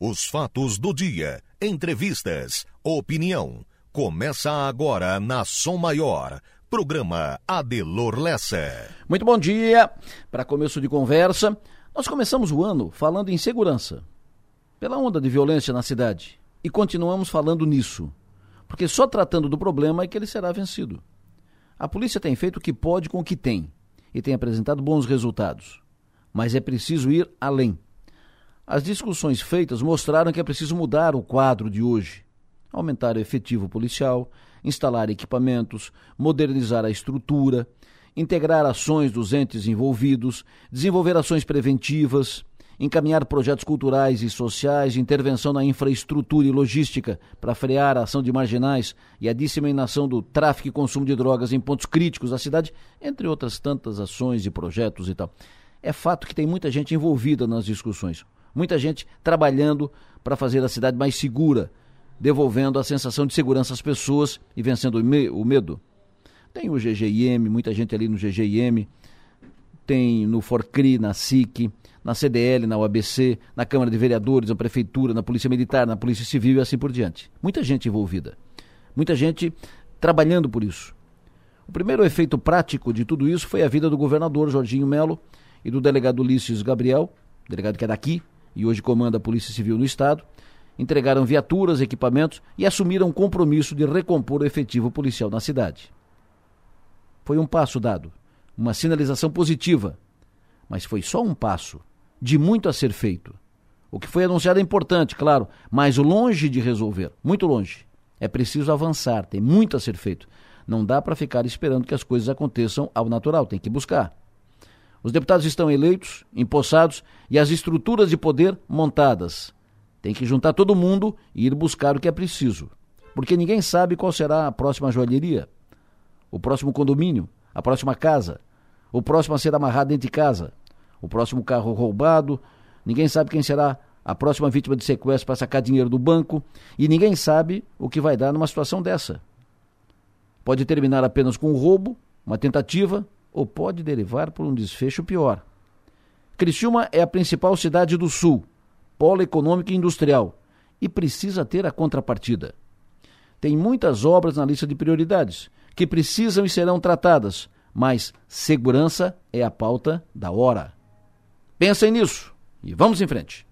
Os fatos do dia, entrevistas, opinião. Começa agora na Som Maior. Programa Adelor Lessa. Muito bom dia. Para começo de conversa, nós começamos o ano falando em segurança. Pela onda de violência na cidade. E continuamos falando nisso. Porque só tratando do problema é que ele será vencido. A polícia tem feito o que pode com o que tem e tem apresentado bons resultados. Mas é preciso ir além. As discussões feitas mostraram que é preciso mudar o quadro de hoje. Aumentar o efetivo policial, instalar equipamentos, modernizar a estrutura, integrar ações dos entes envolvidos, desenvolver ações preventivas, encaminhar projetos culturais e sociais intervenção na infraestrutura e logística para frear a ação de marginais e a disseminação do tráfico e consumo de drogas em pontos críticos da cidade, entre outras tantas ações e projetos e tal. É fato que tem muita gente envolvida nas discussões, muita gente trabalhando para fazer a cidade mais segura, devolvendo a sensação de segurança às pessoas e vencendo o medo. Tem o GGIM, muita gente ali no GGIM, tem no Forcri, na SIC, na CDL, na UABC, na Câmara de Vereadores, na Prefeitura, na Polícia Militar, na Polícia Civil e assim por diante. Muita gente envolvida. Muita gente trabalhando por isso. O primeiro efeito prático de tudo isso foi a vida do governador Jorginho Melo e do delegado Ulisses Gabriel, delegado que é daqui e hoje comanda a Polícia Civil no Estado. Entregaram viaturas, equipamentos e assumiram o compromisso de recompor o efetivo policial na cidade. Foi um passo dado uma sinalização positiva, mas foi só um passo, de muito a ser feito. O que foi anunciado é importante, claro, mas longe de resolver, muito longe. É preciso avançar, tem muito a ser feito. Não dá para ficar esperando que as coisas aconteçam ao natural, tem que buscar. Os deputados estão eleitos, empossados e as estruturas de poder montadas. Tem que juntar todo mundo e ir buscar o que é preciso. Porque ninguém sabe qual será a próxima joalheria, o próximo condomínio, a próxima casa, o próximo a ser amarrado dentro de casa, o próximo carro roubado, ninguém sabe quem será a próxima vítima de sequestro para sacar dinheiro do banco, e ninguém sabe o que vai dar numa situação dessa. Pode terminar apenas com um roubo, uma tentativa, ou pode derivar por um desfecho pior. Criciúma é a principal cidade do Sul, polo econômico e industrial, e precisa ter a contrapartida. Tem muitas obras na lista de prioridades que precisam e serão tratadas, mas segurança é a pauta da hora. Pensem nisso e vamos em frente.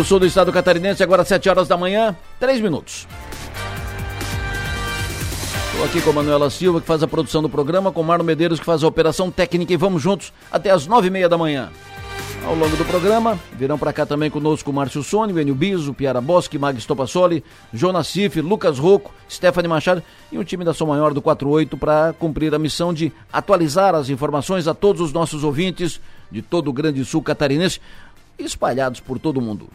No sul do estado catarinense, agora 7 horas da manhã, 3 minutos. Estou aqui com a Manuela Silva, que faz a produção do programa, com o Marno Medeiros, que faz a operação técnica, e vamos juntos até as 9 e meia da manhã. Ao longo do programa, virão para cá também conosco o Márcio Sônia, Enio Biso, Piara Bosque, Mag Stopassoli, Jonas Cif, Lucas Rocco, Stephanie Machado e um time da Som Maior do 48 para cumprir a missão de atualizar as informações a todos os nossos ouvintes de todo o Grande Sul catarinense espalhados por todo o mundo.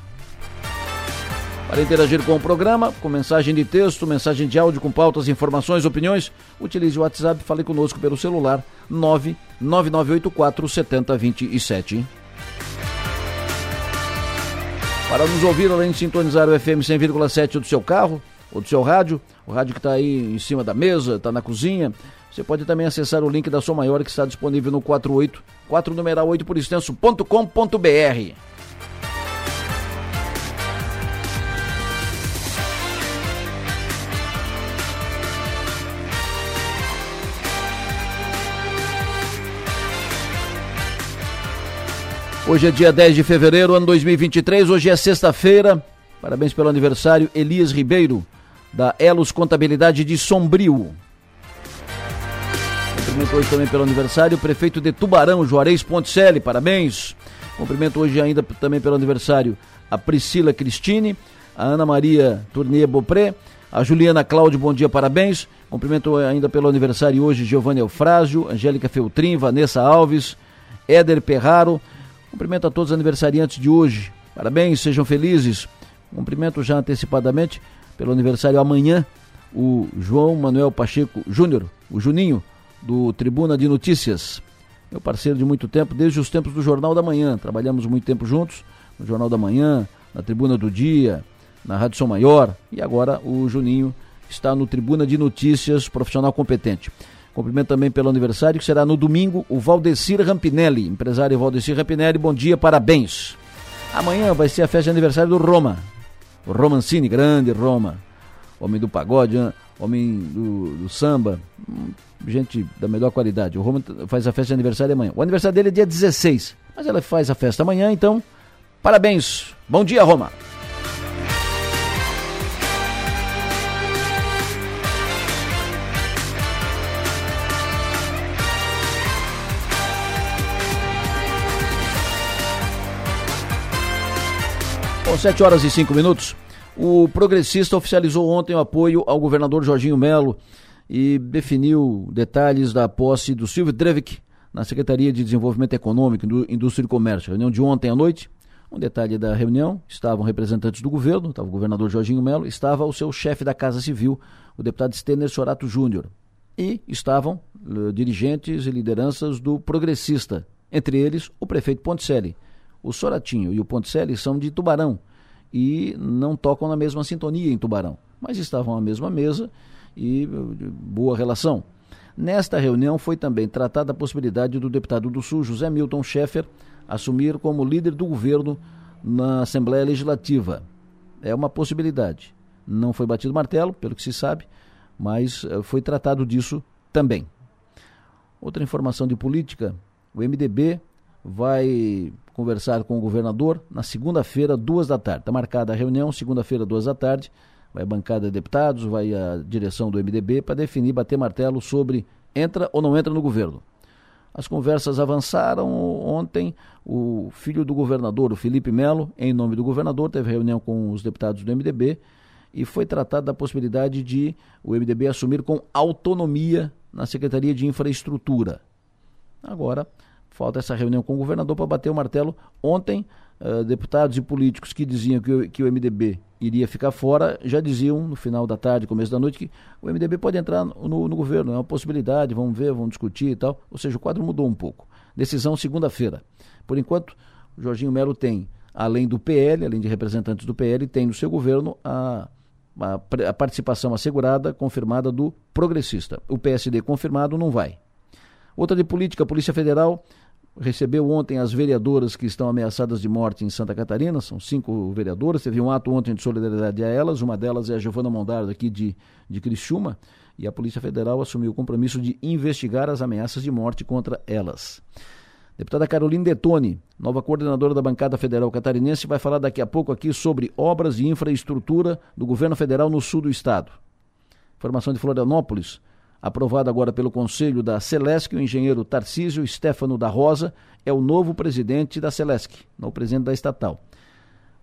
Para interagir com o programa, com mensagem de texto, mensagem de áudio com pautas, informações, opiniões, utilize o WhatsApp e fale conosco pelo celular 99984 7027. Para nos ouvir, além de sintonizar o FM 100,7 do seu carro ou do seu rádio, o rádio que está aí em cima da mesa, está na cozinha, você pode também acessar o link da Som Maior que está disponível no 48, 4 numeral 8 por extenso.com.br. Hoje é dia 10 de fevereiro, ano 2023. Hoje é sexta-feira. Parabéns pelo aniversário, Elias Ribeiro, da Elos Contabilidade de Sombrio. Cumprimento hoje também pelo aniversário o prefeito de Tubarão, Juarez Ponticelli, parabéns. Cumprimento hoje ainda também pelo aniversário a Priscila Cristine, a Ana Maria Tournier Bopré, a Juliana Cláudio, bom dia, parabéns. Cumprimento ainda pelo aniversário hoje Giovanni Eufrásio, Angélica Feltrin, Vanessa Alves, Éder Perraro. Cumprimento a todos os aniversariantes de hoje. Parabéns, sejam felizes. Cumprimento já antecipadamente pelo aniversário amanhã o João Manuel Pacheco Júnior, o Juninho, do Tribuna de Notícias. Meu parceiro de muito tempo, desde os tempos do Jornal da Manhã. Trabalhamos muito tempo juntos, no Jornal da Manhã, na Tribuna do Dia, na Rádio São Maior. E agora o Juninho está no Tribuna de Notícias, profissional competente. Cumprimento também pelo aniversário, que será no domingo, o Valdecir Rampinelli. Empresário Valdecir Rampinelli, bom dia, parabéns. Amanhã vai ser a festa de aniversário do Roma. O Romancini, grande Roma homem do pagode, né? homem do, do, samba, hum, gente da melhor qualidade. O Roma faz a festa de aniversário amanhã. O aniversário dele é dia 16, mas ela faz a festa amanhã, então parabéns. Bom dia, Roma. Bom, 7 horas e 5 minutos. O progressista oficializou ontem o apoio ao governador Jorginho Melo e definiu detalhes da posse do Silvio Drevik na Secretaria de Desenvolvimento Econômico, Indústria e Comércio. Reunião de ontem à noite. Um detalhe da reunião: estavam representantes do governo, estava o governador Jorginho Melo, estava o seu chefe da Casa Civil, o deputado Stener Sorato Júnior. E estavam uh, dirigentes e lideranças do progressista, entre eles o prefeito Ponticelli. O Soratinho e o Ponticelli são de Tubarão e não tocam na mesma sintonia em Tubarão, mas estavam à mesma mesa e boa relação. Nesta reunião foi também tratada a possibilidade do deputado do Sul, José Milton Schaeffer, assumir como líder do governo na Assembleia Legislativa. É uma possibilidade. Não foi batido martelo, pelo que se sabe, mas eh, foi tratado disso também. Outra informação de política: o MDB vai conversar com o governador na segunda-feira, duas da tarde. Está marcada a reunião, segunda-feira, duas da tarde. Vai a bancada de deputados, vai a direção do MDB para definir, bater martelo sobre entra ou não entra no governo. As conversas avançaram ontem. O filho do governador, o Felipe Melo, em nome do governador, teve reunião com os deputados do MDB e foi tratado da possibilidade de o MDB assumir com autonomia na Secretaria de Infraestrutura. Agora, Falta essa reunião com o governador para bater o martelo. Ontem, uh, deputados e políticos que diziam que o, que o MDB iria ficar fora já diziam no final da tarde, começo da noite, que o MDB pode entrar no, no governo, é uma possibilidade, vamos ver, vamos discutir e tal. Ou seja, o quadro mudou um pouco. Decisão segunda-feira. Por enquanto, o Jorginho Melo tem, além do PL, além de representantes do PL, tem no seu governo a a, participação assegurada, confirmada do progressista. O PSD confirmado não vai. Outra de política, a Polícia Federal recebeu ontem as vereadoras que estão ameaçadas de morte em Santa Catarina, são cinco vereadoras, teve um ato ontem de solidariedade a elas, uma delas é a Giovana Mondardo aqui de, de Criciúma, e a Polícia Federal assumiu o compromisso de investigar as ameaças de morte contra elas. Deputada Carolina Detone, nova coordenadora da bancada federal catarinense, vai falar daqui a pouco aqui sobre obras e infraestrutura do governo federal no sul do estado. Informação de Florianópolis, Aprovado agora pelo Conselho da Celesc, o engenheiro Tarcísio Stefano da Rosa é o novo presidente da Celesc, não o presidente da estatal.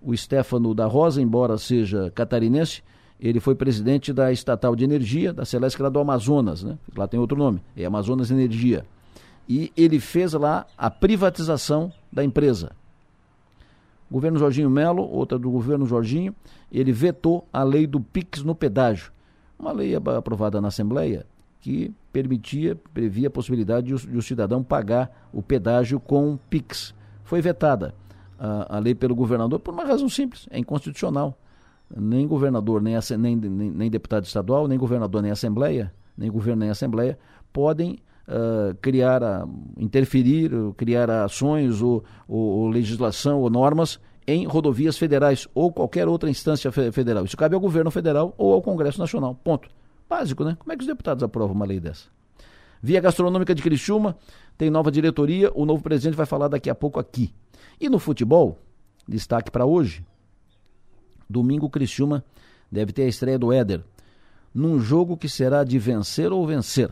O Stefano da Rosa, embora seja catarinense, ele foi presidente da estatal de energia, da Celesc lá do Amazonas, né? lá tem outro nome, é Amazonas Energia. E ele fez lá a privatização da empresa. O governo Jorginho Melo, outra do governo Jorginho, ele vetou a lei do PIX no pedágio. Uma lei aprovada na Assembleia que permitia, previa a possibilidade de o, de o cidadão pagar o pedágio com PIX. Foi vetada a, a, lei pelo governador por uma razão simples, é inconstitucional. Nem governador, nem, nem, nem, nem deputado estadual, nem governador, nem assembleia, nem governo, nem assembleia, podem uh, criar, uh, interferir, criar ações ou, ou, ou, legislação ou normas em rodovias federais ou qualquer outra instância federal. Isso cabe ao governo federal ou ao Congresso Nacional. Ponto. Básico, né? Como é que os deputados aprovam uma lei dessa? Via Gastronômica de Criciúma tem nova diretoria, o novo presidente vai falar daqui a pouco aqui. E no futebol, destaque para hoje, domingo Criciúma deve ter a estreia do Éder, num jogo que será de vencer ou vencer.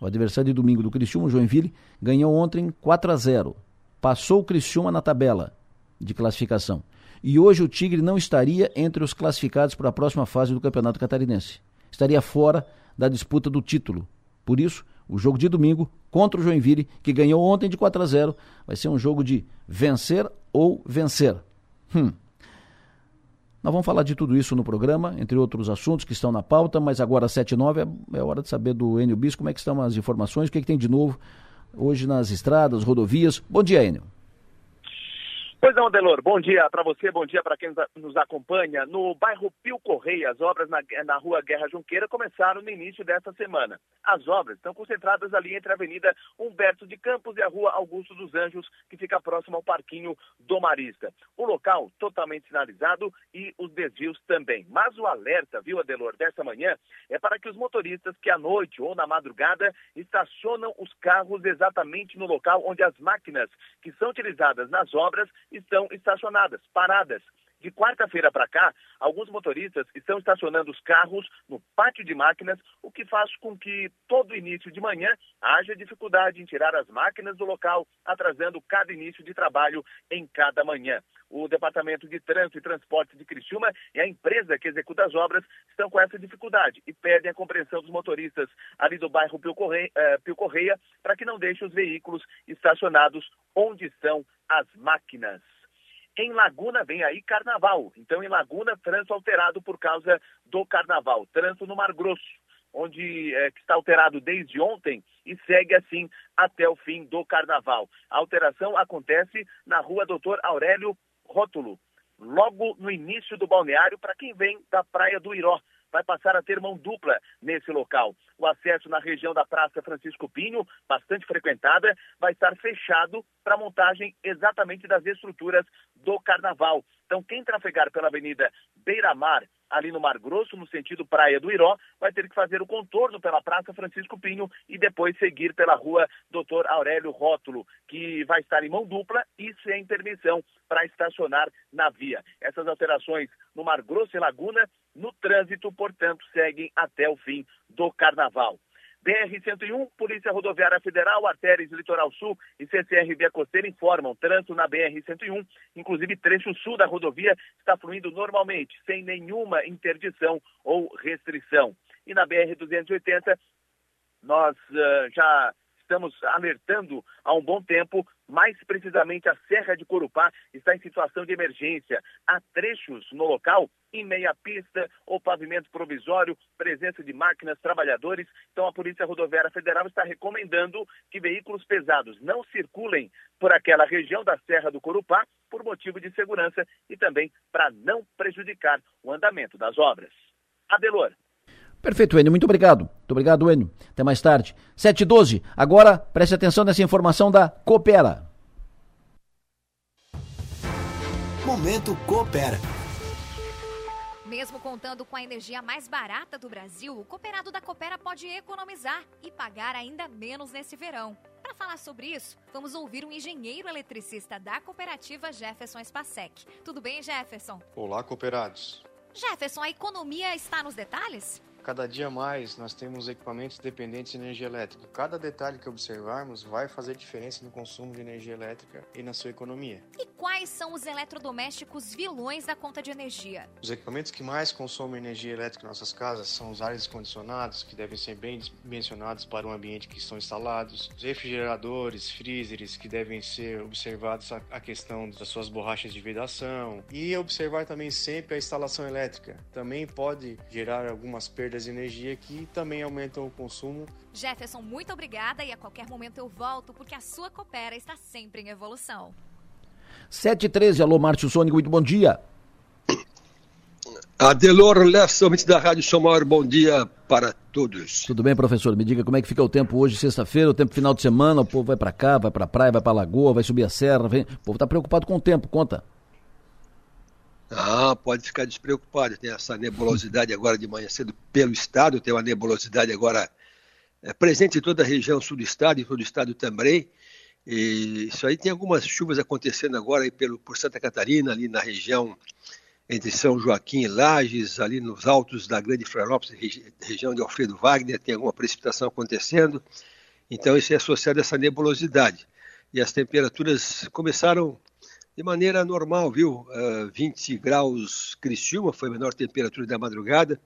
O adversário de domingo do Criciúma, Joinville, ganhou ontem 4 a 0. Passou o Criciúma na tabela de classificação. E hoje o Tigre não estaria entre os classificados para a próxima fase do Campeonato Catarinense. Estaria fora da disputa do título. Por isso, o jogo de domingo contra o Joinville, que ganhou ontem de 4 a 0, vai ser um jogo de vencer ou vencer. Hum. Nós vamos falar de tudo isso no programa, entre outros assuntos que estão na pauta, mas agora às 7 e 9 é, é hora de saber do Enio Bis como é que estão as informações, o que, é que tem de novo hoje nas estradas, rodovias. Bom dia, Enio. Pois não, Delor. Bom dia para você, bom dia para quem nos acompanha. No bairro Pio Correia, as obras na, na rua Guerra Junqueira começaram no início desta semana. As obras estão concentradas ali entre a Avenida Humberto de Campos e a rua Augusto dos Anjos, que fica próximo ao Parquinho do Marista. O local totalmente sinalizado e os desvios também. Mas o alerta, viu, Adelor, desta manhã é para que os motoristas que à noite ou na madrugada estacionam os carros exatamente no local onde as máquinas que são utilizadas nas obras estão estacionadas, paradas. De quarta-feira para cá, alguns motoristas estão estacionando os carros no pátio de máquinas, o que faz com que todo início de manhã haja dificuldade em tirar as máquinas do local, atrasando cada início de trabalho em cada manhã. O Departamento de Trânsito e Transporte de Criciúma e a empresa que executa as obras estão com essa dificuldade e pedem a compreensão dos motoristas ali do bairro Pio Correia, eh, Pio Correia para que não deixem os veículos estacionados onde estão as máquinas. Em Laguna vem aí carnaval. Então, em Laguna, trânsito alterado por causa do carnaval. Trânsito no Mar Grosso, onde é, está alterado desde ontem e segue assim até o fim do carnaval. A alteração acontece na rua Doutor Aurélio Rótulo, logo no início do balneário, para quem vem da Praia do Iró vai passar a ter mão dupla nesse local. O acesso na região da Praça Francisco Pinho, bastante frequentada, vai estar fechado para montagem exatamente das estruturas do carnaval. Então, quem trafegar pela Avenida Beira Mar, ali no Mar Grosso, no sentido Praia do Iró, vai ter que fazer o contorno pela Praça Francisco Pinho e depois seguir pela rua Doutor Aurélio Rótulo, que vai estar em mão dupla e sem permissão para estacionar na via. Essas alterações no Mar Grosso e Laguna, no trânsito, portanto, seguem até o fim do carnaval. BR-101, Polícia Rodoviária Federal, Artérias Litoral Sul e CCR Via Costeira informam trânsito na BR-101. Inclusive, trecho sul da rodovia está fluindo normalmente, sem nenhuma interdição ou restrição. E na BR-280, nós uh, já estamos alertando há um bom tempo, mais precisamente a Serra de Corupá está em situação de emergência. Há trechos no local em meia pista ou pavimento provisório, presença de máquinas, trabalhadores. Então a Polícia Rodoviária Federal está recomendando que veículos pesados não circulem por aquela região da Serra do Corupá por motivo de segurança e também para não prejudicar o andamento das obras. Adelor. Perfeito, Enio. Muito obrigado. Muito obrigado, Enio. Até mais tarde. 7 e 12. Agora, preste atenção nessa informação da Coopera. Momento Coopera. Mesmo contando com a energia mais barata do Brasil, o cooperado da Coopera pode economizar e pagar ainda menos nesse verão. Para falar sobre isso, vamos ouvir um engenheiro eletricista da cooperativa Jefferson Spacek. Tudo bem, Jefferson? Olá, cooperados. Jefferson, a economia está nos detalhes? Cada dia mais nós temos equipamentos dependentes de energia elétrica. Cada detalhe que observarmos vai fazer diferença no consumo de energia elétrica e na sua economia. E quais são os eletrodomésticos vilões da conta de energia? Os equipamentos que mais consomem energia elétrica em nossas casas são os ares condicionados, que devem ser bem dimensionados para o ambiente que estão instalados, os refrigeradores, freezers, que devem ser observados a questão das suas borrachas de vedação e observar também sempre a instalação elétrica. Também pode gerar algumas perdas perdas de energia que também aumentam o consumo. Jefferson, muito obrigada e a qualquer momento eu volto porque a sua Coopera está sempre em evolução. 7 e 13, alô Márcio Sônico, muito bom dia. Adelor Lessa, da Rádio São Maior, bom dia para todos. Tudo bem, professor? Me diga como é que fica o tempo hoje, sexta-feira, o tempo final de semana, o povo vai para cá, vai para praia, vai para lagoa, vai subir a serra, vem... o povo está preocupado com o tempo, conta. Ah, pode ficar despreocupado. Tem essa nebulosidade agora de manhã cedo pelo estado, tem uma nebulosidade agora é, presente em toda a região sul do estado, em todo o estado também. E isso aí tem algumas chuvas acontecendo agora aí pelo, por Santa Catarina, ali na região entre São Joaquim e Lages, ali nos altos da Grande Florianópolis, regi região de Alfredo Wagner, tem alguma precipitação acontecendo. Então, isso é associado a essa nebulosidade. E as temperaturas começaram de maneira normal, viu? Uh, 20 graus Criciúma foi a menor temperatura da madrugada,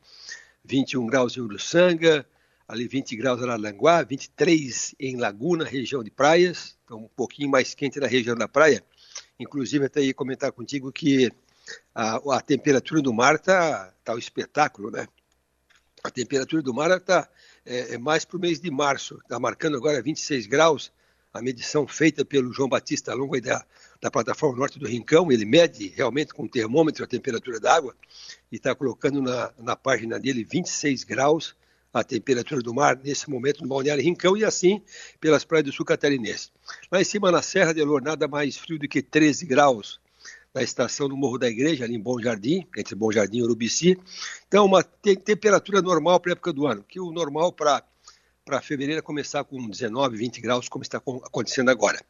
21 graus em Uruçanga, ali 20 graus em Araranguá, 23 em Laguna, região de praias, então um pouquinho mais quente na região da praia. Inclusive, até ia comentar contigo que a, a temperatura do mar está tá um espetáculo, né? A temperatura do mar está é, é mais para o mês de março, está marcando agora 26 graus, a medição feita pelo João Batista Longo da, da plataforma norte do Rincão, ele mede realmente com termômetro a temperatura da água e está colocando na, na página dele 26 graus a temperatura do mar nesse momento no Balneário Rincão e assim pelas praias do sul catarinense. Lá em cima na Serra de Elor, nada mais frio do que 13 graus na estação do Morro da Igreja, ali em Bom Jardim, entre Bom Jardim e Urubici. Então, uma te temperatura normal para a época do ano, que o normal para fevereiro é começar com 19, 20 graus, como está acontecendo agora.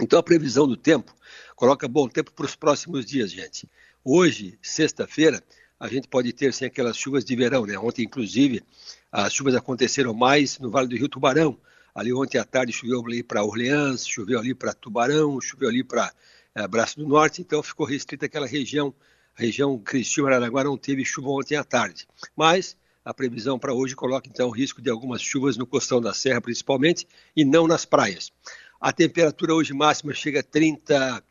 Então a previsão do tempo coloca bom tempo para os próximos dias, gente. Hoje, sexta-feira, a gente pode ter sem aquelas chuvas de verão, né? Ontem, inclusive, as chuvas aconteceram mais no Vale do Rio Tubarão. Ali ontem à tarde choveu ali para Orleans, choveu ali para Tubarão, choveu ali para é, Braço do Norte, então ficou restrita aquela região, a região Cristina Araraguá não teve chuva ontem à tarde. Mas a previsão para hoje coloca então o risco de algumas chuvas no costão da serra, principalmente, e não nas praias. A temperatura hoje máxima chega a 30,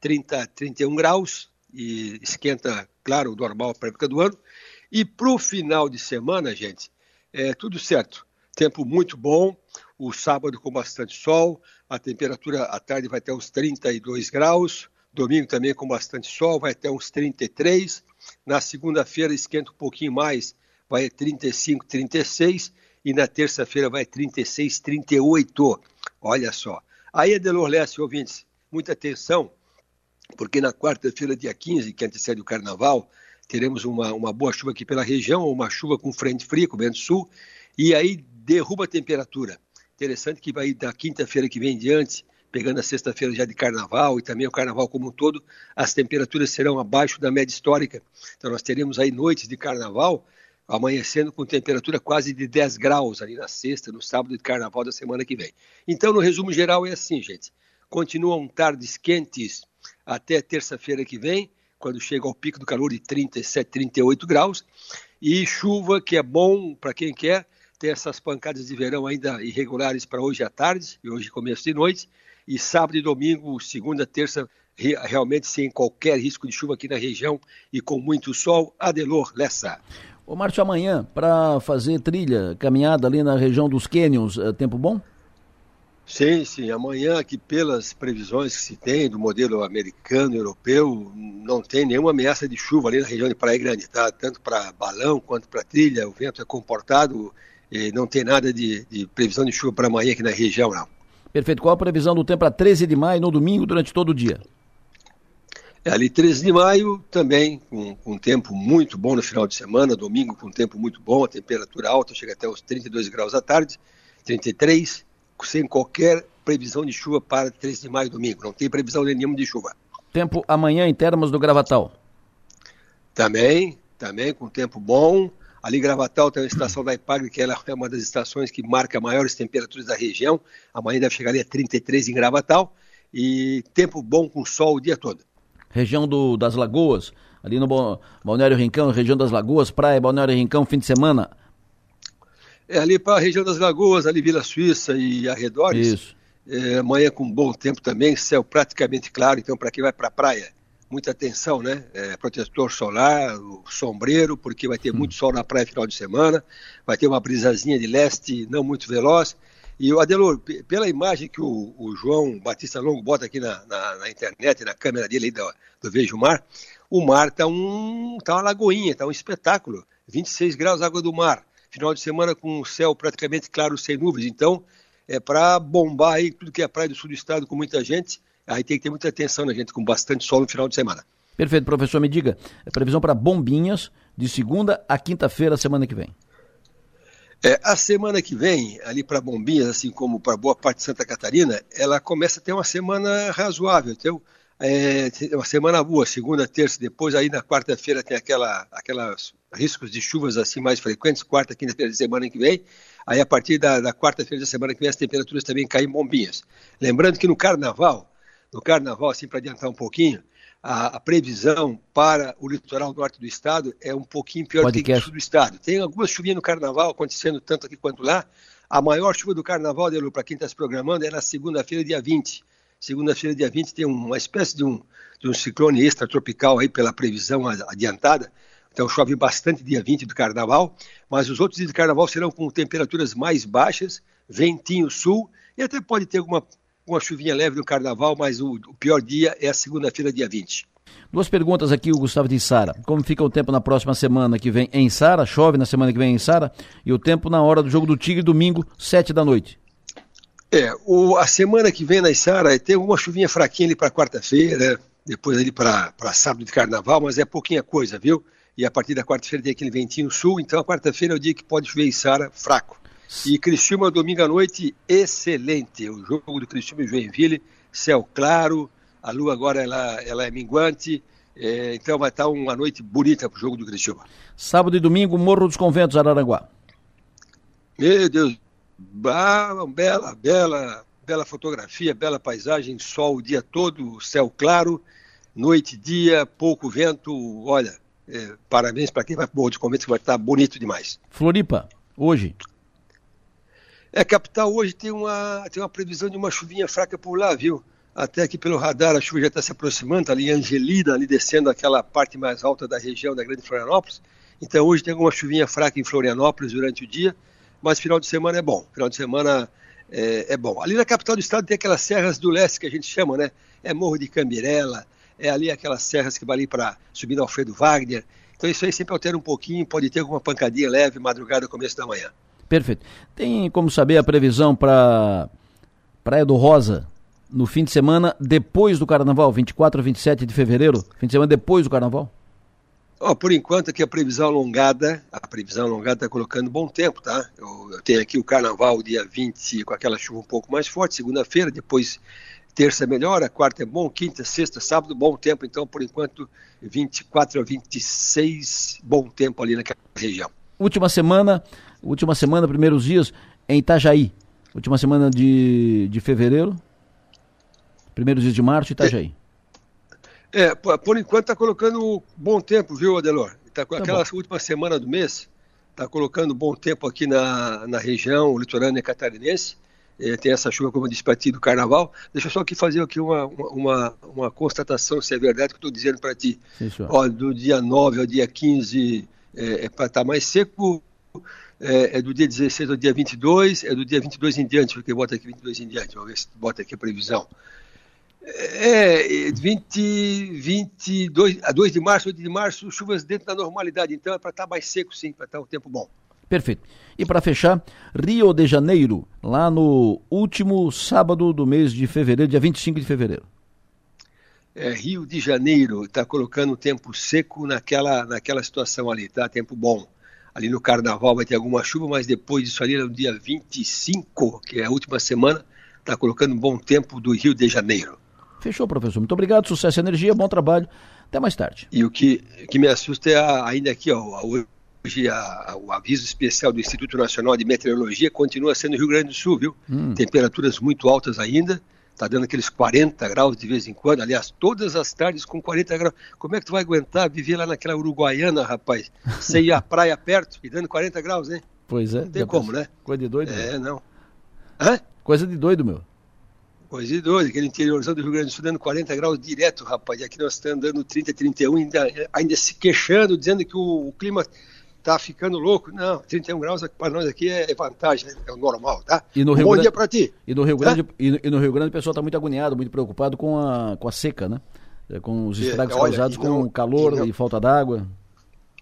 30 31 graus e esquenta, claro, o normal para a época do ano. E para o final de semana, gente, é tudo certo. Tempo muito bom, o sábado com bastante sol, a temperatura à tarde vai até uns 32 graus, domingo também com bastante sol, vai até uns 33. Na segunda-feira esquenta um pouquinho mais, vai a 35, 36 e na terça-feira vai a 36, 38. Olha só. Aí, Adelor Leste, ouvintes, muita atenção, porque na quarta-feira, dia 15, que antecede o carnaval, teremos uma, uma boa chuva aqui pela região, uma chuva com frente fria, com vento sul, e aí derruba a temperatura. Interessante que vai da quinta-feira que vem em diante, pegando a sexta-feira já de carnaval e também o carnaval como um todo, as temperaturas serão abaixo da média histórica. Então nós teremos aí noites de carnaval amanhecendo com temperatura quase de 10 graus ali na sexta, no sábado de carnaval da semana que vem. Então, no resumo geral, é assim, gente. Continuam tardes quentes até terça-feira que vem, quando chega ao pico do calor de 37, 38 graus, e chuva, que é bom para quem quer, tem essas pancadas de verão ainda irregulares para hoje à tarde e hoje começo de noite, e sábado e domingo, segunda, terça, realmente sem qualquer risco de chuva aqui na região e com muito sol. Adelor Lessa. Ô Márcio, amanhã, para fazer trilha, caminhada ali na região dos Canyons, é tempo bom? Sim, sim. Amanhã, aqui pelas previsões que se tem do modelo americano, europeu, não tem nenhuma ameaça de chuva ali na região de Praia Grande, tá? Tanto para balão quanto para trilha, o vento é comportado e não tem nada de, de previsão de chuva para amanhã aqui na região, não. Perfeito. Qual a previsão do tempo para 13 de maio, no domingo, durante todo o dia? É, ali 13 de maio também com, com tempo muito bom no final de semana, domingo com tempo muito bom, a temperatura alta chega até os 32 graus à tarde, 33, sem qualquer previsão de chuva para 13 de maio domingo, não tem previsão nenhuma de chuva. Tempo amanhã em termos do Gravatal? Também, também com tempo bom. Ali Gravatal tem a estação da Ipagre, que ela é uma das estações que marca maiores temperaturas da região. Amanhã deve chegar ali a 33 em Gravatal. E tempo bom com sol o dia todo região do, das Lagoas, ali no Balneário Rincão, região das Lagoas, praia, Balneário Rincão, fim de semana? É ali para a região das Lagoas, ali Vila Suíça e arredores. Isso. É, amanhã com bom tempo também, céu praticamente claro, então para quem vai para a praia, muita atenção, né? É, protetor solar, sombreiro, porque vai ter hum. muito sol na praia final de semana, vai ter uma brisazinha de leste não muito veloz, e o Adelor, pela imagem que o, o, João Batista Longo bota aqui na, na, na internet, na câmera dele aí do, do Vejo Mar, o mar tá, um, tá uma lagoinha, tá um espetáculo. 26 graus água do mar. Final de semana com o céu praticamente claro, sem nuvens. Então, é para bombar aí tudo que é praia do sul do estado com muita gente. Aí tem que ter muita atenção, né, gente? Com bastante sol no final de semana. Perfeito, professor. Me diga, é previsão para bombinhas de segunda a quinta-feira, semana que vem. É, a semana que vem, ali para Bombinhas, assim como para boa parte de Santa Catarina, ela começa a ter uma semana razoável. Então, é uma semana boa, segunda, terça, depois aí na quarta-feira tem aquela, aquelas riscos de chuvas assim mais frequentes, quarta, quinta-feira de semana que vem. Aí a partir da, da quarta-feira da semana que vem as temperaturas também caem bombinhas. Lembrando que no carnaval, no carnaval, assim para adiantar um pouquinho, a, a, previsão para o litoral norte do estado é um pouquinho pior do que o sul do estado. Tem algumas chuvinhas no carnaval acontecendo tanto aqui quanto lá. A maior chuva do carnaval, Delu, para quem está se programando, é na segunda-feira, dia 20 Segunda-feira, dia 20, tem uma espécie de um, de um ciclone extratropical aí pela previsão adiantada. Então chove bastante dia 20 do carnaval, mas os outros dias do carnaval serão com temperaturas mais baixas, ventinho sul, e até pode ter alguma uma chuvinha leve no carnaval, mas o, o pior dia é a segunda-feira, dia 20. Duas perguntas aqui, o Gustavo de Sara. Como fica o tempo na próxima semana que vem em Sara? Chove na semana que vem em Sara? E o tempo na hora do jogo do Tigre, domingo, sete da noite. É, o, a semana que vem na Isara tem uma chuvinha fraquinha ali para quarta-feira, depois ali para sábado de carnaval, mas é pouquinha coisa, viu? E a partir da quarta-feira tem aquele ventinho sul, então a quarta-feira é o dia que pode chover em Sara fraco. E Criciúma domingo à noite, excelente. O jogo do Criciúma e Joinville, céu claro, a lua agora ela, ela é minguante, é, então vai estar uma noite bonita para o jogo do Criciúma. Sábado e domingo, Morro dos Conventos, Araranguá. Meu Deus, ah, bela, bela, bela fotografia, bela paisagem, sol o dia todo, céu claro, noite, dia, pouco vento. Olha, é, parabéns para quem vai para o Morro de Conventos, que vai estar bonito demais. Floripa, hoje. É, capital hoje tem uma, tem uma previsão de uma chuvinha fraca por lá, viu? Até aqui pelo radar a chuva já está se aproximando, tá ali Angelina, ali descendo aquela parte mais alta da região da Grande Florianópolis. Então hoje tem alguma chuvinha fraca em Florianópolis durante o dia mas final de semana é bom. Final de semana é, é, bom. Ali na capital do estado tem aquelas serras do leste que a gente chama, né? É Morro de Cambirela, é ali aquelas serras que vai ali para subir Alfredo Wagner. Então isso aí sempre altera um pouquinho, pode ter alguma pancadinha leve, madrugada, começo da manhã. Perfeito. Tem como saber a previsão para Praia do Rosa no fim de semana depois do carnaval, 24 a 27 de fevereiro? Fim de semana depois do carnaval? Oh, por enquanto aqui a previsão alongada, a previsão alongada está colocando bom tempo, tá? Eu, eu, tenho aqui o carnaval dia 20 com aquela chuva um pouco mais forte, segunda-feira, depois terça melhora, quarta é bom, quinta, sexta, sábado, bom tempo, então por enquanto 24 a 26, bom tempo ali naquela região. Última semana, última semana, primeiros dias em Itajaí, última semana de, de fevereiro, primeiros dias de março, Itajaí. É. É, por enquanto está colocando bom tempo, viu, Adelor? Tá tá aquela bom. última semana do mês, está colocando bom tempo aqui na, na região litorânea catarinense. É, tem essa chuva, como eu disse para ti, do carnaval. Deixa eu só aqui fazer aqui uma, uma, uma constatação, se é verdade que estou dizendo para ti. Sim, Ó, do dia 9 ao dia 15 é, é para estar tá mais seco, é, é, do dia 16 ao dia 22, é do dia 22 em diante, porque bota aqui 22 em diante, vamos ver se bota aqui a previsão. É, 20, 22, a 2 de março, 8 de março, chuvas dentro da normalidade, então é para estar tá mais seco sim, para estar tá um tempo bom. Perfeito. E para fechar, Rio de Janeiro, lá no último sábado do mês de fevereiro, dia 25 de fevereiro. É, Rio de Janeiro está colocando o tempo seco naquela, naquela situação ali, tá? Tempo bom. Ali no carnaval vai ter alguma chuva, mas depois disso ali, no dia 25, que é a última semana, está colocando um bom tempo do Rio de Janeiro. Fechou, professor. Muito obrigado, sucesso e energia, bom trabalho. Até mais tarde. E o que, que me assusta é a, ainda aqui, ó, hoje a, o aviso especial do Instituto Nacional de Meteorologia continua sendo Rio Grande do Sul, viu? Hum. Temperaturas muito altas ainda, tá dando aqueles 40 graus de vez em quando, aliás, todas as tardes com 40 graus. Como é que tu vai aguentar viver lá naquela Uruguaiana, rapaz? Sem ir à praia perto e dando 40 graus, hein? Pois é. Não tem como, né? Coisa de doido. É, meu. não. Hã? Coisa de doido, meu. Coisa de doido, aquele interiorzão do Rio Grande do Sul dando 40 graus direto, rapaz. E aqui nós estamos andando 30, 31, ainda, ainda se queixando, dizendo que o, o clima tá ficando louco. Não, 31 graus para nós aqui é, vantagem, é o normal, tá? E no Rio Bom Grande, dia para ti. E no Rio Grande, e, e, no Rio Grande o pessoal está muito agoniado, muito preocupado com a, com a seca, né? É, com os é, estragos é, olha, causados com o calor e, não, e falta d'água.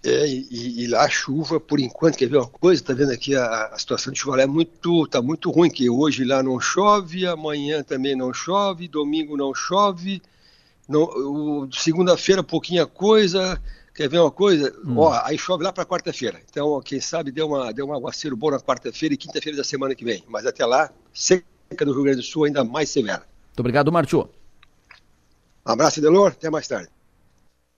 É, e, e, lá a chuva, por enquanto, quer ver uma coisa? Tá vendo aqui a, a situação de chuva lá é muito, tá muito ruim, que hoje lá não chove, amanhã também não chove, domingo não chove, segunda-feira pouquinha coisa, quer ver uma coisa? Hum. Ó, aí chove lá para quarta-feira. Então, quem sabe deu, uma, deu um aguaceiro bom na quarta-feira e quinta-feira da semana que vem. Mas até lá, seca no Rio Grande do Sul ainda mais severa. Muito obrigado, Martio. abraço, Delor. Até mais tarde.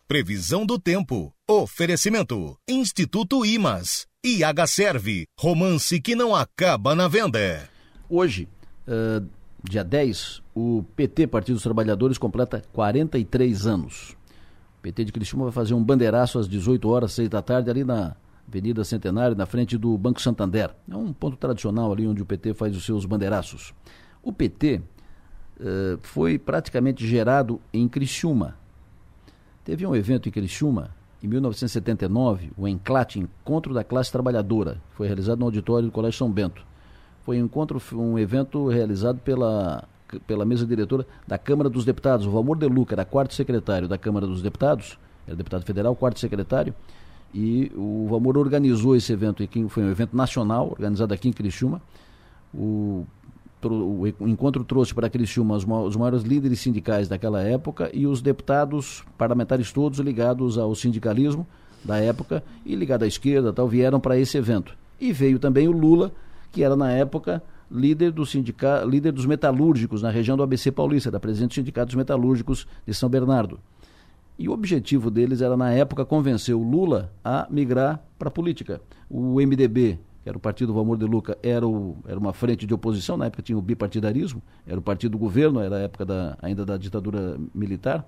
Previsão do tempo. Oferecimento. Instituto Imas. IH Serve. Romance que não acaba na venda. Hoje, uh, dia 10, o PT, Partido dos Trabalhadores, completa 43 anos. PT de Criciúma vai fazer um bandeiraço às 18 horas, 6 da tarde, ali na Avenida Centenário, na frente do Banco Santander. É um ponto tradicional ali onde o PT faz os seus bandeiraços. O PT uh, eh, foi praticamente gerado em Criciúma. Teve um evento em Criciúma, em 1979, o Enclate, Encontro da Classe Trabalhadora. Foi realizado no auditório do Colégio São Bento. Foi um, encontro, um evento realizado pela, pela mesa diretora da Câmara dos Deputados. O Valmor De Luca era quarto secretário da Câmara dos Deputados, era deputado federal, quarto secretário, e o Valmor organizou esse evento aqui, foi um evento nacional, organizado aqui em Criciúma. O o encontro trouxe para Criciúma os, os maiores líderes sindicais daquela época e os deputados parlamentares todos ligados ao sindicalismo da época e ligados à esquerda tal, vieram para esse evento. E veio também o Lula, que era na época líder, do sindica, líder dos metalúrgicos na região do ABC Paulista, da presidente do Sindicato dos Metalúrgicos de São Bernardo. E o objetivo deles era, na época, convencer o Lula a migrar para a política. O MDB que era o partido Valmor de Luca, era, o, era uma frente de oposição, na época tinha o bipartidarismo, era o partido do governo, era a época da, ainda da ditadura militar,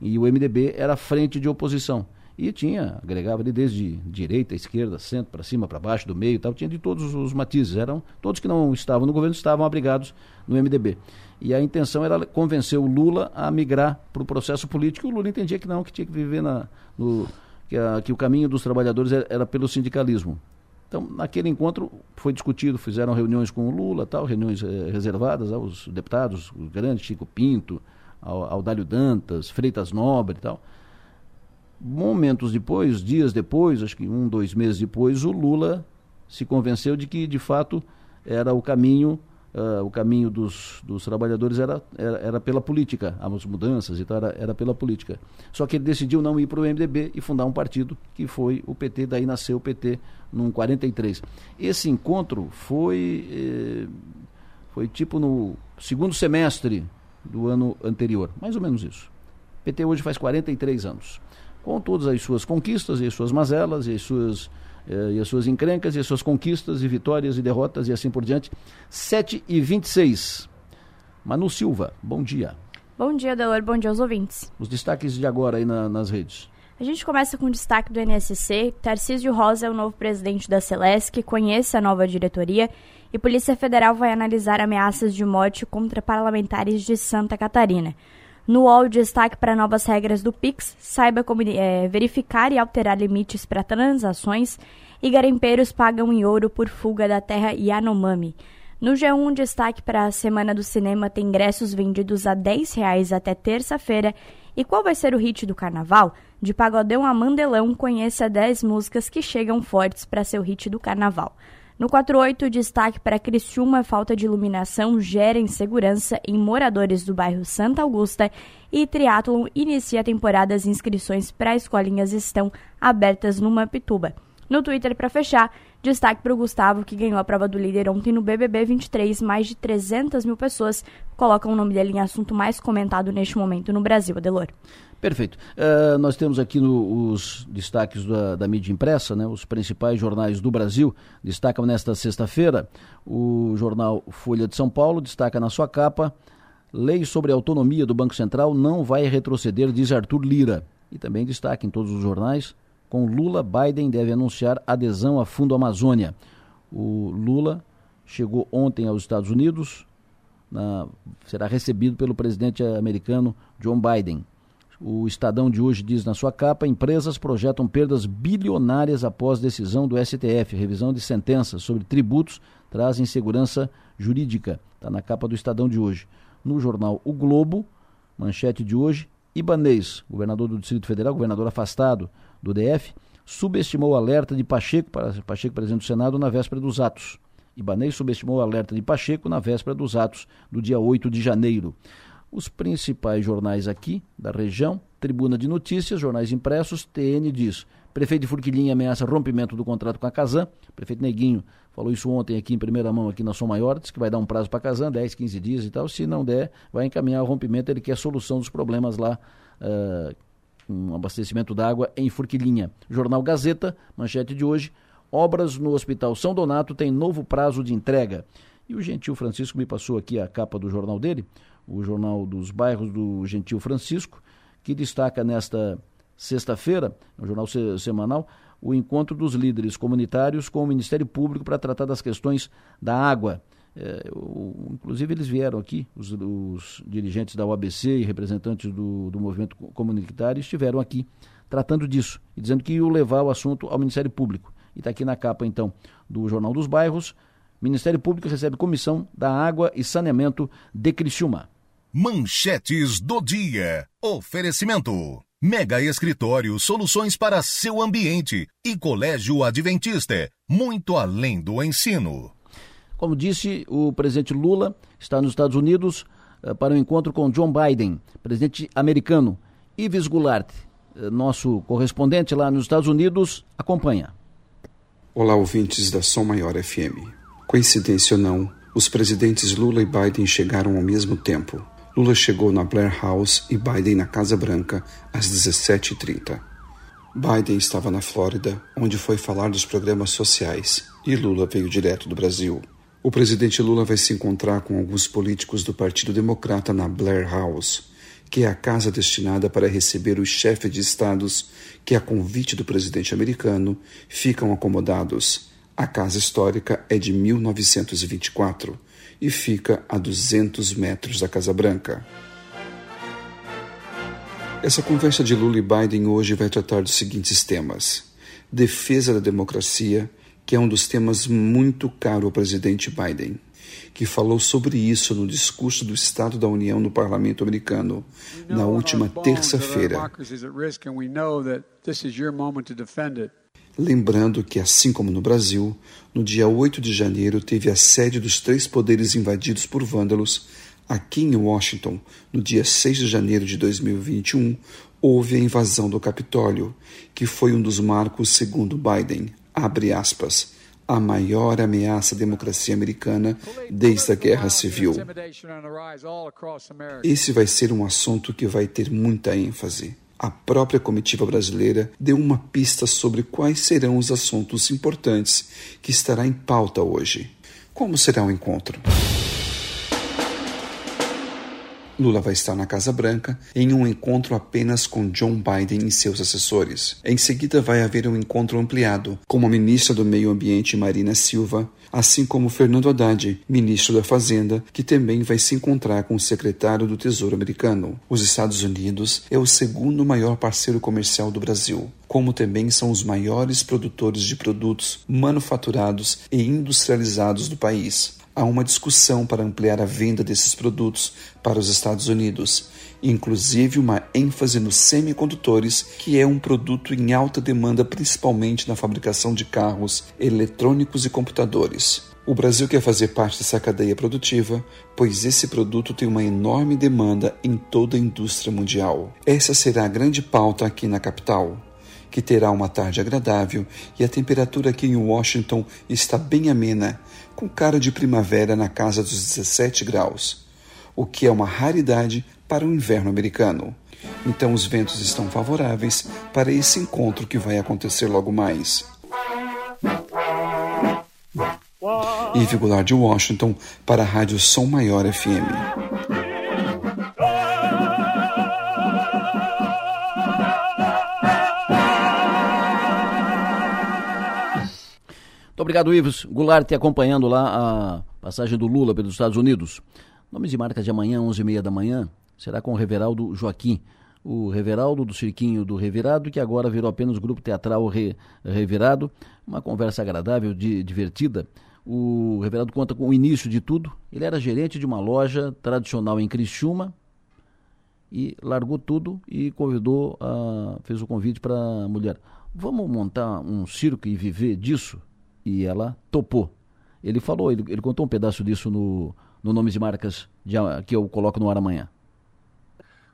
e o MDB era a frente de oposição. E tinha, agregava ali desde direita, esquerda, centro, para cima, para baixo, do meio e tal, tinha de todos os matizes. Eram todos que não estavam no governo estavam abrigados no MDB. E a intenção era convencer o Lula a migrar para o processo político. O Lula entendia que não, que tinha que viver na, no, que, a, que o caminho dos trabalhadores era, era pelo sindicalismo. Então, naquele encontro foi discutido, fizeram reuniões com o Lula, tal, reuniões eh, reservadas aos deputados, os grandes, Chico Pinto, ao, ao Dálio Dantas, Freitas Nobre e tal. Momentos depois, dias depois, acho que um, dois meses depois, o Lula se convenceu de que, de fato, era o caminho uh, o caminho dos, dos trabalhadores era, era, era, pela política, as mudanças e tal, era, era pela política. Só que ele decidiu não ir para o MDB e fundar um partido que foi o PT, daí nasceu o PT num 43. Esse encontro foi, eh, foi tipo no segundo semestre do ano anterior, mais ou menos isso. PT hoje faz 43 anos, com todas as suas conquistas e as suas mazelas e as suas eh, e as suas encrencas, e as suas conquistas, e vitórias e derrotas, e assim por diante. 7 e 26. Manu Silva, bom dia. Bom dia, Delor, bom dia aos ouvintes. Os destaques de agora aí na, nas redes. A gente começa com o destaque do NSC. Tarcísio Rosa é o novo presidente da Celesc, conhece a nova diretoria e Polícia Federal vai analisar ameaças de morte contra parlamentares de Santa Catarina. No UOL, destaque para novas regras do Pix, saiba como é, verificar e alterar limites para transações e garimpeiros pagam em ouro por fuga da terra Yanomami. No G1, destaque para a Semana do Cinema tem ingressos vendidos a R$ 10 até terça-feira. E qual vai ser o hit do carnaval? De Pagodão a Mandelão, conheça 10 músicas que chegam fortes para ser o hit do carnaval. No 48, destaque para Criciúma, falta de iluminação gera insegurança em moradores do bairro Santa Augusta e Triathlon inicia temporadas inscrições para escolinhas estão abertas no Mampituba. No Twitter, para fechar, destaque para o Gustavo, que ganhou a prova do líder ontem no BBB 23. Mais de 300 mil pessoas colocam o nome dele em assunto mais comentado neste momento no Brasil, Adelor. Perfeito. Uh, nós temos aqui no, os destaques da, da, mídia impressa, né, os principais jornais do Brasil. Destacam nesta sexta-feira o jornal Folha de São Paulo, destaca na sua capa: Lei sobre autonomia do Banco Central não vai retroceder, diz Arthur Lira. E também destaca em todos os jornais: com Lula, Biden deve anunciar adesão a Fundo Amazônia. O Lula chegou ontem aos Estados Unidos, na, será recebido pelo presidente americano John Biden. O Estadão de hoje diz na sua capa: empresas projetam perdas bilionárias após decisão do STF. Revisão de sentenças sobre tributos traz insegurança jurídica. Está na capa do Estadão de hoje. No jornal O Globo, manchete de hoje: Ibanês, governador do Distrito Federal, governador afastado do DF, subestimou o alerta de Pacheco, Pacheco presidente do Senado, na véspera dos atos. Ibanês subestimou o alerta de Pacheco na véspera dos atos do dia 8 de janeiro. Os principais jornais aqui da região, Tribuna de Notícias, jornais impressos, TN diz: Prefeito de Furquilinha ameaça rompimento do contrato com a Casan. Prefeito Neguinho falou isso ontem aqui em primeira mão aqui na Som Maior, disse que vai dar um prazo para a Casan, 10, 15 dias e tal. Se não der, vai encaminhar o rompimento. Ele quer solução dos problemas lá. Uh, um abastecimento d'água em Furquilinha. Jornal Gazeta, manchete de hoje. Obras no Hospital São Donato têm novo prazo de entrega. E o Gentil Francisco me passou aqui a capa do jornal dele, o Jornal dos Bairros do Gentil Francisco, que destaca nesta sexta-feira, no jornal semanal, o encontro dos líderes comunitários com o Ministério Público para tratar das questões da água. É, o, inclusive eles vieram aqui, os, os, dirigentes da UABC e representantes do, do movimento comunitário estiveram aqui tratando disso e dizendo que iam levar o assunto ao Ministério Público. E está aqui na capa, então, do Jornal dos Bairros. Ministério Público recebe comissão da Água e Saneamento de Criciúma. Manchetes do dia. Oferecimento. Mega Escritório Soluções para seu ambiente e Colégio Adventista. Muito além do ensino. Como disse, o presidente Lula está nos Estados Unidos uh, para um encontro com John Biden, presidente americano. Ives Goulart, uh, nosso correspondente lá nos Estados Unidos, acompanha. Olá, ouvintes da Som Maior FM. Coincidência ou não, os presidentes Lula e Biden chegaram ao mesmo tempo. Lula chegou na Blair House e Biden na Casa Branca às 17h30. Biden estava na Flórida, onde foi falar dos programas sociais, e Lula veio direto do Brasil. O presidente Lula vai se encontrar com alguns políticos do Partido Democrata na Blair House, que é a casa destinada para receber os chefes de estados que, a convite do presidente americano, ficam acomodados. A casa histórica é de 1924 e fica a 200 metros da Casa Branca. Essa conversa de Lula e Biden hoje vai tratar dos seguintes temas: defesa da democracia, que é um dos temas muito caro ao presidente Biden que falou sobre isso no discurso do Estado da União no Parlamento americano na última terça-feira. Lembrando que, assim como no Brasil, no dia 8 de janeiro teve a sede dos três poderes invadidos por vândalos, aqui em Washington, no dia 6 de janeiro de 2021, houve a invasão do Capitólio, que foi um dos marcos, segundo Biden, abre aspas, a maior ameaça à democracia americana desde a Guerra Civil. Esse vai ser um assunto que vai ter muita ênfase. A própria comitiva brasileira deu uma pista sobre quais serão os assuntos importantes que estará em pauta hoje. Como será o encontro? Lula vai estar na Casa Branca em um encontro apenas com John Biden e seus assessores. Em seguida, vai haver um encontro ampliado com a ministra do Meio Ambiente, Marina Silva, assim como Fernando Haddad, ministro da Fazenda, que também vai se encontrar com o secretário do Tesouro americano. Os Estados Unidos é o segundo maior parceiro comercial do Brasil como também são os maiores produtores de produtos manufaturados e industrializados do país há uma discussão para ampliar a venda desses produtos para os Estados Unidos, inclusive uma ênfase nos semicondutores, que é um produto em alta demanda principalmente na fabricação de carros, eletrônicos e computadores. O Brasil quer fazer parte dessa cadeia produtiva, pois esse produto tem uma enorme demanda em toda a indústria mundial. Essa será a grande pauta aqui na capital que terá uma tarde agradável e a temperatura aqui em Washington está bem amena, com cara de primavera na casa dos 17 graus, o que é uma raridade para o inverno americano. Então os ventos estão favoráveis para esse encontro que vai acontecer logo mais. Ive Goulart de Washington para a Rádio Som Maior FM. Muito obrigado, Ives. Goulart te acompanhando lá a passagem do Lula pelos Estados Unidos. Nomes de marca de amanhã, 11h30 da manhã, será com o Reveraldo Joaquim. O Reveraldo do Cirquinho do Revirado, que agora virou apenas grupo teatral Re, Revirado. Uma conversa agradável, de, divertida. O Reveraldo conta com o início de tudo. Ele era gerente de uma loja tradicional em Criciúma e largou tudo e convidou, a, fez o convite para a mulher. Vamos montar um circo e viver disso? E ela topou. Ele falou, ele, ele contou um pedaço disso no, no Nomes de Marcas de, que eu coloco no ar amanhã.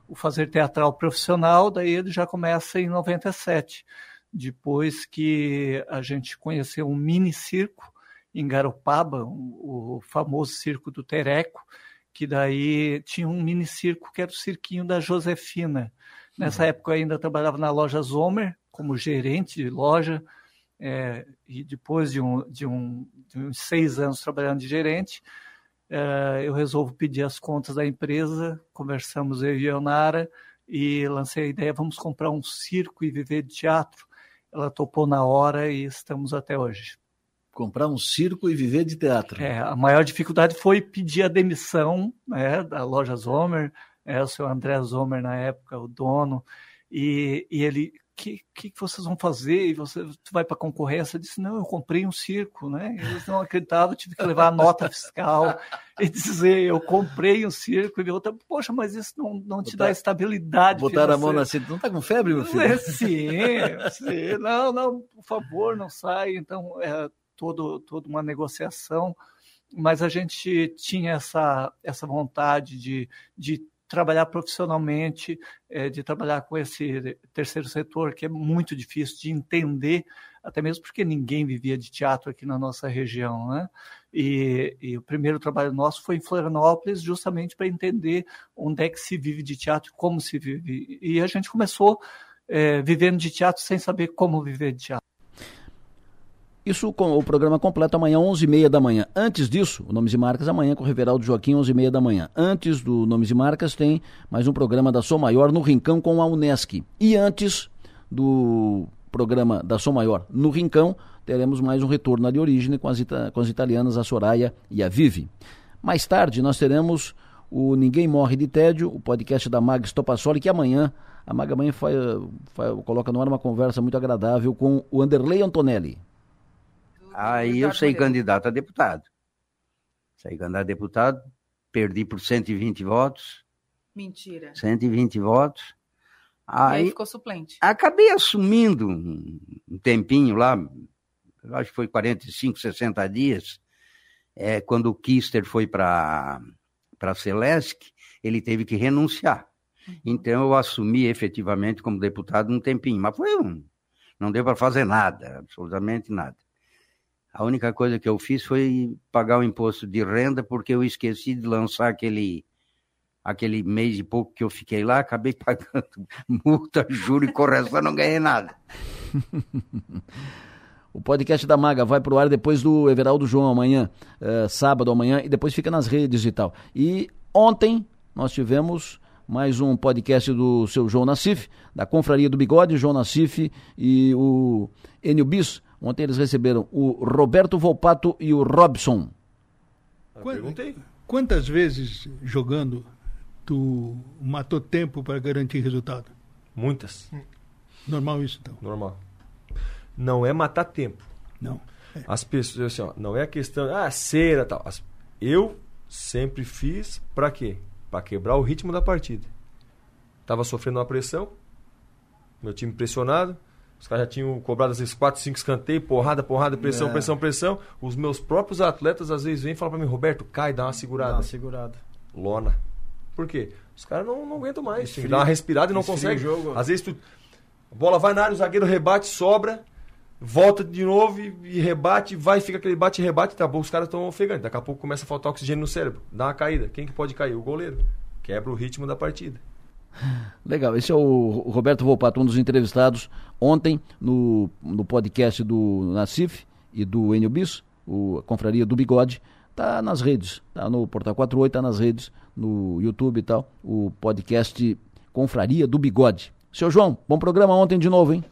O fazer teatral profissional, daí ele já começa em 97. depois que a gente conheceu um mini circo em Garopaba, o famoso circo do Tereco, que daí tinha um mini circo que era o cirquinho da Josefina. Nessa uhum. época eu ainda trabalhava na loja Zomer, como gerente de loja, é, e depois de, um, de, um, de, uns seis anos trabalhando de gerente, é, eu resolvo pedir as contas da empresa, conversamos eu e a Leonara, e lancei a ideia, vamos comprar um circo e viver de teatro. Ela topou na hora e estamos até hoje. Comprar um circo e viver de teatro. É, a maior dificuldade foi pedir a demissão né, da loja Zomer, é, o seu André Zomer na época, o dono, e, e ele que, que vocês vão fazer? E você vai para a concorrência? Eu disse, não, eu comprei um circo, né? Eles não acreditavam, tive que levar a nota fiscal e dizer, eu comprei um circo. E outra, poxa, mas isso não, não te Botar, dá estabilidade Botaram a mão na cinta, não está com febre, meu filho? É, sim, sim, não, não, por favor, não sai. Então, é todo, toda uma negociação, mas a gente tinha essa, essa vontade de, de trabalhar profissionalmente, é, de trabalhar com esse terceiro setor, que é muito difícil de entender, até mesmo porque ninguém vivia de teatro aqui na nossa região. Né? E, e o primeiro trabalho nosso foi em Florianópolis, justamente para entender onde é que se vive de teatro, como se vive. E a gente começou é, vivendo de teatro sem saber como viver de teatro. Isso com o programa completo amanhã, 11h30 da manhã. Antes disso, o Nomes e Marcas amanhã com o Reveraldo Joaquim, 11h30 da manhã. Antes do Nomes e Marcas tem mais um programa da Som Maior no Rincão com a Unesc. E antes do programa da Som Maior no Rincão, teremos mais um retorno de origem com as, com as italianas, a Soraya e a Vivi. Mais tarde nós teremos o Ninguém Morre de Tédio, o podcast da Mag Stopassoli, que amanhã a Mag amanhã faz, faz, coloca no ar uma conversa muito agradável com o Anderley Antonelli. Aí eu saí candidato a deputado. Saí candidato a deputado, perdi por 120 votos. Mentira. 120 votos. Aí, aí ficou suplente. Acabei assumindo um tempinho lá, acho que foi 45, 60 dias, é, quando o Kister foi para a Celesc, ele teve que renunciar. Uhum. Então eu assumi efetivamente como deputado um tempinho, mas foi um. Não deu para fazer nada, absolutamente nada. A única coisa que eu fiz foi pagar o imposto de renda, porque eu esqueci de lançar aquele, aquele mês e pouco que eu fiquei lá, acabei pagando multa, juro e correção, não ganhei nada. O podcast da Maga vai pro ar depois do Everaldo João amanhã, uh, sábado amanhã, e depois fica nas redes e tal. E ontem nós tivemos mais um podcast do seu João Nassif, da Confraria do Bigode, João Nassif e o Enio Bis, Ontem eles receberam o Roberto Volpato e o Robson. perguntei. Quantas vezes jogando tu matou tempo para garantir resultado? Muitas. Normal isso, então? Normal. Não é matar tempo. Não. É. As pessoas, assim, ó, não é a questão, ah, cera tal. As, eu sempre fiz para quê? Para quebrar o ritmo da partida. Tava sofrendo uma pressão, meu time pressionado, os caras já tinham cobrado às vezes 4, 5 escanteios, porrada, porrada, pressão, é. pressão, pressão. Os meus próprios atletas às vezes vêm e falam pra mim, Roberto, cai, dá uma segurada. Dá uma segurada. Lona. Por quê? Os caras não, não aguentam mais. Tem que dar uma respirada e não consegue. Às vezes tu. A bola vai na área, o zagueiro rebate, sobra, volta de novo e, e rebate, vai, fica aquele bate e rebate, tá bom, os caras estão ofegando. Daqui a pouco começa a faltar oxigênio no cérebro. Dá uma caída. Quem que pode cair? O goleiro. Quebra o ritmo da partida. Legal, esse é o Roberto Volpato, um dos entrevistados ontem no, no podcast do Nacif e do Enio Bis, o, a Confraria do Bigode, tá nas redes, tá no Portal 48, tá nas redes, no YouTube e tal, o podcast Confraria do Bigode. Seu João, bom programa ontem de novo, hein?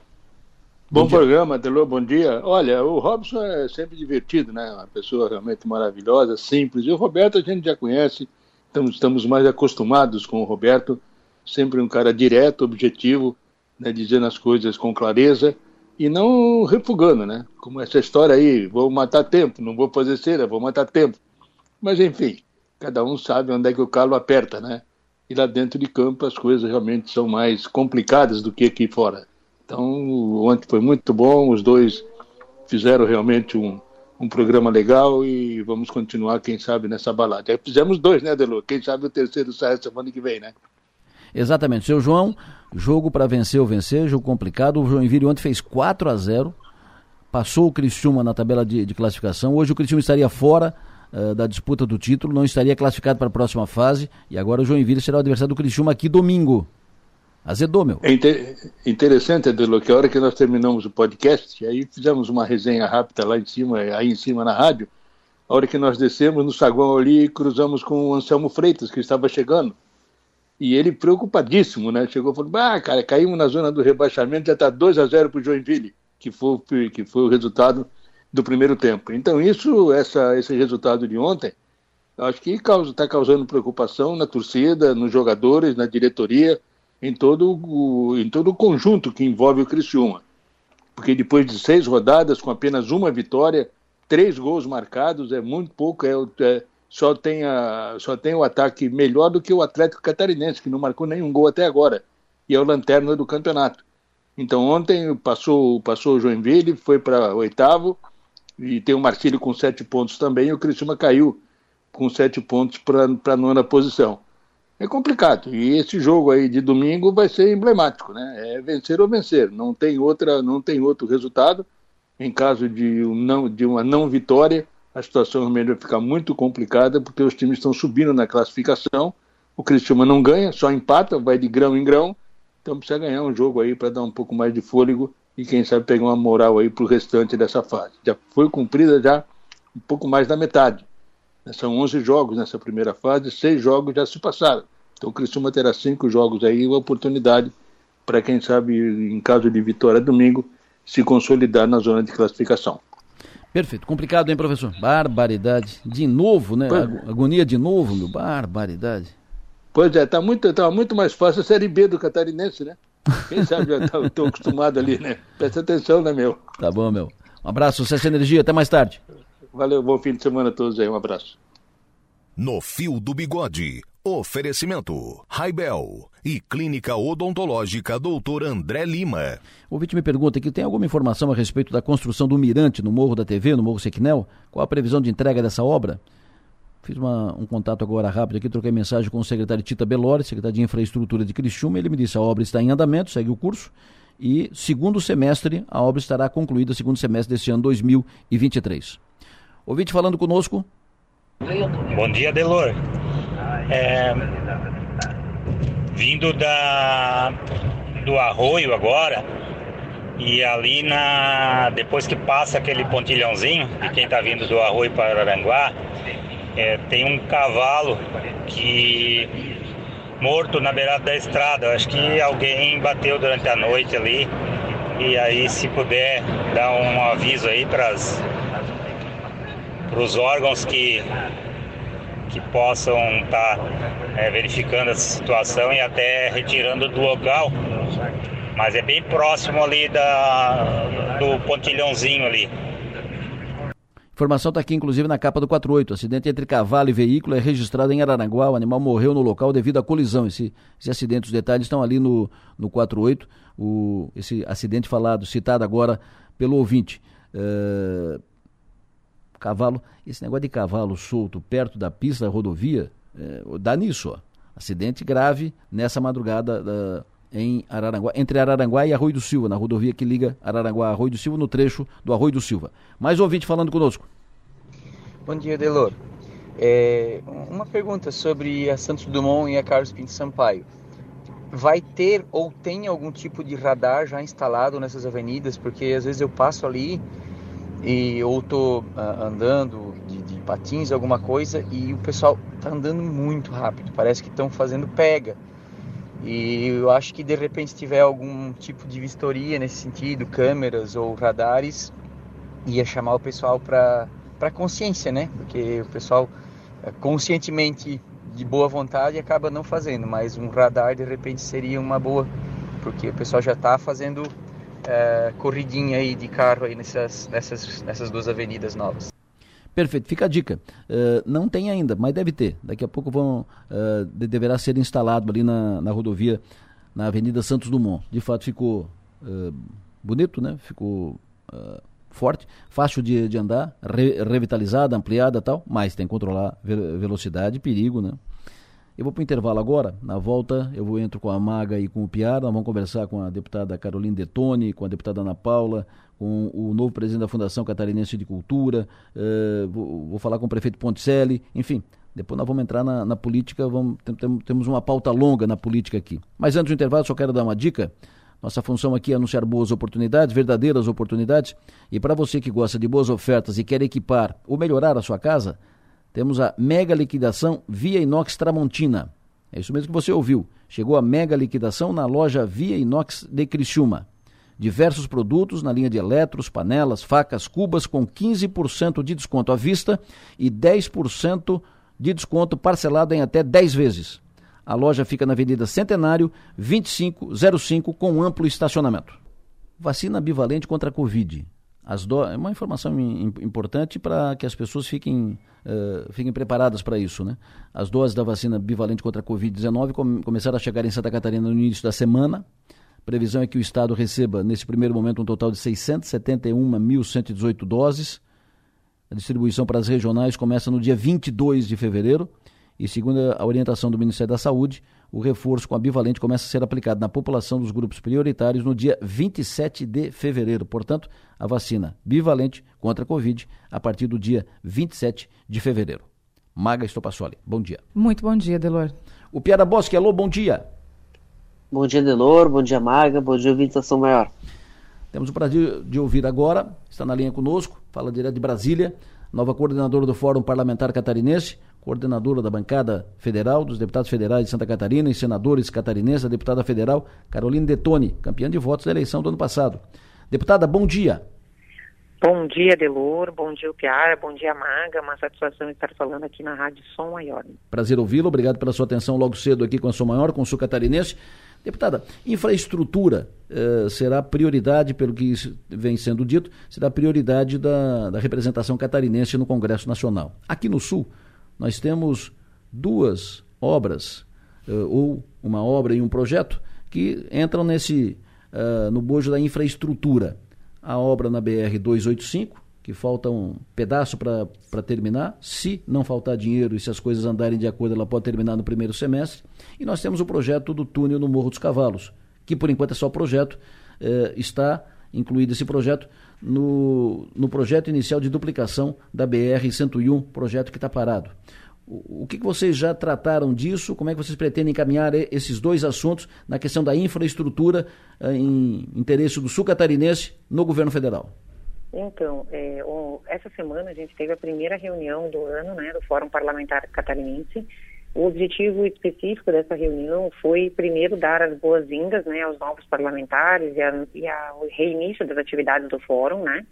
Bom, bom programa, Delô, bom dia. Olha, o Robson é sempre divertido, né? Uma pessoa realmente maravilhosa, simples. E o Roberto a gente já conhece, estamos, estamos mais acostumados com o Roberto sempre um cara direto, objetivo, né, dizendo as coisas com clareza e não refugando, né? Como essa história aí, vou matar tempo, não vou fazer cera, vou matar tempo. Mas enfim, cada um sabe onde é que o calo aperta, né? E lá dentro de campo as coisas realmente são mais complicadas do que aqui fora. Então, ontem foi muito bom, os dois fizeram realmente um, um programa legal e vamos continuar, quem sabe, nessa balada. Fizemos dois, né, Delu? Quem sabe o terceiro sai semana que vem, né? Exatamente. Seu João, jogo para vencer ou vencer, jogo complicado. O Joinville ontem fez 4 a 0 passou o Criciúma na tabela de, de classificação. Hoje o Criciúma estaria fora uh, da disputa do título, não estaria classificado para a próxima fase. E agora o Joinville será o adversário do Criciúma aqui domingo. Azedou, meu. É inter interessante, Adelo, que a hora que nós terminamos o podcast, aí fizemos uma resenha rápida lá em cima, aí em cima na rádio, a hora que nós descemos no saguão ali, cruzamos com o Anselmo Freitas, que estava chegando. E ele preocupadíssimo, né? Chegou e falou: Ah, cara, caímos na zona do rebaixamento, já está 2 a 0 para o Joinville, que foi, que foi o resultado do primeiro tempo. Então, isso, essa, esse resultado de ontem, acho que está causa, tá causando preocupação na torcida, nos jogadores, na diretoria, em todo, o, em todo o conjunto que envolve o Criciúma. Porque depois de seis rodadas, com apenas uma vitória, três gols marcados, é muito pouco, é, é só, tem a, só tem o ataque melhor do que o Atlético Catarinense, que não marcou nenhum gol até agora, e é o lanterna do campeonato. Então ontem passou, passou o Joinville, foi para oitavo, e tem o Marcílio com sete pontos também, e o Criciúma caiu com sete pontos para a nona posição. É complicado, e esse jogo aí de domingo vai ser emblemático, né? É vencer ou vencer, não tem, outra, não tem outro resultado. Em caso de, um não, de uma não vitória, a situação realmente vai ficar muito complicada, porque os times estão subindo na classificação. O Cristiano não ganha, só empata, vai de grão em grão. Então precisa ganhar um jogo aí para dar um pouco mais de fôlego e quem sabe pegar uma moral aí para o restante dessa fase. Já foi cumprida já um pouco mais da metade. São 11 jogos nessa primeira fase, seis jogos já se passaram. Então o Criciúma terá cinco jogos aí, uma oportunidade para quem sabe, em caso de vitória domingo, se consolidar na zona de classificação. Perfeito. Complicado, hein, professor? Barbaridade. De novo, né? Pois... Agonia de novo, meu. Barbaridade. Pois é, tá muito, tá muito mais fácil a Série B do Catarinense, né? Quem sabe já tá, tô acostumado ali, né? Presta atenção, né, meu? Tá bom, meu. Um abraço, sucesso energia. Até mais tarde. Valeu, bom fim de semana a todos aí. Um abraço. No Fio do Bigode. Oferecimento: Raibel e Clínica Odontológica Dr. André Lima. O ouvinte me pergunta aqui: tem alguma informação a respeito da construção do Mirante no Morro da TV, no Morro Sequinel? Qual a previsão de entrega dessa obra? Fiz uma, um contato agora rápido aqui, troquei mensagem com o secretário Tita Belori, secretário de Infraestrutura de Criciúma. Ele me disse: a obra está em andamento, segue o curso. E segundo semestre, a obra estará concluída, segundo semestre deste ano 2023. Ouvinte falando conosco. Bom dia, Delor. É, vindo da, do arroio agora, e ali na. Depois que passa aquele pontilhãozinho, de quem está vindo do arroio para Aranguá, é, tem um cavalo que morto na beirada da estrada. Acho que alguém bateu durante a noite ali. E aí se puder dar um aviso aí para os órgãos que que possam estar tá, é, verificando essa situação e até retirando do local. Mas é bem próximo ali da, do pontilhãozinho ali. Informação está aqui, inclusive, na capa do 48. Acidente entre cavalo e veículo é registrado em Araranguá. O animal morreu no local devido à colisão. Esse, esse acidente, os detalhes estão ali no, no 48. O, esse acidente falado, citado agora pelo ouvinte. Uh, Cavalo, esse negócio de cavalo solto perto da pista da rodovia, é, dá nisso, ó. Acidente grave nessa madrugada da, em Araranguá, entre Araranguá e Arroio do Silva, na rodovia que liga Araranguá a Arroio do Silva, no trecho do Arroio do Silva. Mais ouvinte falando conosco. Bom dia, Delor. É, uma pergunta sobre a Santos Dumont e a Carlos Pinto Sampaio. Vai ter ou tem algum tipo de radar já instalado nessas avenidas? Porque às vezes eu passo ali e ou tô uh, andando de, de, patins, alguma coisa, e o pessoal tá andando muito rápido, parece que estão fazendo pega. E eu acho que de repente se tiver algum tipo de vistoria nesse sentido, câmeras ou radares, ia chamar o pessoal para para consciência, né? Porque o pessoal eh, conscientemente de boa vontade acaba não fazendo, mas um radar de repente seria uma boa, porque o pessoal já está fazendo é, corridinha aí de carro aí nessas, nessas, nessas duas avenidas novas. Perfeito, fica a dica. Uh, não tem ainda, mas deve ter. Daqui a pouco vão, uh, de, deverá ser instalado ali na, na rodovia, na Avenida Santos Dumont. De fato ficou uh, bonito, né? Ficou forte, fácil de, de andar, re, revitalizada, ampliada tal, mas tem que controlar ve velocidade e perigo, né? Eu vou para o intervalo agora. Na volta, eu vou entro com a Maga e com o Piara. Nós vamos conversar com a deputada Carolina Detone, com a deputada Ana Paula, com o novo presidente da Fundação Catarinense de Cultura. Uh, vou, vou, falar com o prefeito Ponticelli. Enfim, depois nós vamos entrar na, na política. Vamos, tem, tem, temos uma pauta longa na política aqui. Mas antes do intervalo, só quero dar uma dica. Nossa função aqui é anunciar boas oportunidades, verdadeiras oportunidades. E para você que gosta de boas ofertas e quer equipar ou melhorar a sua casa, temos a mega liquidação Via Inox Tramontina. É isso mesmo que você ouviu. Chegou a mega liquidação na loja Via Inox de Criciúma. Diversos produtos na linha de eletros, panelas, facas, cubas com 15% de desconto à vista e 10% de desconto parcelado em até 10 vezes. A loja fica na Avenida Centenário, 2505, com amplo estacionamento. Vacina bivalente contra a Covid. As do... É uma informação importante para que as pessoas fiquem, uh, fiquem preparadas para isso. Né? As doses da vacina bivalente contra a Covid-19 com... começaram a chegar em Santa Catarina no início da semana. Previsão é que o Estado receba, nesse primeiro momento, um total de 671.118 doses. A distribuição para as regionais começa no dia 22 de fevereiro e, segundo a orientação do Ministério da Saúde, o reforço com a bivalente começa a ser aplicado na população dos grupos prioritários no dia 27 de fevereiro. Portanto, a vacina bivalente contra a Covid a partir do dia 27 de fevereiro. Maga Estopassoli, bom dia. Muito bom dia, Delor. O Piara Bosque, alô, bom dia. Bom dia, Delor, bom dia, Maga, bom dia, ouvinte São Maior. Temos o prazer de ouvir agora, está na linha conosco, fala direto de Brasília, nova coordenadora do Fórum Parlamentar Catarinense, coordenadora da bancada federal dos deputados federais de Santa Catarina e senadores catarinenses, a deputada federal Carolina Detone, campeã de votos da eleição do ano passado. Deputada, bom dia. Bom dia, Delor, bom dia, Piara, bom dia, Maga, uma satisfação estar falando aqui na Rádio Som Maior. Prazer ouvi-lo, obrigado pela sua atenção logo cedo aqui com a Som Maior, com o Sul Catarinense. Deputada, infraestrutura eh, será prioridade, pelo que vem sendo dito, será prioridade da, da representação catarinense no Congresso Nacional. Aqui no Sul, nós temos duas obras, uh, ou uma obra e um projeto, que entram nesse uh, no bojo da infraestrutura. A obra na BR 285, que falta um pedaço para terminar. Se não faltar dinheiro e se as coisas andarem de acordo, ela pode terminar no primeiro semestre. E nós temos o projeto do túnel no Morro dos Cavalos, que por enquanto é só projeto, eh, está incluído esse projeto no, no projeto inicial de duplicação da BR-101, projeto que está parado. O, que vocês já trataram disso? Como é que vocês pretendem encaminhar esses dois assuntos na questão da infraestrutura eh, em interesse do sul catarinense no governo federal? Então, é, o, essa semana a gente teve a primeira reunião do ano né, do Fórum Parlamentar Catarinense o objetivo específico dessa reunião foi, primeiro, dar as boas-vindas né, aos novos parlamentares e, a, e ao reinício das atividades do fórum, né?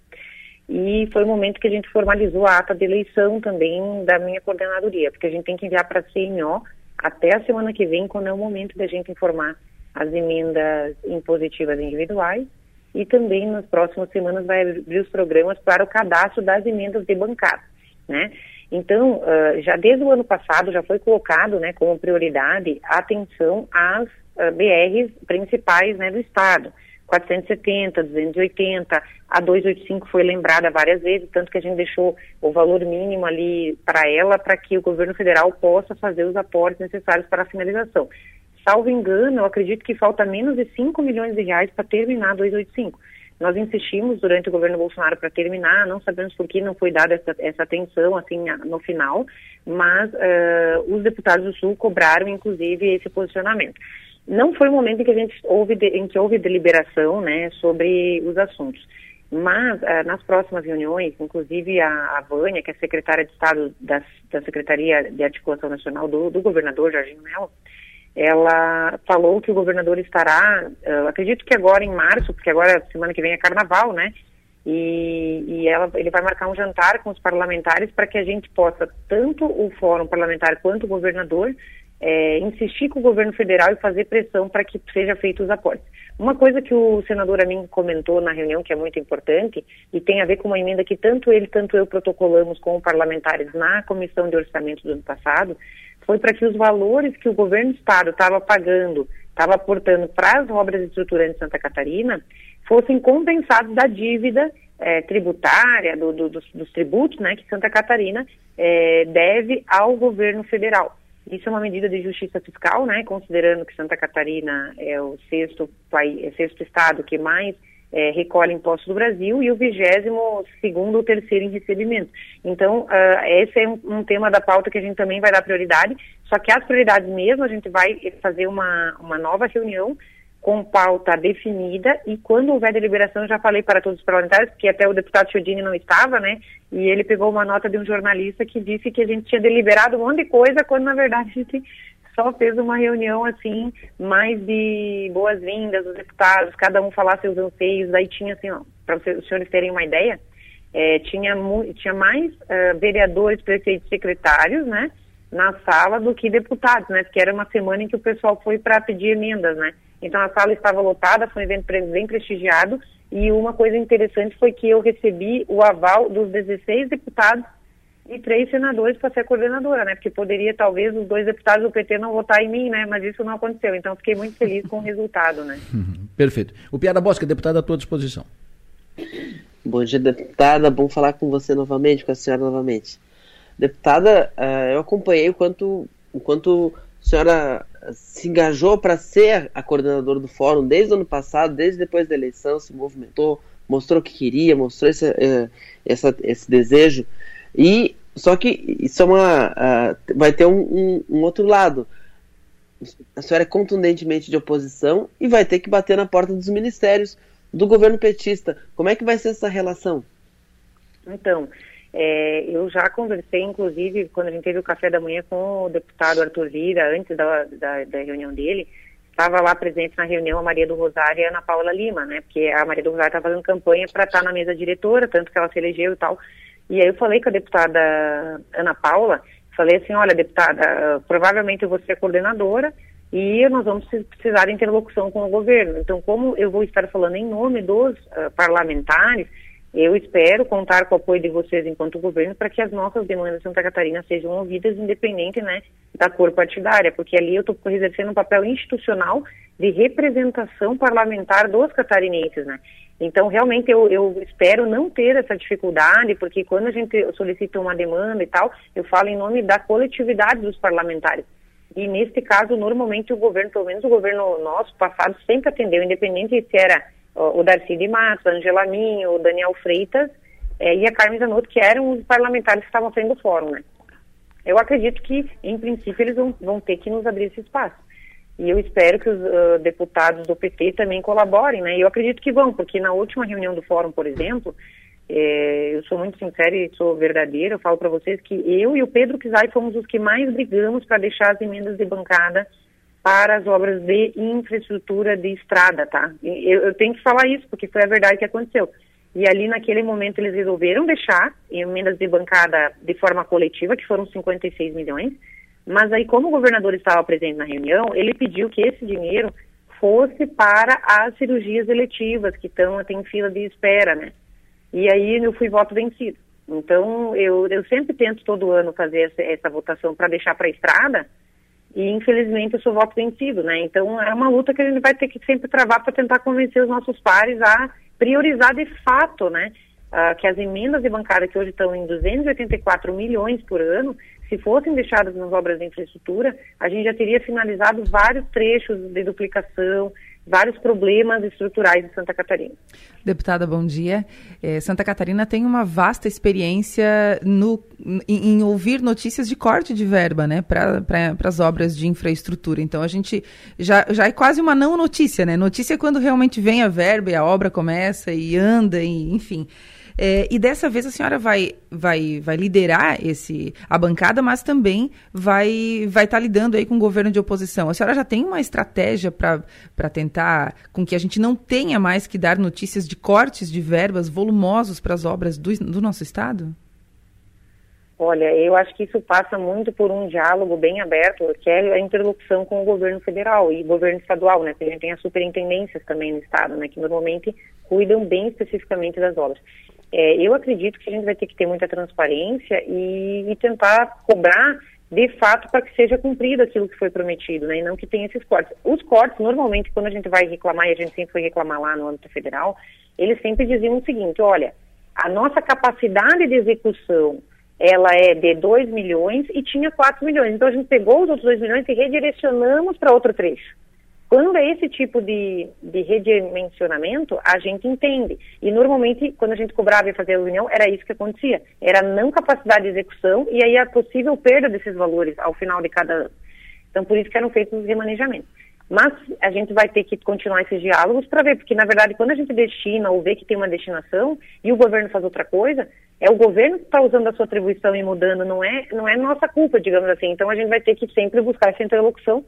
E foi o momento que a gente formalizou a ata de eleição também da minha coordenadoria, porque a gente tem que enviar para a CNO até a semana que vem, quando é o momento da gente informar as emendas impositivas individuais e também nas próximas semanas vai abrir os programas para o cadastro das emendas de bancada, né? Então, uh, já desde o ano passado já foi colocado, né, como prioridade atenção às uh, BRs principais, né, do estado. 470, 280, a 285 foi lembrada várias vezes, tanto que a gente deixou o valor mínimo ali para ela, para que o governo federal possa fazer os aportes necessários para a finalização. Salvo engano, eu acredito que falta menos de 5 milhões de reais para terminar a 285. Nós insistimos durante o governo Bolsonaro para terminar, não sabemos por que não foi dada essa, essa atenção assim no final, mas uh, os deputados do Sul cobraram inclusive esse posicionamento. Não foi o momento em que a gente houve de, em que houve deliberação, né, sobre os assuntos. Mas, uh, nas próximas reuniões, inclusive a, a Vânia, que é secretária de Estado da, da Secretaria de Articulação Nacional do, do governador Jorginho Melo, ela falou que o governador estará, acredito que agora em março, porque agora semana que vem é carnaval, né? E, e ela, ele vai marcar um jantar com os parlamentares para que a gente possa, tanto o fórum parlamentar quanto o governador, é, insistir com o governo federal e fazer pressão para que seja feito os aportes. Uma coisa que o senador Amin comentou na reunião, que é muito importante, e tem a ver com uma emenda que tanto ele, tanto eu protocolamos com parlamentares na comissão de orçamento do ano passado, foi para que os valores que o governo do estado estava pagando, estava aportando para as obras estruturantes de Santa Catarina, fossem compensados da dívida é, tributária, do, do, dos, dos, tributos né, que Santa Catarina é, deve ao governo federal. Isso é uma medida de justiça fiscal, né? Considerando que Santa Catarina é o sexto país, é sexto estado que mais é, recolhe impostos do Brasil e o vigésimo segundo ou terceiro em recebimento. Então, uh, esse é um, um, tema da pauta que a gente também vai dar prioridade, só que as prioridades mesmo, a gente vai fazer uma, uma nova reunião com pauta definida e quando houver deliberação, já falei para todos os parlamentares, porque até o deputado Chiodini não estava, né, e ele pegou uma nota de um jornalista que disse que a gente tinha deliberado um monte de coisa, quando na verdade a gente só fez uma reunião assim, mais de boas-vindas dos deputados, cada um falar seus anseios, aí tinha assim, para os senhores terem uma ideia, é, tinha, tinha mais uh, vereadores, prefeitos, secretários, né, na sala do que deputados, né, porque era uma semana em que o pessoal foi para pedir emendas, né, então a sala estava lotada, foi um evento bem prestigiado e uma coisa interessante foi que eu recebi o aval dos 16 deputados e três senadores para ser coordenadora, né? Porque poderia talvez os dois deputados do PT não votar em mim, né? Mas isso não aconteceu. Então fiquei muito feliz com o resultado, né? Uhum. Perfeito. O Piada Bosca, deputada à tua disposição. Bom dia, deputada. Bom falar com você novamente, com a senhora novamente. Deputada, uh, eu acompanhei o quanto, o quanto a senhora se engajou para ser a coordenadora do fórum desde o ano passado, desde depois da eleição, se movimentou, mostrou o que queria, mostrou esse, uh, essa, esse desejo. E só que isso é uma, uh, vai ter um, um, um, outro lado. A senhora é contundentemente de oposição e vai ter que bater na porta dos ministérios do governo petista. Como é que vai ser essa relação? Então, é, eu já conversei, inclusive, quando a gente teve o café da manhã com o deputado Arthur Lira, antes da, da, da reunião dele, estava lá presente na reunião a Maria do Rosário e a Ana Paula Lima, né? Porque a Maria do Rosário está fazendo campanha para estar tá na mesa diretora, tanto que ela se elegeu e tal. E aí eu falei com a deputada Ana Paula, falei assim, olha, deputada, provavelmente eu vou ser coordenadora e nós vamos precisar de interlocução com o governo. Então, como eu vou estar falando em nome dos uh, parlamentares, eu espero contar com o apoio de vocês enquanto governo para que as nossas demandas de Santa Catarina sejam ouvidas independente né, da cor partidária, porque ali eu estou exercendo um papel institucional de representação parlamentar dos catarinenses, né? Então, realmente, eu, eu espero não ter essa dificuldade, porque quando a gente solicita uma demanda e tal, eu falo em nome da coletividade dos parlamentares. E, neste caso, normalmente o governo, pelo menos o governo nosso, passado, sempre atendeu, independente se era o Darcy de Matos, Angela Minho, o Daniel Freitas é, e a Carmen Zanotto, que eram os parlamentares que estavam frente do fórum, né? Eu acredito que, em princípio, eles vão, vão ter que nos abrir esse espaço. E eu espero que os uh, deputados do PT também colaborem, né? E eu acredito que vão, porque na última reunião do fórum, por exemplo, é, eu sou muito sincera e sou verdadeira, eu falo para vocês que eu e o Pedro Kizai fomos os que mais brigamos para deixar as emendas de bancada para as obras de infraestrutura de estrada, tá? Eu, eu, tenho que falar isso, porque foi a verdade que aconteceu. E ali, naquele momento, eles resolveram deixar emendas de bancada de forma coletiva, que foram 56 milhões, mas aí, como o governador estava presente na reunião, ele pediu que esse dinheiro fosse para as cirurgias eletivas, que estão, tem fila de espera, né? E aí eu fui voto vencido. Então, eu, eu sempre tento todo ano fazer essa, essa votação para deixar para a estrada, e infelizmente eu sou voto vencido, né? Então é uma luta que a gente vai ter que sempre travar para tentar convencer os nossos pares a priorizar de fato, né? Uh, que as emendas de bancada que hoje estão em 284 milhões por ano, se fossem deixadas nas obras de infraestrutura, a gente já teria finalizado vários trechos de duplicação, vários problemas estruturais de Santa Catarina. Deputada, bom dia. É, Santa Catarina tem uma vasta experiência no, em, em ouvir notícias de corte de verba né, para pra, as obras de infraestrutura. Então a gente já, já é quase uma não notícia, né? Notícia é quando realmente vem a verba e a obra começa e anda, e, enfim. É, e dessa vez a senhora vai, vai, vai liderar esse, a bancada, mas também vai vai estar tá lidando aí com o governo de oposição. A senhora já tem uma estratégia para tentar com que a gente não tenha mais que dar notícias de cortes de verbas volumosos para as obras do, do nosso Estado? Olha, eu acho que isso passa muito por um diálogo bem aberto, que é a interlocução com o governo federal e governo estadual, né? Porque a gente tem as superintendências também no estado, né? Que normalmente cuidam bem especificamente das obras. É, eu acredito que a gente vai ter que ter muita transparência e, e tentar cobrar de fato para que seja cumprido aquilo que foi prometido, né? E não que tenha esses cortes. Os cortes, normalmente, quando a gente vai reclamar, e a gente sempre foi reclamar lá no âmbito federal, eles sempre diziam o seguinte, olha, a nossa capacidade de execução ela é de 2 milhões e tinha 4 milhões. Então a gente pegou os outros 2 milhões e redirecionamos para outro trecho. Quando é esse tipo de, de redimensionamento, a gente entende. E normalmente, quando a gente cobrava e fazia a reunião, era isso que acontecia. Era não capacidade de execução e aí a possível perda desses valores ao final de cada ano. Então, por isso que eram feitos os remanejamentos. Mas a gente vai ter que continuar esses diálogos para ver, porque na verdade, quando a gente destina ou vê que tem uma destinação e o governo faz outra coisa, é o governo que está usando a sua atribuição e mudando, não é, não é nossa culpa, digamos assim. Então a gente vai ter que sempre buscar essa interlocução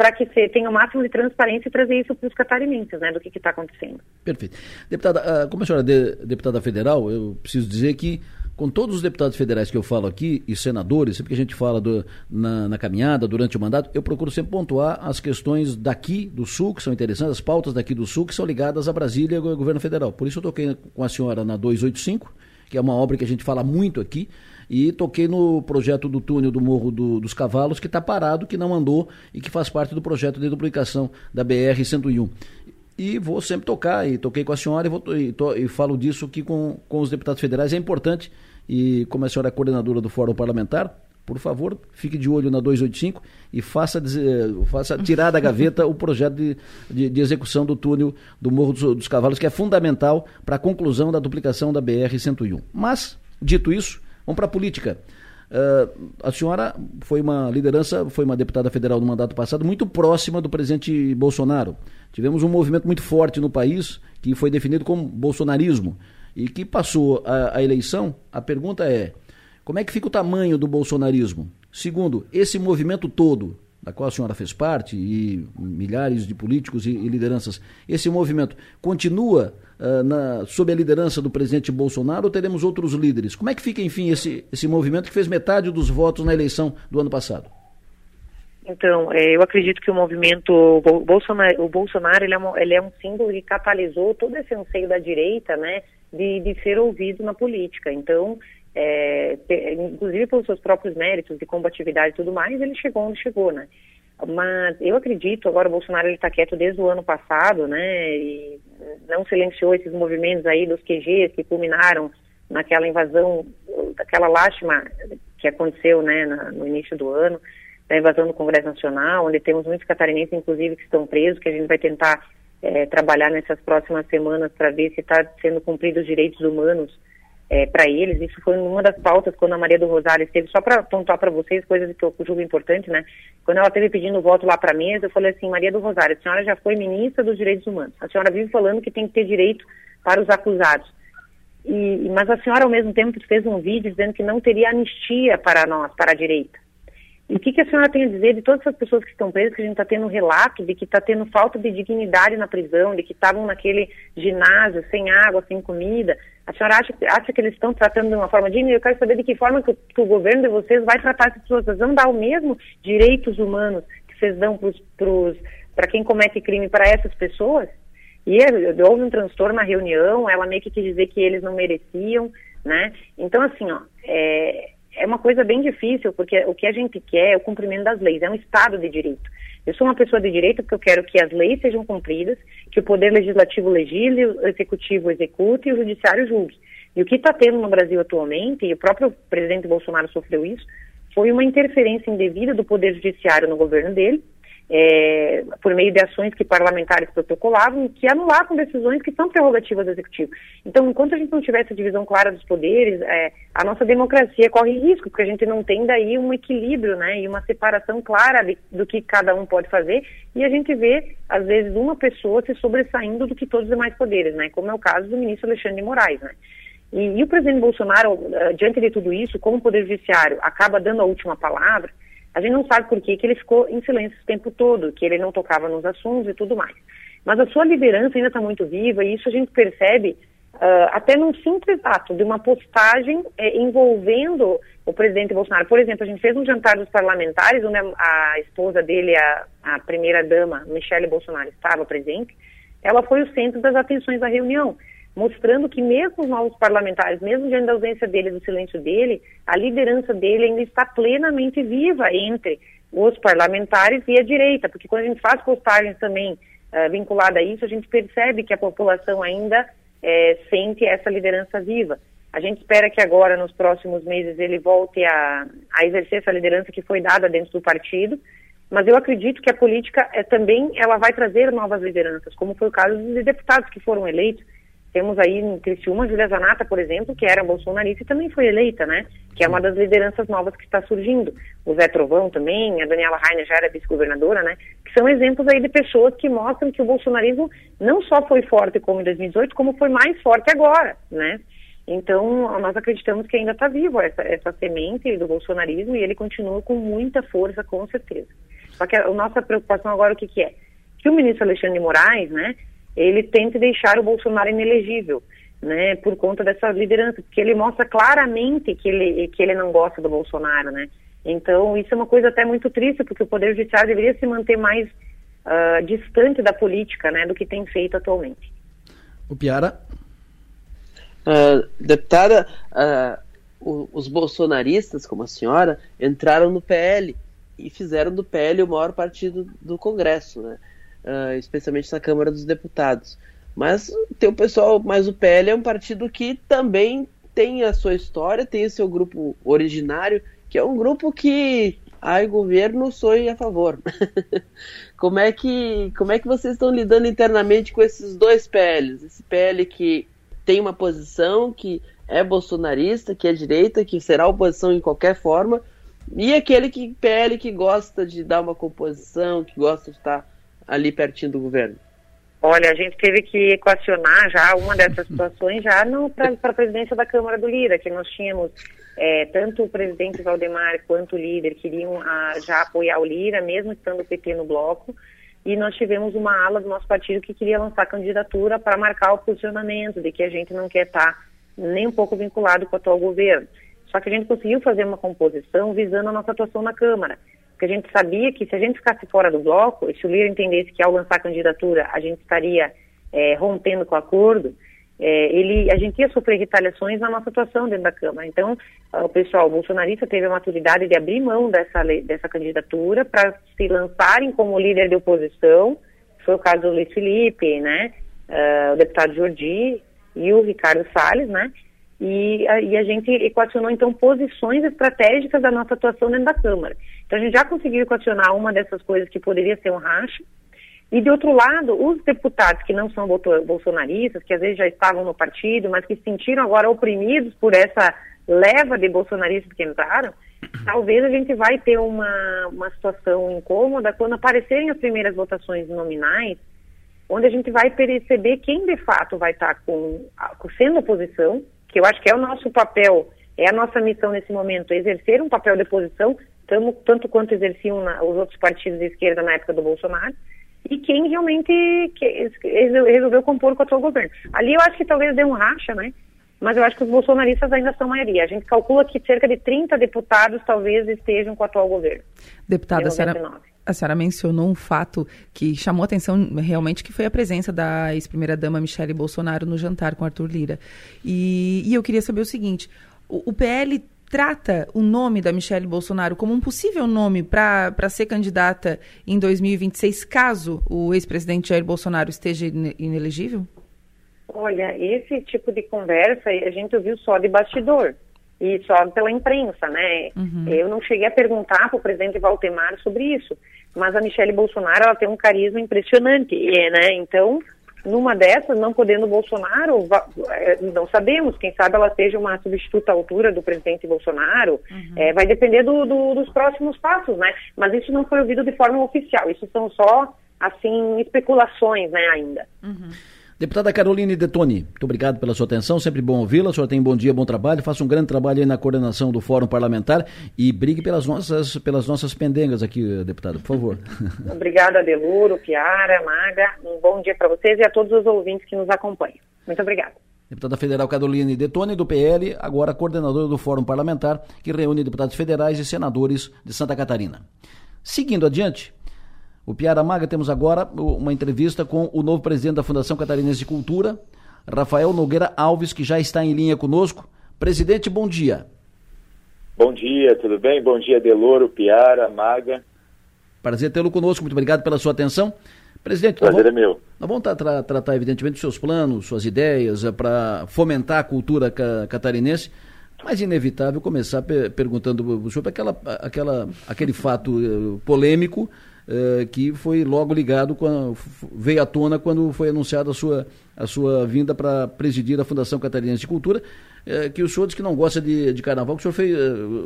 para que você tenha o máximo de transparência e trazer isso para os catarinenses, né, do que está acontecendo. Perfeito. Deputada, ah, como a senhora é deputada federal, eu preciso dizer que com todos os deputados federais que eu falo aqui e senadores, sempre que a gente fala do, na, na, caminhada, durante o mandato, eu procuro sempre pontuar as questões daqui do Sul, que são interessantes, as pautas daqui do Sul, que são ligadas a Brasília e ao governo federal. Por isso eu toquei com a senhora na 285, que é uma obra que a gente fala muito aqui, e toquei no projeto do túnel do Morro do, dos Cavalos, que está parado, que não andou e que faz parte do projeto de duplicação da BR-101. E vou sempre tocar, e toquei com a senhora e, vou, e, to, e falo disso aqui com, com os deputados federais. É importante, e como a senhora é coordenadora do Fórum Parlamentar, por favor, fique de olho na 285 e faça, faça tirar da gaveta o projeto de, de, de, execução do túnel do Morro dos, dos Cavalos, que é fundamental para a conclusão da duplicação da BR-101. Mas, dito isso, Vamos para a política. Uh, a senhora foi uma liderança, foi uma deputada federal no mandato passado, muito próxima do presidente Bolsonaro. Tivemos um movimento muito forte no país, que foi definido como bolsonarismo, e que passou a, a eleição. A pergunta é: como é que fica o tamanho do bolsonarismo? Segundo, esse movimento todo, da qual a senhora fez parte, e milhares de políticos e, e lideranças, esse movimento continua uh, na, sob a liderança do presidente Bolsonaro ou teremos outros líderes? Como é que fica, enfim, esse, esse movimento que fez metade dos votos na eleição do ano passado? Então, é, eu acredito que o movimento Bolsonaro, o Bolsonaro ele é, um, ele é um símbolo que catalisou todo esse anseio da direita, né, de, de ser ouvido na política. Então, é, inclusive pelos seus próprios méritos de combatividade e tudo mais, ele chegou onde chegou, né? Mas eu acredito, agora o Bolsonaro está quieto desde o ano passado, né? E não silenciou esses movimentos aí dos QGs que culminaram naquela invasão, daquela lástima que aconteceu, né, na, no início do ano, da invasão do Congresso Nacional, onde temos muitos catarinenses, inclusive, que estão presos, que a gente vai tentar é, trabalhar nessas próximas semanas para ver se está sendo cumpridos os direitos humanos é, para eles. Isso foi uma das pautas quando a Maria do Rosário esteve, só para pontuar para vocês, coisas que eu julgo importante, né? Quando ela esteve pedindo voto lá para a mesa, eu falei assim, Maria do Rosário, a senhora já foi ministra dos Direitos Humanos. A senhora vive falando que tem que ter direito para os acusados. E, mas a senhora, ao mesmo tempo, fez um vídeo dizendo que não teria anistia para nós, para a direita. E o que, que, a senhora tem a dizer de todas essas pessoas que estão presas, que a gente está tendo relato de que está tendo falta de dignidade na prisão, de que estavam naquele ginásio sem água, sem comida? A senhora acha, acha que eles estão tratando de uma forma digna? Eu quero saber de que forma que que o governo de vocês vai tratar essas pessoas. Vocês vão dar o mesmo direitos humanos que vocês dão para quem comete crime para essas pessoas? E houve um transtorno na reunião, ela meio que quis dizer que eles não mereciam, né? Então, assim, ó, é, é uma coisa bem difícil, porque o que a gente quer é o cumprimento das leis, é um Estado de direito. Eu sou uma pessoa de direito porque eu quero que as leis sejam cumpridas, que o Poder Legislativo legisle, o Executivo execute e o Judiciário julgue. E o que está tendo no Brasil atualmente, e o próprio presidente Bolsonaro sofreu isso, foi uma interferência indevida do Poder Judiciário no governo dele, é, por meio de ações que parlamentares protocolavam, que anulavam decisões que são prerrogativas do Executivo. Então, enquanto a gente não tiver essa divisão clara dos poderes, é, a nossa democracia corre risco, porque a gente não tem daí um equilíbrio né, e uma separação clara de, do que cada um pode fazer, e a gente vê, às vezes, uma pessoa se sobressaindo do que todos os demais poderes, né, como é o caso do ministro Alexandre de Moraes. Né. E, e o presidente Bolsonaro, uh, diante de tudo isso, como o Poder Judiciário acaba dando a última palavra, a gente não sabe por que, que ele ficou em silêncio o tempo todo, que ele não tocava nos assuntos e tudo mais. Mas a sua liderança ainda está muito viva e isso a gente percebe uh, até num simples ato de uma postagem eh, envolvendo o presidente Bolsonaro. Por exemplo, a gente fez um jantar dos parlamentares, onde a, a esposa dele, a, a primeira-dama, Michele Bolsonaro, estava presente. Ela foi o centro das atenções da reunião mostrando que mesmo os novos parlamentares, mesmo diante da ausência dele, do silêncio dele, a liderança dele ainda está plenamente viva entre os parlamentares e a direita, porque quando a gente faz postagens também uh, vinculada a isso, a gente percebe que a população ainda uh, sente essa liderança viva. A gente espera que agora, nos próximos meses, ele volte a, a exercer essa liderança que foi dada dentro do partido, mas eu acredito que a política é, também ela vai trazer novas lideranças, como foi o caso dos deputados que foram eleitos. Temos aí em Criciúma, Julia Zanata, por exemplo, que era bolsonarista e também foi eleita, né? Que é uma das lideranças novas que está surgindo. O Zé Trovão também, a Daniela Rainer já era vice-governadora, né? Que são exemplos aí de pessoas que mostram que o bolsonarismo não só foi forte como em 2018, como foi mais forte agora, né? Então, nós acreditamos que ainda está vivo essa, essa semente do bolsonarismo e ele continua com muita força, com certeza. Só que a, a nossa preocupação agora o que, que é? Que o ministro Alexandre de Moraes, né, ele tente deixar o Bolsonaro inelegível, né, por conta dessa liderança, porque ele mostra claramente que ele, que ele não gosta do Bolsonaro, né. Então, isso é uma coisa até muito triste, porque o Poder Judiciário deveria se manter mais uh, distante da política, né, do que tem feito atualmente. O Piara? Uh, deputada, uh, os bolsonaristas, como a senhora, entraram no PL e fizeram do PL o maior partido do Congresso, né? Uh, especialmente na Câmara dos Deputados. Mas tem o pessoal, mas o PL é um partido que também tem a sua história, tem o seu grupo originário, que é um grupo que ai governo sou a favor. como é que como é que vocês estão lidando internamente com esses dois PLs? Esse PL que tem uma posição que é bolsonarista, que é direita, que será oposição em qualquer forma, e aquele que PL que gosta de dar uma composição, que gosta de estar ali pertinho do governo? Olha, a gente teve que equacionar já uma dessas situações já para a presidência da Câmara do Lira, que nós tínhamos é, tanto o presidente Valdemar quanto o líder queriam a, ah, já apoiar o Lira, mesmo estando o PT no bloco, e nós tivemos uma ala do nosso partido que queria lançar candidatura para marcar o posicionamento de que a gente não quer estar nem um pouco vinculado com o atual governo. Só que a gente conseguiu fazer uma composição visando a nossa atuação na Câmara. Porque a gente sabia que se a gente ficasse fora do bloco, e se o Lira entendesse que ao lançar a candidatura a gente estaria é, rompendo com o acordo, é, ele, a gente ia sofrer retaliações na nossa atuação dentro da Câmara. Então, o pessoal o bolsonarista teve a maturidade de abrir mão dessa, dessa candidatura para se lançarem como líder de oposição. Foi o caso do Luiz Felipe, né? Uh, o deputado Jordi e o Ricardo Salles, né? e a, e a gente equacionou então posições estratégicas da nossa atuação dentro da Câmara. Então a gente já conseguiu equacionar uma dessas coisas que poderia ser um racha. E de outro lado, os deputados que não são bolsonaristas, que às vezes já estavam no partido, mas que se sentiram agora oprimidos por essa leva de bolsonaristas que entraram, talvez a gente vai ter uma, uma situação incômoda quando aparecerem as primeiras votações nominais, onde a gente vai perceber quem de fato vai estar com, sendo oposição que eu acho que é o nosso papel, é a nossa missão nesse momento, exercer um papel de oposição, tamo, tanto quanto exerciam na, os outros partidos de esquerda na época do Bolsonaro, e quem realmente que, resolveu compor com o atual governo. Ali eu acho que talvez dê um racha, né? Mas eu acho que os bolsonaristas ainda são maioria. A gente calcula que cerca de 30 deputados talvez estejam com o atual governo. Deputada, a senhora, a senhora mencionou um fato que chamou atenção realmente, que foi a presença da ex-primeira-dama Michele Bolsonaro no jantar com Arthur Lira. E, e eu queria saber o seguinte, o, o PL trata o nome da Michele Bolsonaro como um possível nome para ser candidata em 2026, caso o ex-presidente Jair Bolsonaro esteja inelegível? Olha, esse tipo de conversa a gente ouviu só de bastidor e só pela imprensa, né? Uhum. Eu não cheguei a perguntar para o presidente Valdemar sobre isso, mas a Michelle Bolsonaro ela tem um carisma impressionante, né? Então, numa dessas, não podendo Bolsonaro, é, não sabemos, quem sabe ela seja uma substituta à altura do presidente Bolsonaro, uhum. é, vai depender do, do, dos próximos passos, né? Mas isso não foi ouvido de forma oficial, isso são só, assim, especulações, né, ainda. Uhum. Deputada Caroline Detoni, muito obrigado pela sua atenção, sempre bom ouvi-la. A senhora tem bom dia, bom trabalho, faça um grande trabalho aí na coordenação do Fórum Parlamentar e brigue pelas nossas, pelas nossas pendengas aqui, deputada, por favor. Obrigada, Deluro, Piara, Maga. Um bom dia para vocês e a todos os ouvintes que nos acompanham. Muito obrigada. Deputada Federal Caroline Detoni, do PL, agora coordenadora do Fórum Parlamentar, que reúne deputados federais e senadores de Santa Catarina. Seguindo adiante, o Piara Maga, temos agora uma entrevista com o novo presidente da Fundação Catarinense de Cultura, Rafael Nogueira Alves, que já está em linha conosco. Presidente, bom dia. Bom dia, tudo bem? Bom dia, Deloro, Piara, Maga. Prazer tê-lo conosco, muito obrigado pela sua atenção. Presidente, prazer vamos, é meu. Nós vamos tra tra tratar, evidentemente, dos seus planos, suas ideias, é, para fomentar a cultura ca catarinense, mas inevitável começar pe perguntando sobre aquela, aquela, aquele fato uh, polêmico uh, que foi logo ligado, com veio à tona quando foi anunciada a sua, a sua vinda para presidir a Fundação Catarinense de Cultura, uh, que o senhor disse que não gosta de, de carnaval, que o senhor fez,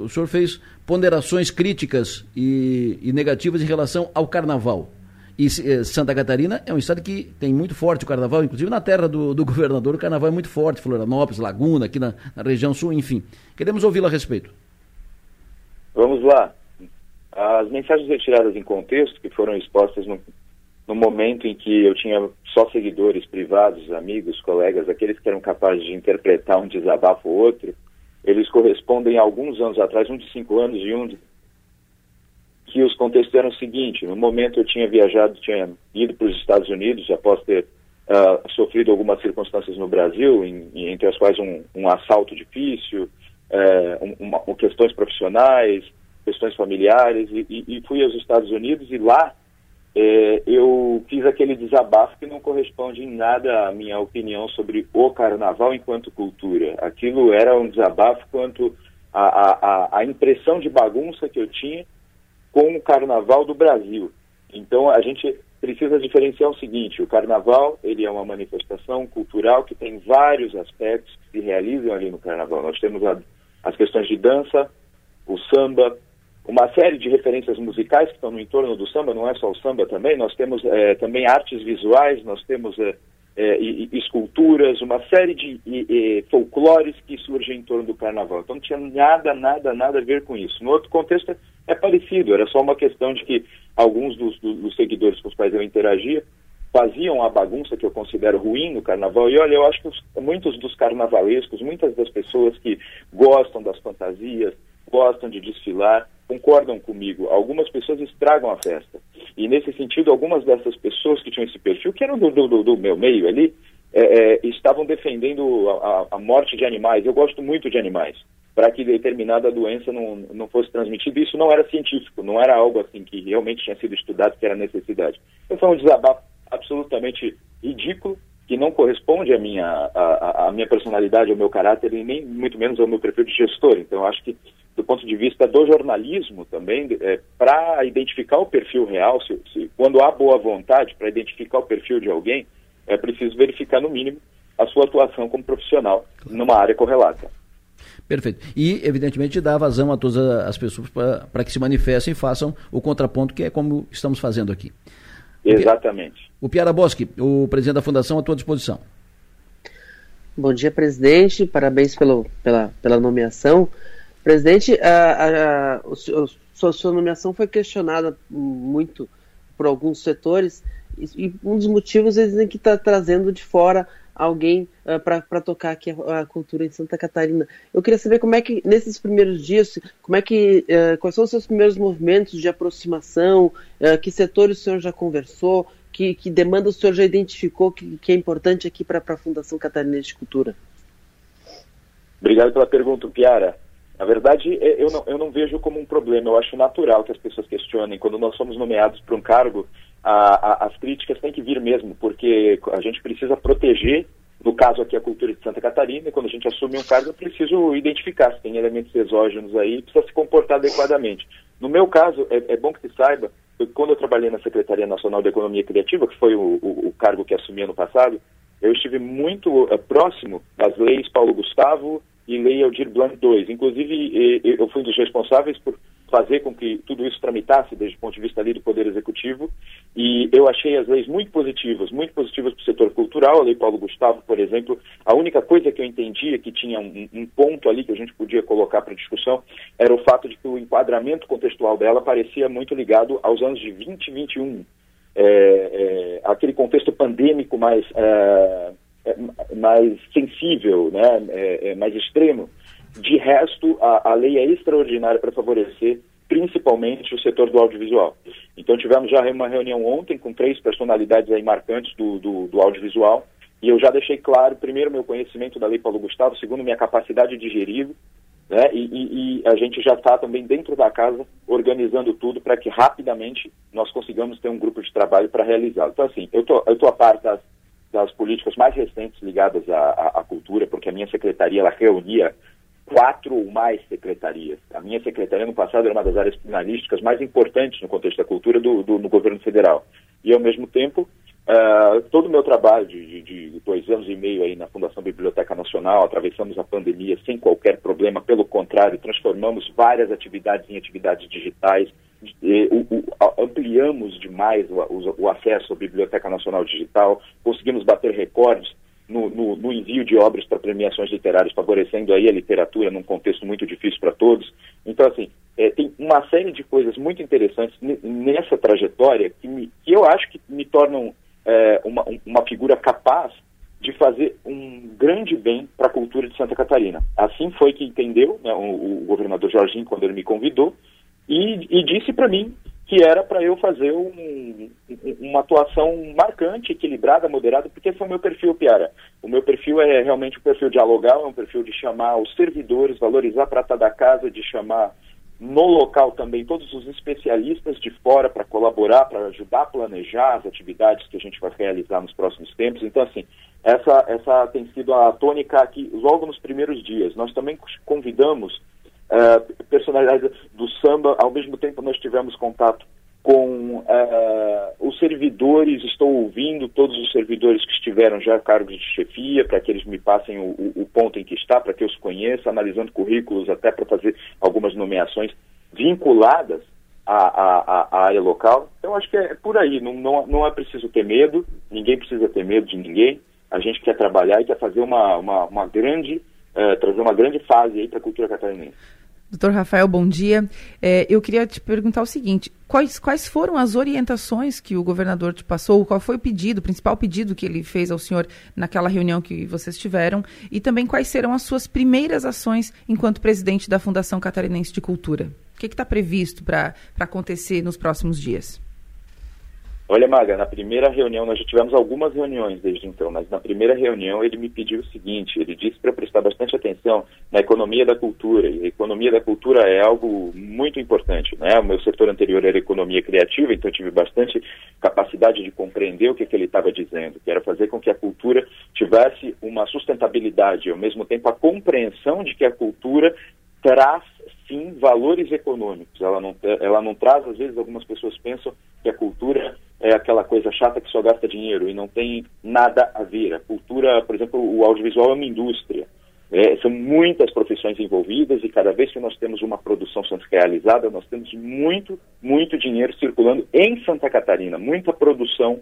o senhor fez ponderações críticas e, e negativas em relação ao carnaval. E eh, Santa Catarina é um estado que tem muito forte o carnaval, inclusive na terra do, do governador o carnaval é muito forte, Florianópolis, Laguna, aqui na, na região sul, enfim. Queremos ouvi-lo a respeito. Vamos lá. As mensagens retiradas em contexto, que foram expostas no, no momento em que eu tinha só seguidores privados, amigos, colegas, aqueles que eram capazes de interpretar um desabafo ou outro, eles correspondem a alguns anos atrás, um de cinco anos e um de que os contextos eram o seguinte: no momento eu tinha viajado, tinha ido para os Estados Unidos após ter uh, sofrido algumas circunstâncias no Brasil, em, em, entre as quais um, um assalto difícil, uh, uma, questões profissionais, questões familiares, e, e, fui aos Estados Unidos e lá eh, eu fiz aquele desabafo que não corresponde em nada à minha opinião sobre o carnaval enquanto cultura. Aquilo era um desabafo quanto à impressão de bagunça que eu tinha com o Carnaval do Brasil. Então a gente precisa diferenciar o seguinte: o Carnaval ele é uma manifestação cultural que tem vários aspectos que se realizam ali no Carnaval. Nós temos a, as questões de dança, o samba, uma série de referências musicais que estão no entorno do samba. Não é só o samba também. Nós temos é, também artes visuais, nós temos é, é, esculturas, uma série de e, folclores que surgem em torno do carnaval. Então não tinha nada, nada, nada a ver com isso. No outro contexto é parecido, era só uma questão de que alguns dos, dos, dos seguidores com os quais eu interagia faziam a bagunça que eu considero ruim no carnaval. E olha, eu acho que os, muitos dos carnavalescos, muitas das pessoas que gostam das fantasias, gostam de desfilar, concordam comigo. Algumas pessoas estragam a festa. E nesse sentido, algumas dessas pessoas que tinham esse perfil, que eram do, do, do meu meio ali, é, é, estavam defendendo a, a, morte de animais. Eu gosto muito de animais, para que determinada doença não, não fosse transmitida. Isso não era científico, não era algo assim que realmente tinha sido estudado, que era necessidade. Então foi um desabafo absolutamente ridículo, que não corresponde à minha, à, à minha personalidade, ao meu caráter, e nem muito menos ao meu perfil de gestor. Então acho que do ponto de vista do jornalismo também, é, para identificar o perfil real, se, se, quando há boa vontade para identificar o perfil de alguém, é preciso verificar, no mínimo, a sua atuação como profissional numa área correlata. Perfeito. E, evidentemente, dar vazão a todas as pessoas para que se manifestem e façam o contraponto, que é como estamos fazendo aqui. Exatamente. O Piara Bosque, o presidente da Fundação, à tua disposição. Bom dia, presidente. Parabéns pelo, pela, pela nomeação. Presidente, a, a, a, a sua nomeação foi questionada muito por alguns setores e, um dos motivos eles dizem que está trazendo de fora alguém uh, para tocar aqui a, a, cultura em Santa Catarina. Eu queria saber como é que nesses primeiros dias, como é que uh, quais são os seus primeiros movimentos de aproximação, uh, que setores o senhor já conversou, que, que demanda o senhor já identificou que, que é importante aqui para a Fundação Catarinense de Cultura. Obrigado pela pergunta, Piara. Na verdade, eu não, eu não vejo como um problema. Eu acho natural que as pessoas questionem. Quando nós somos nomeados para um cargo, a, a, as críticas têm que vir mesmo, porque a gente precisa proteger, no caso aqui, a cultura de Santa Catarina, e quando a gente assume um cargo, eu preciso identificar se tem elementos exógenos aí, precisa se comportar adequadamente. No meu caso, é, é bom que se saiba, quando eu trabalhei na Secretaria Nacional de Economia Criativa, que foi o, o, o cargo que assumi ano passado, eu estive muito uh, próximo das leis Paulo Gustavo e Lei Aldir Blanc II. Inclusive, eu fui um dos responsáveis por fazer com que tudo isso tramitasse desde o ponto de vista ali do Poder Executivo. E eu achei as leis muito positivas, muito positivas para o setor cultural, a Lei Paulo Gustavo, por exemplo, a única coisa que eu entendia que tinha um, um ponto ali que a gente podia colocar para discussão era o fato de que o enquadramento contextual dela parecia muito ligado aos anos de 20 e 21, é, é, aquele contexto pandêmico mais... É, mais sensível, né, é, é, mais extremo. De resto, a, a lei é extraordinária para favorecer principalmente o setor do audiovisual. Então tivemos já uma reunião ontem com três personalidades aí marcantes do, do, do audiovisual e eu já deixei claro, primeiro, meu conhecimento da Lei Paulo Gustavo, segundo, minha capacidade de gerir Né? E, e, e, a gente já está também dentro da casa organizando tudo para que rapidamente nós consigamos ter um grupo de trabalho para realizá-lo. Então, assim, eu tô, estou a par das, das políticas mais recentes ligadas à, à, à, cultura, porque a minha secretaria ela reunia quatro ou mais secretarias. A minha secretaria no passado era uma das áreas finalísticas mais importantes no contexto da cultura do, do no governo federal. E, ao mesmo tempo, Uh, todo o meu trabalho de, de, de, dois anos e meio aí na Fundação Biblioteca Nacional, atravessamos a pandemia sem qualquer problema, pelo contrário, transformamos várias atividades em atividades digitais, e, o, o, ampliamos demais o, o, acesso à Biblioteca Nacional Digital, conseguimos bater recordes no, no, no envio de obras para premiações literárias, favorecendo aí a literatura num contexto muito difícil para todos. Então, assim, é, tem uma série de coisas muito interessantes nessa trajetória que, me, que eu acho que me tornam é, uma, uma figura capaz de fazer um grande bem para a cultura de Santa Catarina. Assim foi que entendeu né, o, o, governador Jorginho quando ele me convidou e, e disse para mim que era para eu fazer um, uma atuação marcante, equilibrada, moderada, porque esse é o meu perfil, Piara. O meu perfil é realmente um perfil dialogal, é um perfil de chamar os servidores, valorizar a prata da casa, de chamar no local também todos os especialistas de fora para colaborar, para ajudar a planejar as atividades que a gente vai realizar nos próximos tempos. Então, assim, essa, essa tem sido a tônica aqui logo nos primeiros dias. Nós também convidamos uh, personalidades do samba, ao mesmo tempo nós tivemos contato com uh, os servidores, estou ouvindo todos os servidores que estiveram já cargos de chefia, para que eles me passem o, o, ponto em que está, para que eu os conheça, analisando currículos até para fazer algumas nomeações vinculadas à, à, à, área local. Então, acho que é por aí, não, não, não é preciso ter medo, ninguém precisa ter medo de ninguém, a gente quer trabalhar e quer fazer uma, uma, uma grande, uh, trazer uma grande fase aí para a cultura catarinense. Doutor Rafael, bom dia. É, eu queria te perguntar o seguinte: quais, quais foram as orientações que o governador te passou? Qual foi o pedido, o principal pedido que ele fez ao senhor naquela reunião que vocês tiveram? E também quais serão as suas primeiras ações enquanto presidente da Fundação Catarinense de Cultura? O que está previsto para acontecer nos próximos dias? Olha, Maga, na primeira reunião, nós já tivemos algumas reuniões desde então, mas na primeira reunião ele me pediu o seguinte: ele disse para prestar bastante atenção na economia da cultura, e a economia da cultura é algo muito importante, né? O meu setor anterior era economia criativa, então tive bastante capacidade de compreender o que, que ele estava dizendo, que era fazer com que a cultura tivesse uma sustentabilidade, ao mesmo tempo a compreensão de que a cultura traz sim valores econômicos. Ela não, ela não traz, às vezes, algumas pessoas pensam que a cultura é aquela coisa chata que só gasta dinheiro e não tem nada a ver. A cultura, por exemplo, o audiovisual é uma indústria. É, são muitas profissões envolvidas e cada vez que nós temos uma produção realizada, nós temos muito, muito dinheiro circulando em Santa Catarina, muita produção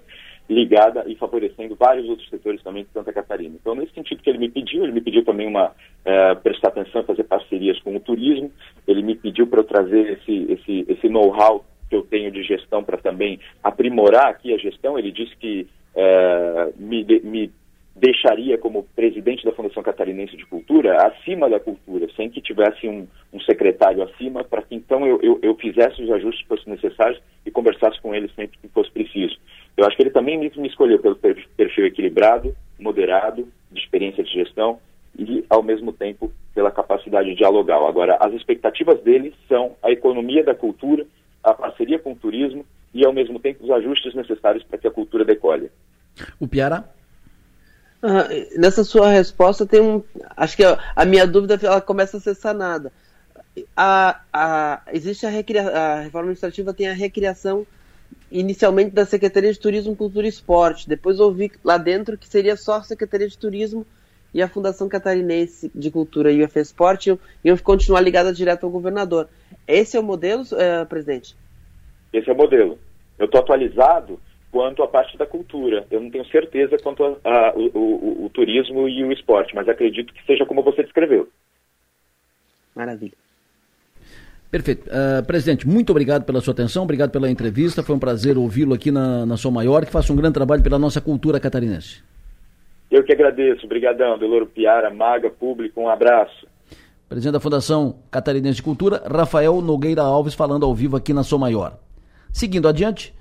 ligada e favorecendo vários outros setores também de Santa Catarina. Então, nesse sentido que ele me pediu, ele me pediu também uma é, prestar atenção, fazer parcerias com o turismo, ele me pediu para eu trazer esse, esse, esse know-how que eu tenho de gestão para também aprimorar aqui a gestão. Ele disse que é, me, me deixaria como presidente da Fundação Catarinense de Cultura acima da cultura, sem que tivesse um, um secretário acima, para que então eu, eu, eu, fizesse os ajustes que fossem necessários e conversasse com ele sempre que fosse preciso. Eu acho que ele também me, me escolheu pelo perfil equilibrado, moderado, de experiência de gestão e, ao mesmo tempo, pela capacidade dialogal. Agora, as expectativas dele são a economia da cultura, a parceria com o turismo e, ao mesmo tempo, os ajustes necessários para que a cultura decole. O Piara? Ah, nessa sua resposta tem um. Acho que a, a, minha dúvida ela começa a ser sanada. A, a, existe a, recria, a reforma administrativa tem a recriação inicialmente da Secretaria de Turismo, Cultura e Esporte. Depois ouvi lá dentro que seria só a Secretaria de Turismo e a Fundação Catarinense de Cultura e o Esporte iam, iam continuar ligada direto ao governador. Esse é o modelo, é, presidente? Esse é o modelo. Eu estou atualizado quanto à parte da cultura. Eu não tenho certeza quanto ao o, o, o, turismo e o esporte, mas acredito que seja como você descreveu. Maravilha. Perfeito. Uh, presidente, muito obrigado pela sua atenção, obrigado pela entrevista. Foi um prazer ouvi-lo aqui na, na Som Maior, que faça um grande trabalho pela nossa cultura catarinense. Eu que agradeço. Obrigadão, Deloro Piara, Maga, público, um abraço. Presidente da Fundação Catarinense de Cultura, Rafael Nogueira Alves, falando ao vivo aqui na Som Maior. Seguindo adiante,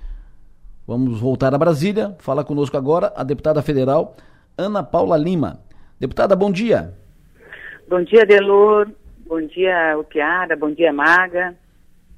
Vamos voltar a Brasília. Fala conosco agora a deputada federal Ana Paula Lima. Deputada, bom dia. Bom dia, Delor. Bom dia, o Piara, bom dia, Maga.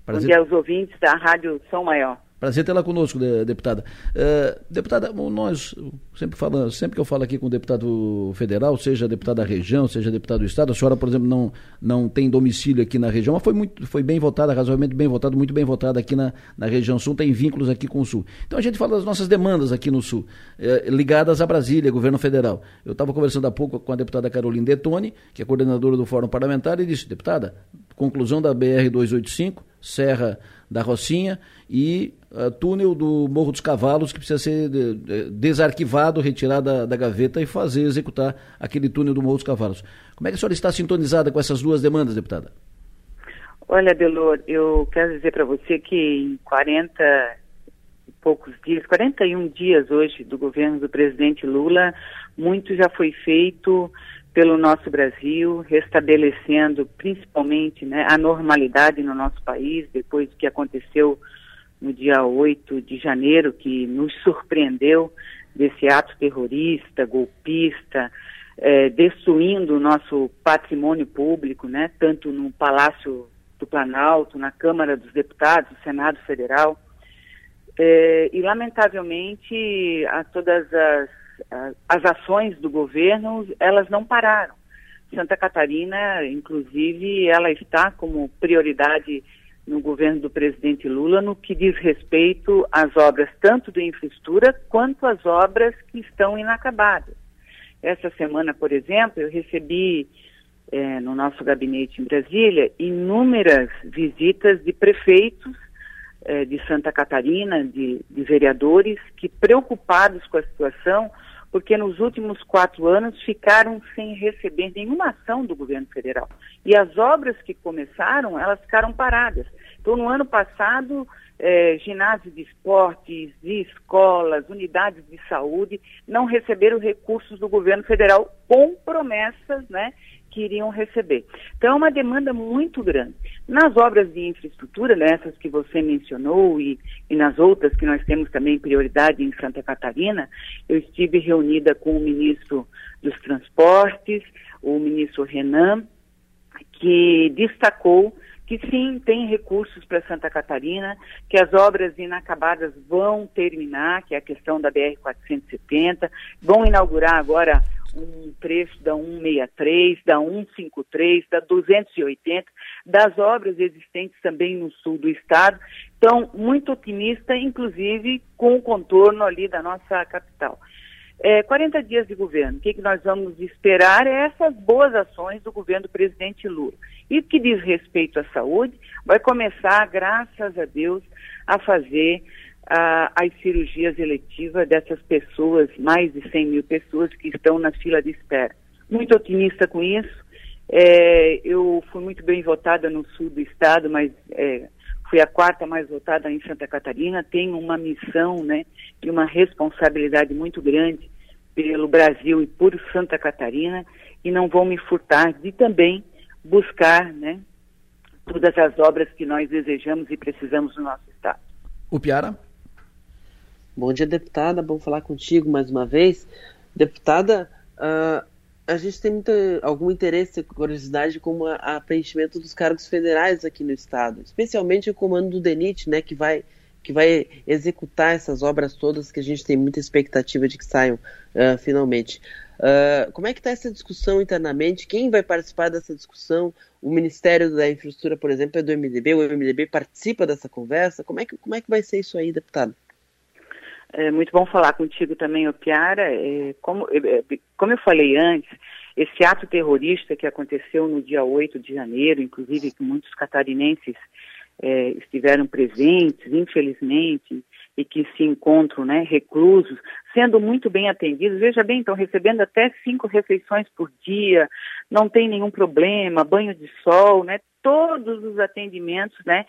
Prazer. Bom dia aos ouvintes da Rádio São Maior. Prazer tê-la conosco, deputada. Uh, deputada, nós sempre falamos, sempre que eu falo aqui com o deputado federal, seja deputado da região, seja deputado do estado, a senhora, por exemplo, não, não tem domicílio aqui na região, mas foi, muito, foi bem votada, razoavelmente bem votada, muito bem votada aqui na, na região sul, tem vínculos aqui com o sul. Então a gente fala das nossas demandas aqui no sul, eh, ligadas a Brasília, governo federal. Eu estava conversando há pouco com a deputada Carolina Detone, que é coordenadora do Fórum Parlamentar, e disse, deputada, conclusão da BR 285, Serra da Rocinha e uh, túnel do Morro dos Cavalos, que precisa ser de, de, desarquivado, retirado da, da, gaveta e fazer executar aquele túnel do Morro dos Cavalos. Como é que a senhora está sintonizada com essas duas demandas, deputada? Olha, Delor, eu quero dizer para você que em 40 e poucos dias, 41 dias hoje do governo do presidente Lula, muito já foi feito pelo nosso Brasil, restabelecendo principalmente né, a normalidade no nosso país, depois do que aconteceu no dia 8 de janeiro, que nos surpreendeu desse ato terrorista, golpista, é, destruindo o nosso patrimônio público, né, tanto no Palácio do Planalto, na Câmara dos Deputados, no Senado Federal. É, e, lamentavelmente, a todas as as ações do governo, elas não pararam. Santa Catarina, inclusive, ela está como prioridade no governo do presidente Lula no que diz respeito às obras tanto de infraestrutura quanto às obras que estão inacabadas. Essa semana, por exemplo, eu recebi é, no nosso gabinete em Brasília inúmeras visitas de prefeitos é, de Santa Catarina, de, de vereadores, que preocupados com a situação porque nos últimos quatro anos ficaram sem receber nenhuma ação do governo federal. E as obras que começaram, elas ficaram paradas. Então, no ano passado, eh, ginásios de esportes, de escolas, unidades de saúde, não receberam recursos do governo federal com promessas, né, que iriam receber. Então, é uma demanda muito grande. Nas obras de infraestrutura, nessas que você mencionou e, e nas outras que nós temos também prioridade em Santa Catarina, eu estive reunida com o ministro dos Transportes, o ministro Renan, que destacou que sim, tem recursos para Santa Catarina, que as obras inacabadas vão terminar, que é a questão da BR-470, vão inaugurar agora um trecho da 163, da 153, da 280, das obras existentes também no sul do estado. Então, muito otimista, inclusive com o contorno ali da nossa capital. É, 40 dias de governo, o que, que nós vamos esperar é essas boas ações do governo do presidente Lula. E que diz respeito à saúde, vai começar, graças a Deus, a fazer as cirurgias eletivas dessas pessoas, mais de 100 mil pessoas que estão na fila de espera. Muito otimista com isso. É, eu fui muito bem votada no sul do estado, mas é, fui a quarta mais votada em Santa Catarina. Tenho uma missão né, e uma responsabilidade muito grande pelo Brasil e por Santa Catarina e não vou me furtar de também buscar né, todas as obras que nós desejamos e precisamos no nosso estado. O Piara? Bom dia, deputada. Bom falar contigo mais uma vez. Deputada, uh, a gente tem algum interesse e curiosidade com a, a, preenchimento dos cargos federais aqui no estado, especialmente o comando do DENIT, né, que vai que vai executar essas obras todas que a gente tem muita expectativa de que saiam uh, finalmente. Uh, como é que está essa discussão internamente? Quem vai participar dessa discussão? O Ministério da Infraestrutura, por exemplo, é do MDB. O MDB participa dessa conversa? Como é que, como é que vai ser isso aí, deputado? É muito bom falar contigo também, Piara. É, como, é, é, como eu falei antes, esse ato terrorista que aconteceu no dia 8 de janeiro, inclusive que muitos catarinenses é, estiveram presentes, infelizmente, e que se encontram né, reclusos, sendo muito bem atendidos. Veja bem, estão recebendo até cinco refeições por dia, não tem nenhum problema, banho de sol, né, todos os atendimentos né,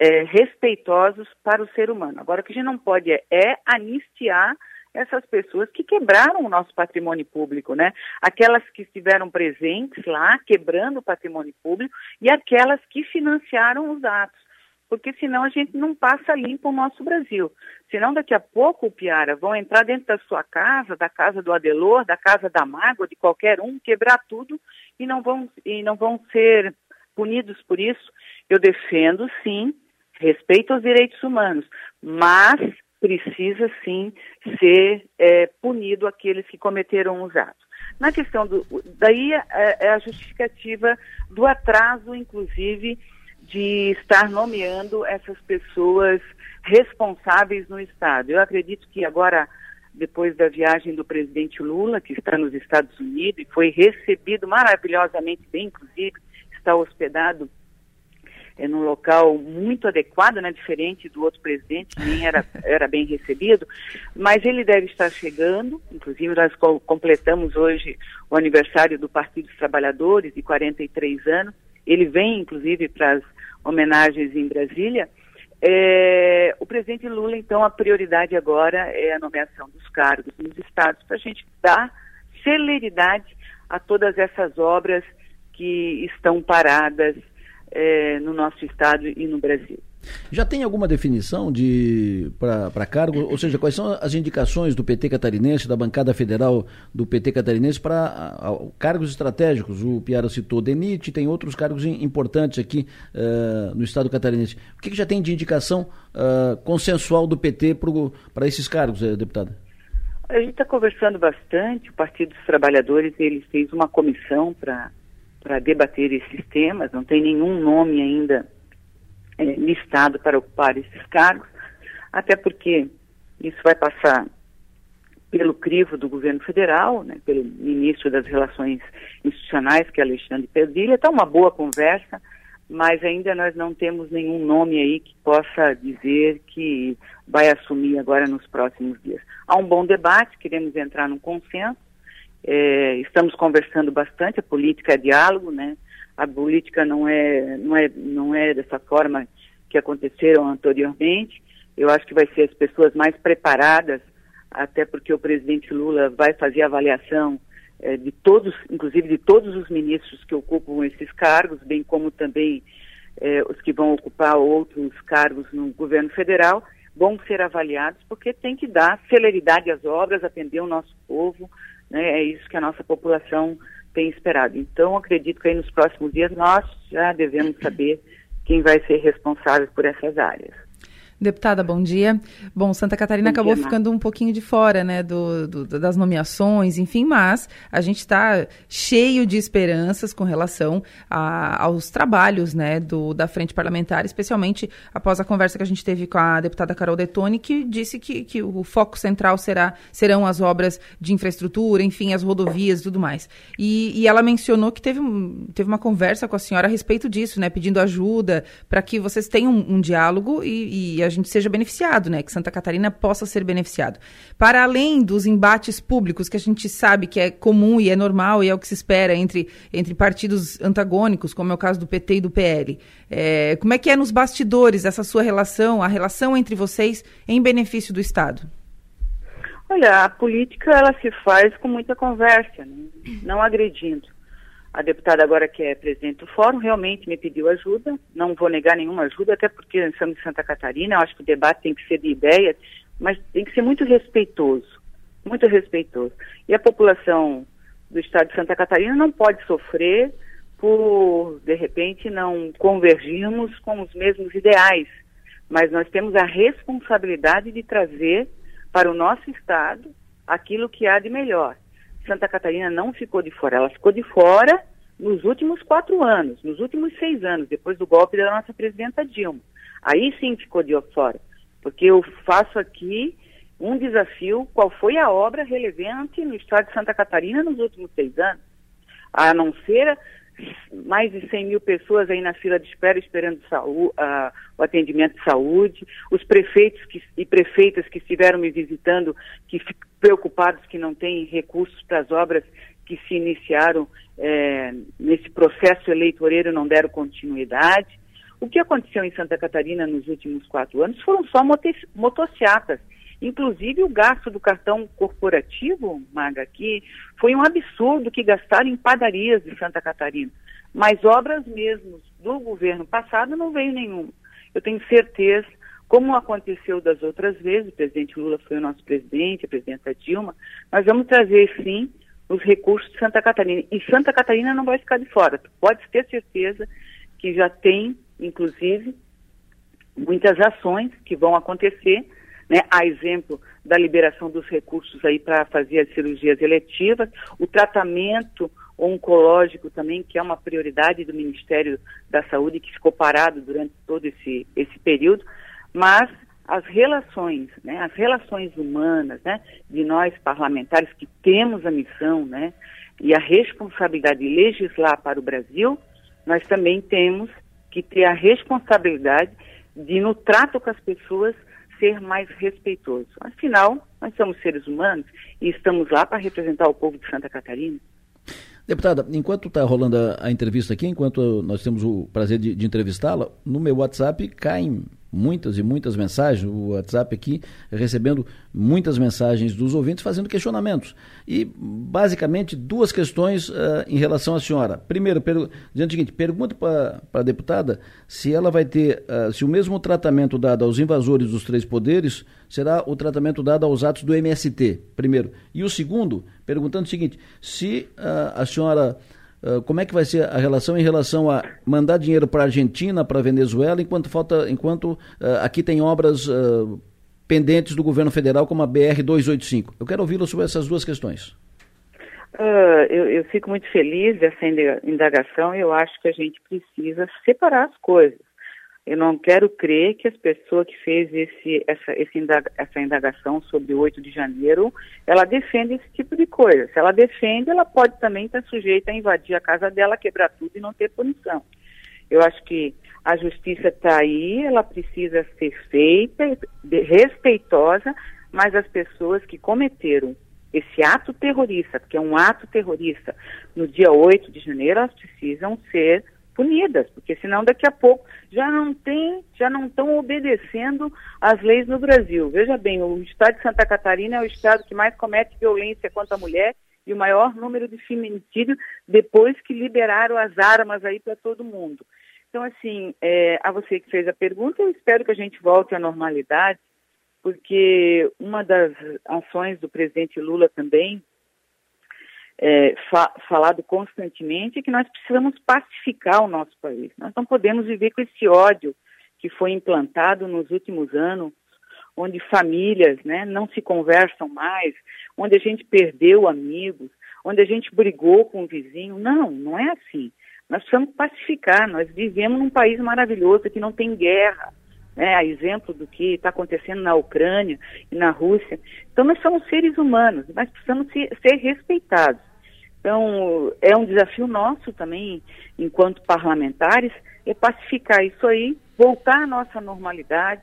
é, respeitosos para o ser humano. Agora, o que a gente não pode é, é anistiar essas pessoas que quebraram o nosso patrimônio público, né? Aquelas que estiveram presentes lá, quebrando o patrimônio público, e aquelas que financiaram os atos. Porque senão a gente não passa limpo o nosso Brasil. Senão daqui a pouco, Piara, vão entrar dentro da sua casa, da casa do Adelor, da casa da Mágoa, de qualquer um, quebrar tudo e não vão, e não vão ser punidos por isso. Eu defendo, sim, respeito aos direitos humanos, mas precisa sim ser é, punido aqueles que cometeram os atos. Na questão do. Daí é, é a justificativa do atraso, inclusive, de estar nomeando essas pessoas responsáveis no Estado. Eu acredito que agora, depois da viagem do presidente Lula, que está nos Estados Unidos e foi recebido maravilhosamente bem, inclusive, está hospedado é, num local muito adequado, né, diferente do outro presidente, que nem era, era bem recebido, mas ele deve estar chegando, inclusive nós co completamos hoje o aniversário do Partido dos Trabalhadores, de 43 anos, ele vem, inclusive, para as homenagens em Brasília, é, o presidente Lula, então, a prioridade agora é a nomeação dos cargos nos estados, para a gente dar celeridade a todas essas obras que estão paradas é, no nosso estado e no Brasil. Já tem alguma definição de para cargo, ou seja, quais são as indicações do PT catarinense, da bancada federal do PT catarinense para cargos estratégicos? O Piara citou DENIT, tem outros cargos importantes aqui uh, no estado catarinense. O que, que, já tem de indicação uh, consensual do PT para esses cargos, uh, deputada? A gente está conversando bastante, o Partido dos Trabalhadores ele fez uma comissão para para debater esses temas, não tem nenhum nome ainda é, listado para ocupar esses cargos, até porque isso vai passar pelo crivo do governo federal, né, pelo ministro das Relações Institucionais, que é Alexandre Pedrilha. Está uma boa conversa, mas ainda nós não temos nenhum nome aí que possa dizer que vai assumir agora nos próximos dias. Há um bom debate, queremos entrar num consenso, é, estamos conversando bastante, a política é diálogo, né? A política não é, não é, não é dessa forma que aconteceram anteriormente. Eu acho que vai ser as pessoas mais preparadas, até porque o presidente Lula vai fazer avaliação é, de todos, inclusive de todos os ministros que ocupam esses cargos, bem como também é, os que vão ocupar outros cargos no governo federal, vão ser avaliados porque tem que dar celeridade às obras, atender o nosso povo, né? É isso que a nossa população tem esperado. Então, acredito que aí nos próximos dias nós já devemos saber quem vai ser responsável por essas áreas. Deputada, bom dia. Bom, Santa Catarina bom acabou dia, ficando um pouquinho de fora, né, do, do das nomeações, enfim, mas a gente está cheio de esperanças com relação a, aos trabalhos, né, do, da frente parlamentar, especialmente após a conversa que a gente teve com a deputada Carol Detoni, que disse que, que o foco central será, serão as obras de infraestrutura, enfim, as rodovias e tudo mais. E, e ela mencionou que teve, teve uma conversa com a senhora a respeito disso, né, pedindo ajuda para que vocês tenham um, um diálogo e, e a gente seja beneficiado, né? Que Santa Catarina possa ser beneficiado. Para além dos embates públicos que a gente sabe que é comum e é normal e é o que se espera entre, entre partidos antagônicos, como é o caso do PT e do PL. É, como é que é nos bastidores essa sua relação, a relação entre vocês em benefício do Estado? Olha, a política ela se faz com muita conversa, né? não agredindo. A deputada agora que é presidente do fórum realmente me pediu ajuda, não vou negar nenhuma ajuda, até porque estamos em Santa Catarina, eu acho que o debate tem que ser de ideias, mas tem que ser muito respeitoso, muito respeitoso. E a população do estado de Santa Catarina não pode sofrer por, de repente, não convergirmos com os mesmos ideais, mas nós temos a responsabilidade de trazer para o nosso estado aquilo que há de melhor. Santa Catarina não ficou de fora, ela ficou de fora nos últimos quatro anos, nos últimos seis anos, depois do golpe da nossa presidenta Dilma. Aí sim ficou de fora, porque eu faço aqui um desafio, qual foi a obra relevante no estado de Santa Catarina nos últimos seis anos? A não ser mais de 100 mil pessoas aí na fila de espera esperando saúde, uh, o atendimento de saúde, os prefeitos que, e prefeitas que estiveram me visitando, que preocupados que não têm recursos para as obras que se iniciaram é, nesse processo eleitoreiro não deram continuidade. O que aconteceu em Santa Catarina nos últimos quatro anos foram só motocicletas Inclusive o gasto do cartão corporativo, Maga, aqui, foi um absurdo que gastaram em padarias de Santa Catarina. Mas obras mesmo do governo passado não veio nenhuma. Eu tenho certeza, como aconteceu das outras vezes, o presidente Lula foi o nosso presidente, a presidenta Dilma, nós vamos trazer sim os recursos de Santa Catarina. E Santa Catarina não vai ficar de fora. pode ter certeza que já tem, inclusive, muitas ações que vão acontecer, né? A exemplo da liberação dos recursos aí para fazer as cirurgias eletivas, o tratamento oncológico também, que é uma prioridade do Ministério da Saúde, que ficou parado durante todo esse, esse período, mas as relações, né, as relações humanas, né, de nós parlamentares que temos a missão, né, e a responsabilidade de legislar para o Brasil, nós também temos que ter a responsabilidade de, no trato com as pessoas, ser mais respeitoso. Afinal, nós somos seres humanos e estamos lá para representar o povo de Santa Catarina. Deputada, enquanto está rolando a, a, entrevista aqui, enquanto nós temos o prazer de, de entrevistá-la, no meu WhatsApp caem muitas e muitas mensagens, o WhatsApp aqui recebendo muitas mensagens dos ouvintes fazendo questionamentos. E basicamente duas questões uh, em relação à senhora. Primeiro, dizendo o seguinte, pergunta para a deputada se ela vai ter, uh, se o mesmo tratamento dado aos invasores dos três poderes será o tratamento dado aos atos do MST, primeiro. E o segundo, perguntando o seguinte, se uh, a senhora ah, como é que vai ser a relação em relação a mandar dinheiro para a Argentina, para a Venezuela, enquanto falta, enquanto uh, aqui tem obras uh, pendentes do governo federal, como a BR 285. Eu quero ouvi-lo sobre essas duas questões. Eu, eu, fico muito feliz dessa indagação. Eu acho que a gente precisa separar as coisas. Eu não quero crer que as pessoas que fez esse, essa, esse indaga, essa indagação sobre o 8 de janeiro, ela defende esse tipo de coisa. Se ela defende, ela pode também estar sujeita a invadir a casa dela, quebrar tudo e não ter punição. Eu acho que a justiça está aí, ela precisa ser feita, respeitosa, mas as pessoas que cometeram esse ato terrorista, porque é um ato terrorista, no dia 8 de janeiro, elas precisam ser punidas, porque senão daqui a pouco já não tem, já não estão obedecendo às leis no Brasil. Veja bem, o estado de Santa Catarina é o estado que mais comete violência contra a mulher e o maior número de feminicídio depois que liberaram as armas aí para todo mundo. Então, assim, é, a você que fez a pergunta, eu espero que a gente volte à normalidade, porque uma das ações do presidente Lula também é, fa falado constantemente, é que nós precisamos pacificar o nosso país. Nós não podemos viver com esse ódio que foi implantado nos últimos anos, onde famílias né, não se conversam mais, onde a gente perdeu amigos, onde a gente brigou com o vizinho. Não, não é assim. Nós precisamos pacificar. Nós vivemos num país maravilhoso que não tem guerra. Né, a exemplo do que está acontecendo na Ucrânia e na Rússia. Então, nós somos seres humanos, nós precisamos ser, ser respeitados. Então, é um desafio nosso também, enquanto parlamentares, é pacificar isso aí, voltar à nossa normalidade,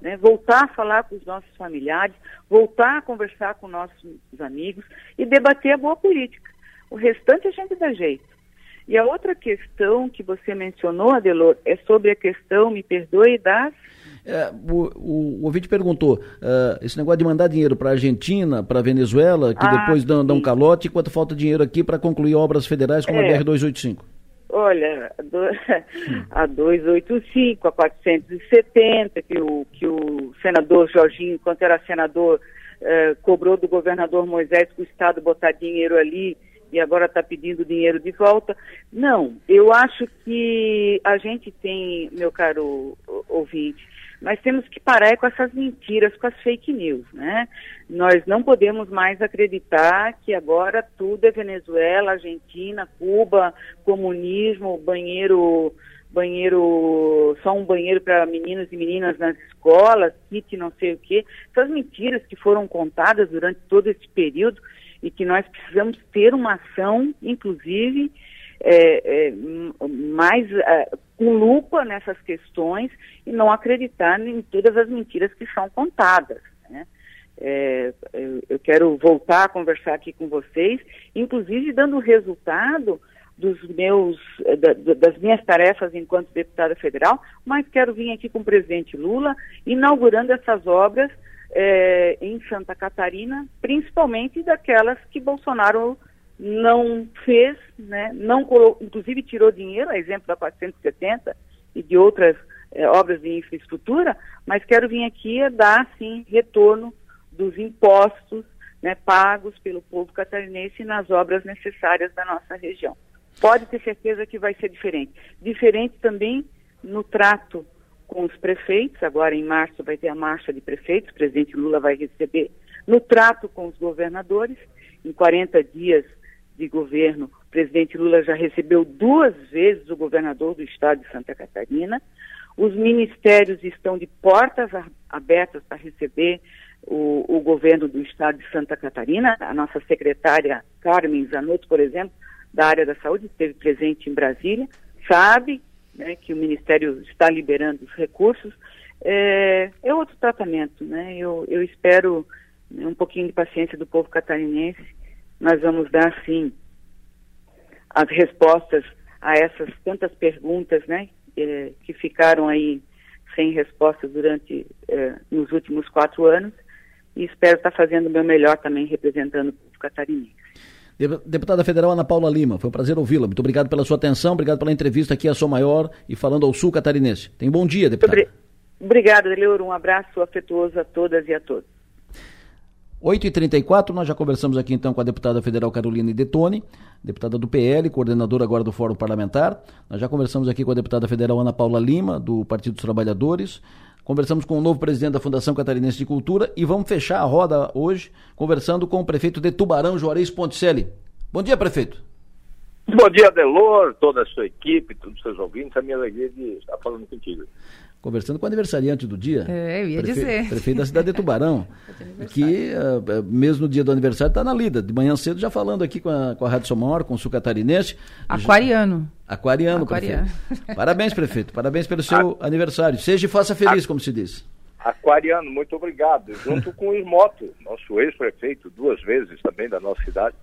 né, voltar a falar com os nossos familiares, voltar a conversar com nossos amigos e debater a boa política. O restante a gente dá jeito. E a outra questão que você mencionou, Adelor, é sobre a questão, me perdoe, das é, o, o, o ouvinte perguntou: uh, esse negócio de mandar dinheiro para a Argentina, para a Venezuela, que ah, depois dão, dão calote, enquanto falta dinheiro aqui para concluir obras federais como é. a BR-285? Olha, a 285, a 470, que o, que o senador Jorginho, enquanto era senador, eh, cobrou do governador Moisés que o Estado botar dinheiro ali e agora está pedindo dinheiro de volta. Não, eu acho que a gente tem, meu caro ouvinte, nós temos que parar com essas mentiras, com as fake news, né? Nós não podemos mais acreditar que agora tudo é Venezuela, Argentina, Cuba, comunismo, banheiro, banheiro, só um banheiro para meninos e meninas nas escolas, kit não sei o quê. Essas mentiras que foram contadas durante todo esse período e que nós precisamos ter uma ação, inclusive, é, é, mais é, com lupa nessas questões e não acreditar em todas as mentiras que são contadas. Né? É, eu, quero voltar a conversar aqui com vocês, inclusive dando resultado dos meus, da, das minhas tarefas enquanto deputada federal, mas quero vir aqui com o presidente Lula inaugurando essas obras é, em Santa Catarina, principalmente daquelas que Bolsonaro não fez, né, não inclusive tirou dinheiro, a exemplo da 470 e de outras é, obras de infraestrutura, mas quero vir aqui dar, sim, retorno dos impostos né, pagos pelo povo catarinense nas obras necessárias da nossa região. pode ter certeza que vai ser diferente. Diferente também no trato com os prefeitos, agora em março vai ter a marcha de prefeitos, o presidente Lula vai receber, no trato com os governadores, em 40 dias de governo, o presidente Lula já recebeu duas vezes o governador do estado de Santa Catarina, os ministérios estão de portas abertas para receber o, o, governo do estado de Santa Catarina. A nossa secretária Carmen Zanotto, por exemplo, da área da saúde, esteve presente em Brasília, sabe né, que o Ministério está liberando os recursos. É, é outro tratamento, né? Eu, eu espero né, um pouquinho de paciência do povo catarinense. Nós vamos dar, sim, as respostas a essas tantas perguntas, né? É, que ficaram aí sem resposta durante é, nos últimos quatro anos e espero estar fazendo o meu melhor também representando o povo catarinense. Deputada Federal Ana Paula Lima, foi um prazer ouvi-la. Muito obrigado pela sua atenção, obrigado pela entrevista aqui a Sou Maior e falando ao Sul Catarinense. Tenha um bom dia, deputada. Obrigada, Leor. Um abraço afetuoso a todas e a todos. 8h34, nós já conversamos aqui então com a deputada federal Carolina Detone, deputada do PL, coordenadora agora do Fórum Parlamentar. Nós já conversamos aqui com a deputada federal Ana Paula Lima, do Partido dos Trabalhadores. Conversamos com o novo presidente da Fundação Catarinense de Cultura e vamos fechar a roda hoje conversando com o prefeito de Tubarão, Juarez Ponticelli. Bom dia, prefeito. Bom dia, Delor, toda a sua equipe, todos os seus ouvintes. A minha alegria de estar falando contigo conversando com o aniversariante do dia. É, eu ia prefe... dizer. Prefeito da cidade de Tubarão. que, uh, mesmo no dia do aniversário, está na lida. De manhã cedo, já falando aqui com a, com a Rádio Somor, com o Sul Catarinense. Aquariano. Aquariano, Aquariano. prefeito. Parabéns, prefeito. Parabéns pelo seu a... aniversário. Seja e faça feliz, a... como se diz. Aquariano, muito obrigado. Junto com o Ismoto, nosso ex-prefeito, duas vezes também da nossa cidade,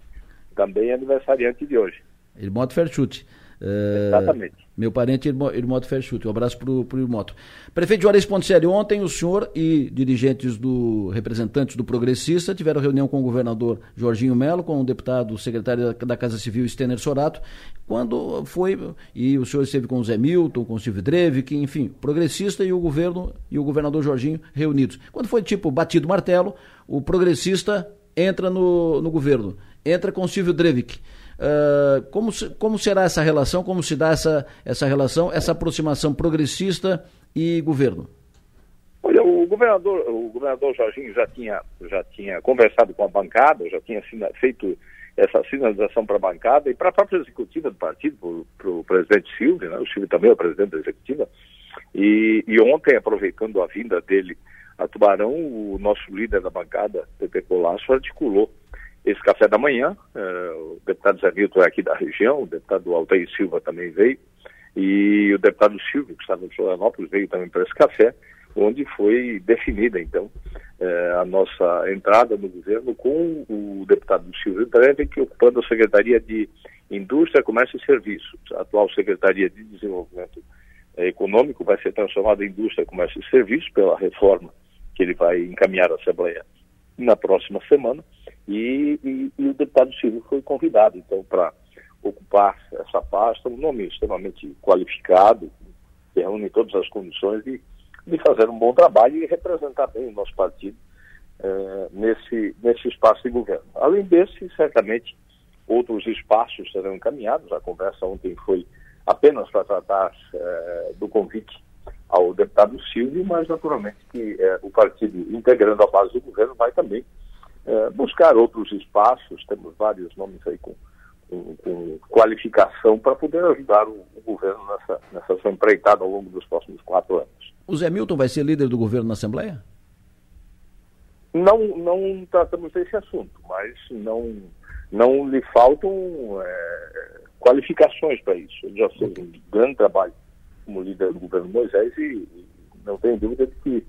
também aniversariante de hoje. Irmoto Ferchuti. Exatamente. Meu parente Irmoto Ferchute. Um abraço para o Irmoto. Prefeito Juarez Ponticelli, ontem o senhor e dirigentes do representantes do Progressista tiveram reunião com o governador Jorginho Melo, com o deputado secretário da Casa Civil Stener Sorato, quando foi, e o senhor esteve com o Zé Milton, com o Silvio Drevik, enfim, o progressista e o governo e o governador Jorginho reunidos. Quando foi tipo batido martelo, o progressista entra no, no governo, entra com o Silvio Drevik. Uh, como, como será essa relação, como se dá essa, essa relação, essa aproximação progressista e governo? Olha, o governador, o governador Jorginho já tinha, já tinha conversado com a bancada, já tinha feito essa sinalização para a bancada e para a própria executiva do partido, para o presidente Silvio, né? o Silvio também é o presidente da executiva, e, e, ontem, aproveitando a vinda dele a Tubarão, o nosso líder da bancada, Pepe Colasso, articulou esse café da manhã. Uh, o deputado Zé Milton é aqui da região, o deputado Altair Silva também veio, e o deputado Silvio, que estava em Florianópolis, veio também para esse café, onde foi definida, então, uh, a nossa entrada no governo com o deputado Silvio que ocupando a Secretaria de Indústria, Comércio e Serviços. A atual Secretaria de Desenvolvimento Econômico vai ser transformada em Indústria, Comércio e Serviços pela reforma que ele vai encaminhar à Assembleia na próxima semana. E, e, e o deputado Silvio foi convidado, então, para ocupar essa pasta, um nome extremamente qualificado, que reúne todas as condições de, de fazer um bom trabalho e representar bem o nosso partido eh, nesse, nesse espaço de governo. Além desse, certamente, outros espaços serão encaminhados. A conversa ontem foi apenas para tratar eh, do convite ao deputado Silvio, mas naturalmente que eh, o partido integrando a base do governo vai também é, buscar outros espaços, temos vários nomes aí com, com, com qualificação para poder ajudar o, o, governo nessa, nessa sua empreitada ao longo dos próximos quatro anos. O Zé Milton vai ser líder do governo na Assembleia? Não, não tratamos desse assunto, mas não, não lhe faltam é, qualificações para isso. Ele já fez um grande trabalho como líder do governo Moisés e, e não tenho dúvida de que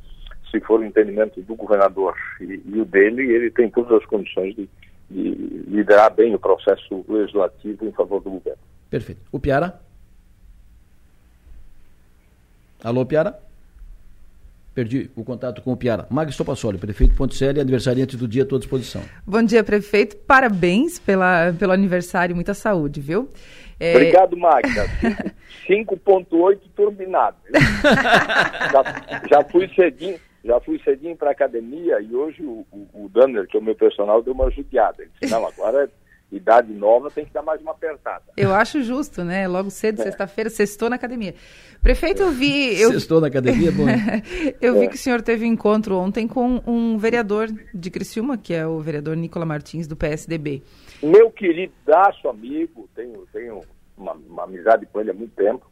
se for o entendimento do governador e, e o dele, ele tem todas as condições de, de, liderar bem o processo legislativo em favor do governo. Perfeito. O Piara? Alô, Piara? Perdi o contato com o Piara. Magno Stopassoli, prefeito Ponticelli, aniversariante do dia à tua disposição. Bom dia, prefeito. Parabéns pela, pelo aniversário, muita saúde, viu? É... Obrigado, Magda. 5.8 turbinado. já, já fui cedinho, já fui cedinho para academia e hoje o, o, o Danner, que é o meu personal, deu uma judiada. Ele disse, não, agora idade nova tem que dar mais uma apertada. Eu acho justo, né? Logo cedo, é. sexta-feira, sextou na academia. Prefeito, eu vi. Eu... Sextou na academia, bom. eu é. vi que o senhor teve um encontro ontem com um vereador de Criciúma, que é o vereador Nicola Martins, do PSDB. Meu queridaço amigo, tenho, tenho uma, uma amizade com ele há muito tempo.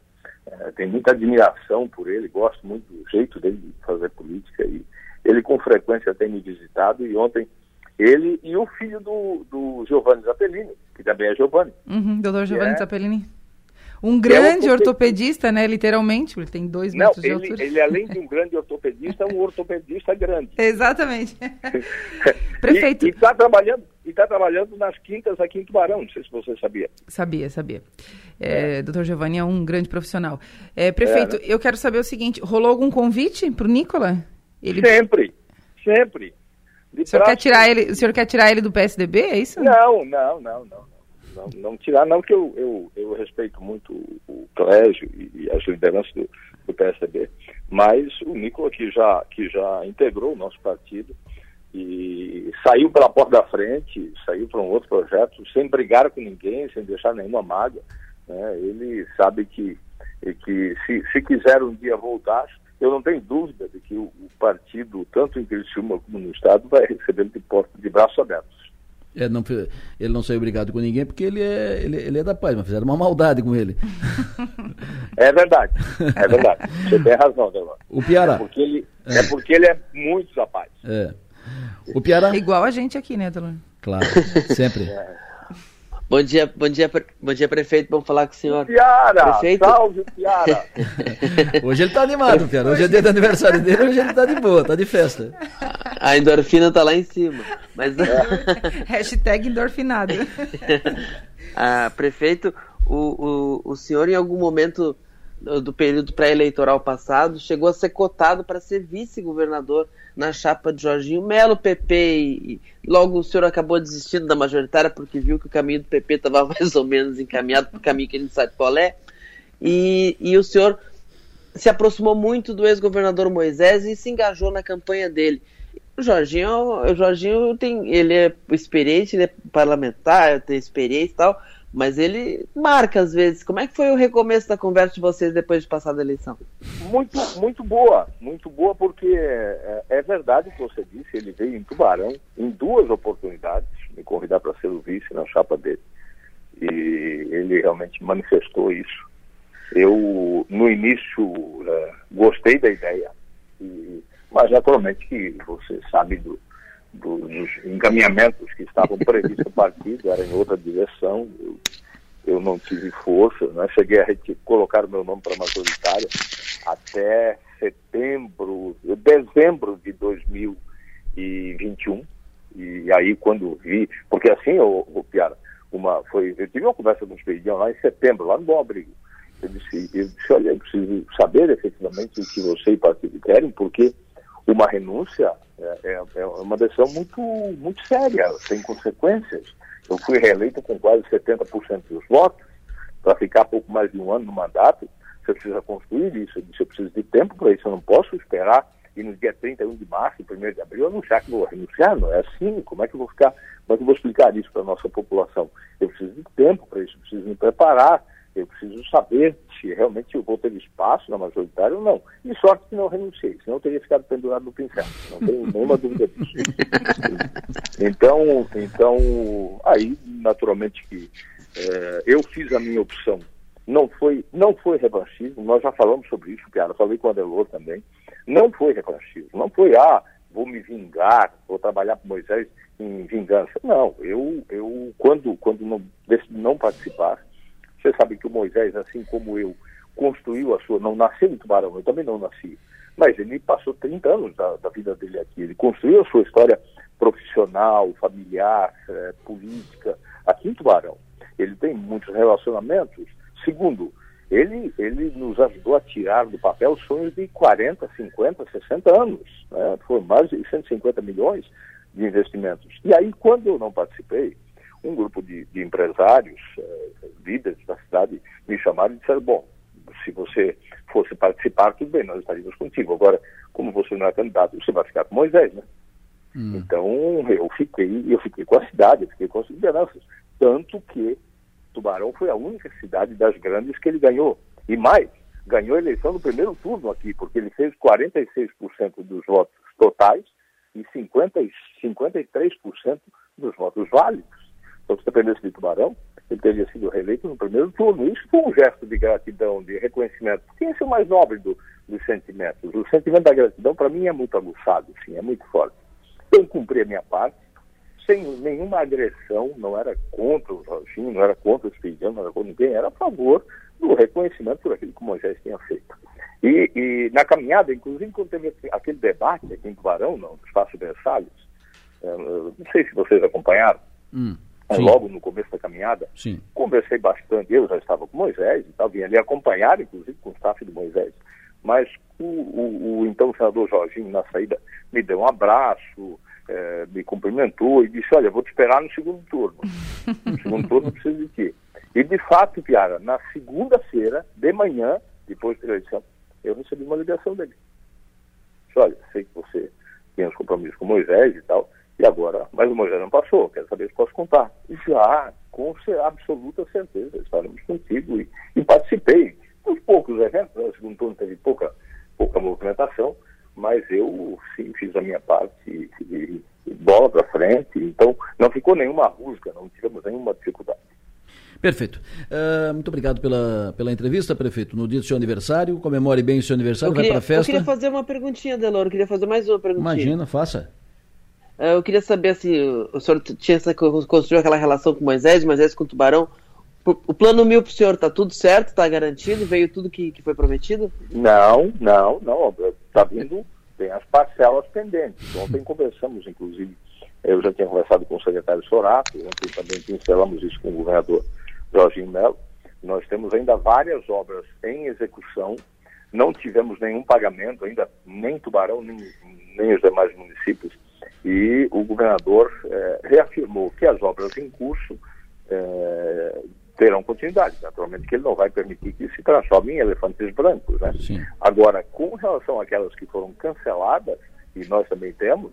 É, tenho muita admiração por ele, gosto muito do jeito dele de fazer política e ele com frequência tem me visitado e ontem ele e o filho do, do Giovanni Zappellini, que também é Giovanni. Uhum, doutor Giovanni é, Zappellini. Um grande é ortopedista, né? Literalmente, ele tem dois Não, metros ele, de altura. Ele, além de um grande ortopedista, é um ortopedista grande. Exatamente. Prefeito. E está trabalhando, e tá trabalhando nas quintas aqui em Tubarão, não sei se você sabia. Sabia, sabia. É, é. Doutor Giovanni é um grande profissional. É, prefeito, é, né? eu quero saber o seguinte: rolou algum convite para o Nicola? Ele... Sempre, sempre. o senhor, quer tirar ele, o senhor quer tirar ele do PSDB, é isso? Não, não, não, não não, não tirar, não, que eu, eu, eu respeito muito o, colégio e, e as lideranças do, do PSDB, mas o Nicola, que já, que já integrou o nosso partido e saiu pela porta da frente, saiu para um outro projeto, sem brigar com ninguém, sem deixar nenhuma mágoa, né? ele sabe que, que se, se quiser um dia voltar, eu não tenho dúvida de que o, o partido, tanto em Criciúma como no Estado, vai recebê-lo de, porta, de braços abertos. É, não, ele não saiu obrigado com ninguém porque ele é, ele, ele é da paz, mas fizeram uma maldade com ele. É verdade, é verdade. Você tem razão, Delano. O Piara. É porque ele é, é porque ele é muito da paz. É. O Piara. Igual a gente aqui, né, Delano? Claro, sempre. É. Bom dia, bom dia, bom dia, prefeito. Vamos falar com o senhor. Piara, prefeito. salve, Piara. hoje ele tá animado, Piara. Hoje é dia do aniversário dele, hoje ele tá de boa, tá de festa. A endorfina tá lá em cima. Mas... É. Hashtag endorfinado. ah, prefeito, o, o, o senhor em algum momento do período pré-eleitoral passado chegou a ser cotado para ser vice-governador na chapa de Jorginho Melo, PP, e logo o senhor acabou desistindo da majoritária porque viu que o caminho do PP estava mais ou menos encaminhado para o caminho que gente sabe qual é, e, e o senhor se aproximou muito do ex-governador Moisés e se engajou na campanha dele. O Jorginho, o Jorginho tem, ele é experiente, ele é parlamentar, tem experiência e tal, mas ele marca às vezes. Como é que foi o recomeço da conversa de vocês depois de passar da eleição? Muito, muito boa, muito boa, porque é, é verdade o que você disse, ele veio em Tubarão em duas oportunidades, me convidar para ser o vice na chapa dele. E ele realmente manifestou isso. Eu, no início, é, gostei da ideia, e, mas naturalmente que você sabe do, dos encaminhamentos que estavam previstos no partido, era em outra direção. Eu, eu não tive força, né? cheguei a colocar o meu nome para majoritária até setembro, dezembro de 2021. E aí quando vi, porque assim, o, o Piara, uma, foi, eu tive uma conversa com o Expedião lá em setembro, lá no Bom Abrigo. Eu disse, eu disse, olha, eu preciso saber efetivamente o que você e o partido querem, porque uma renúncia é, é, é, uma decisão muito, muito séria, tem consequências. Eu fui reeleito com quase 70% dos votos, para ficar pouco mais de um ano no mandato, você precisa construir isso, eu preciso de tempo para isso, eu não posso esperar e no dia 31 de março, 1 de abril, anunciar que vou renunciar, não é assim, como é que eu vou ficar, como é que eu vou explicar isso para a nossa população? Eu preciso de tempo para isso, eu preciso me preparar, eu preciso saber se realmente eu vou ter espaço na majoritária ou não. E sorte que não renunciei, senão eu teria ficado pendurado no pincel. Não tenho nenhuma dúvida disso. Então, então aí, naturalmente que é, eu fiz a minha opção. Não foi, não foi revanchismo, nós já falamos sobre isso, Piara, falei com o Adelor também. Não foi revanchismo, não foi, ah, vou me vingar, vou trabalhar com Moisés em vingança. Não, eu, eu quando, quando não, decidi não participar, você sabe que o Moisés, assim como eu, construiu a sua. Não nasceu em Tubarão, eu também não nasci. Mas ele passou 30 anos da, da vida dele aqui. Ele construiu a sua história profissional, familiar, é, política, aqui em Tubarão. Ele tem muitos relacionamentos. Segundo, ele, ele nos ajudou a tirar do papel sonhos de 40, 50, 60 anos. Né? Foram mais de 150 milhões de investimentos. E aí, quando eu não participei, um grupo de, de empresários, eh, líderes da cidade, me chamaram e disseram, bom, se você fosse participar, tudo bem, nós estaríamos contigo. Agora, como você não é candidato, você vai ficar com Moisés, né? Hum. Então, eu fiquei, eu fiquei com a cidade, eu fiquei com as lideranças. Tanto que Tubarão foi a única cidade das grandes que ele ganhou. E mais, ganhou a eleição no primeiro turno aqui, porque ele fez 46% dos votos totais e 50, 53% dos votos válidos. Então, se dependesse de Tubarão, ele teria sido reeleito no primeiro turno. Isso foi um gesto de gratidão, de reconhecimento, porque esse é o mais nobre do, dos sentimentos. O sentimento da gratidão, para mim, é muito aguçado, sim, é muito forte. Eu cumpri a minha parte, sem nenhuma agressão, não era contra o Jorginho, não era contra o Espiridiano, não era contra ninguém, era a favor do reconhecimento por aquilo que Moisés tinha feito. E, e na caminhada, inclusive, quando teve aquele debate aqui em Tubarão, no Espaço Versalhes, não sei se vocês acompanharam, hum, logo no começo da caminhada, sim. conversei bastante, eu já estava com Moisés e tal, vim ali acompanhar, inclusive, com o staff de Moisés, mas o, o, o então senador Jorginho, na saída, me deu um abraço, eh, me cumprimentou e disse, olha, vou te esperar no segundo turno. No segundo turno preciso de ti. E de fato, Piara, na segunda-feira, de manhã, depois da eleição, eu recebi uma ligação dele. Disse, olha, sei que você tinha os compromissos com Moisés e tal, e agora, mas o Moisés não passou, quero saber se posso contar. Já, com absoluta certeza, estaremos contigo e, e participei. Dos poucos eventos, né, o segundo turno teve pouca, pouca movimentação, mas eu sim fiz a minha parte e, e, e bola para frente, então não ficou nenhuma rusga, não tivemos nenhuma dificuldade. Perfeito. Uh, muito obrigado pela, pela entrevista, prefeito. No dia do seu aniversário, comemore bem o seu aniversário, queria, vai para a festa. Eu queria fazer uma perguntinha, Delor, eu queria fazer mais uma perguntinha. Imagina, faça. Uh, eu queria saber se o senhor tinha essa, construiu aquela relação com Moisés, Moisés com o Tubarão. O plano mil para o senhor está tudo certo, está garantido, veio tudo que, que foi prometido? Não, não, não. Está vindo, tem as parcelas pendentes. Ontem conversamos, inclusive, eu já tinha conversado com o secretário Sorato, ontem também pincelamos isso com o governador Jorginho Melo. Nós temos ainda várias obras em execução, não tivemos nenhum pagamento ainda, nem Tubarão, nem, nem os demais municípios, e o governador eh, reafirmou que as obras em curso eh, terão continuidade. Naturalmente que ele não vai permitir que se transforme em elefantes brancos. Né? Sim. Agora, com relação àquelas que foram canceladas, e nós também temos,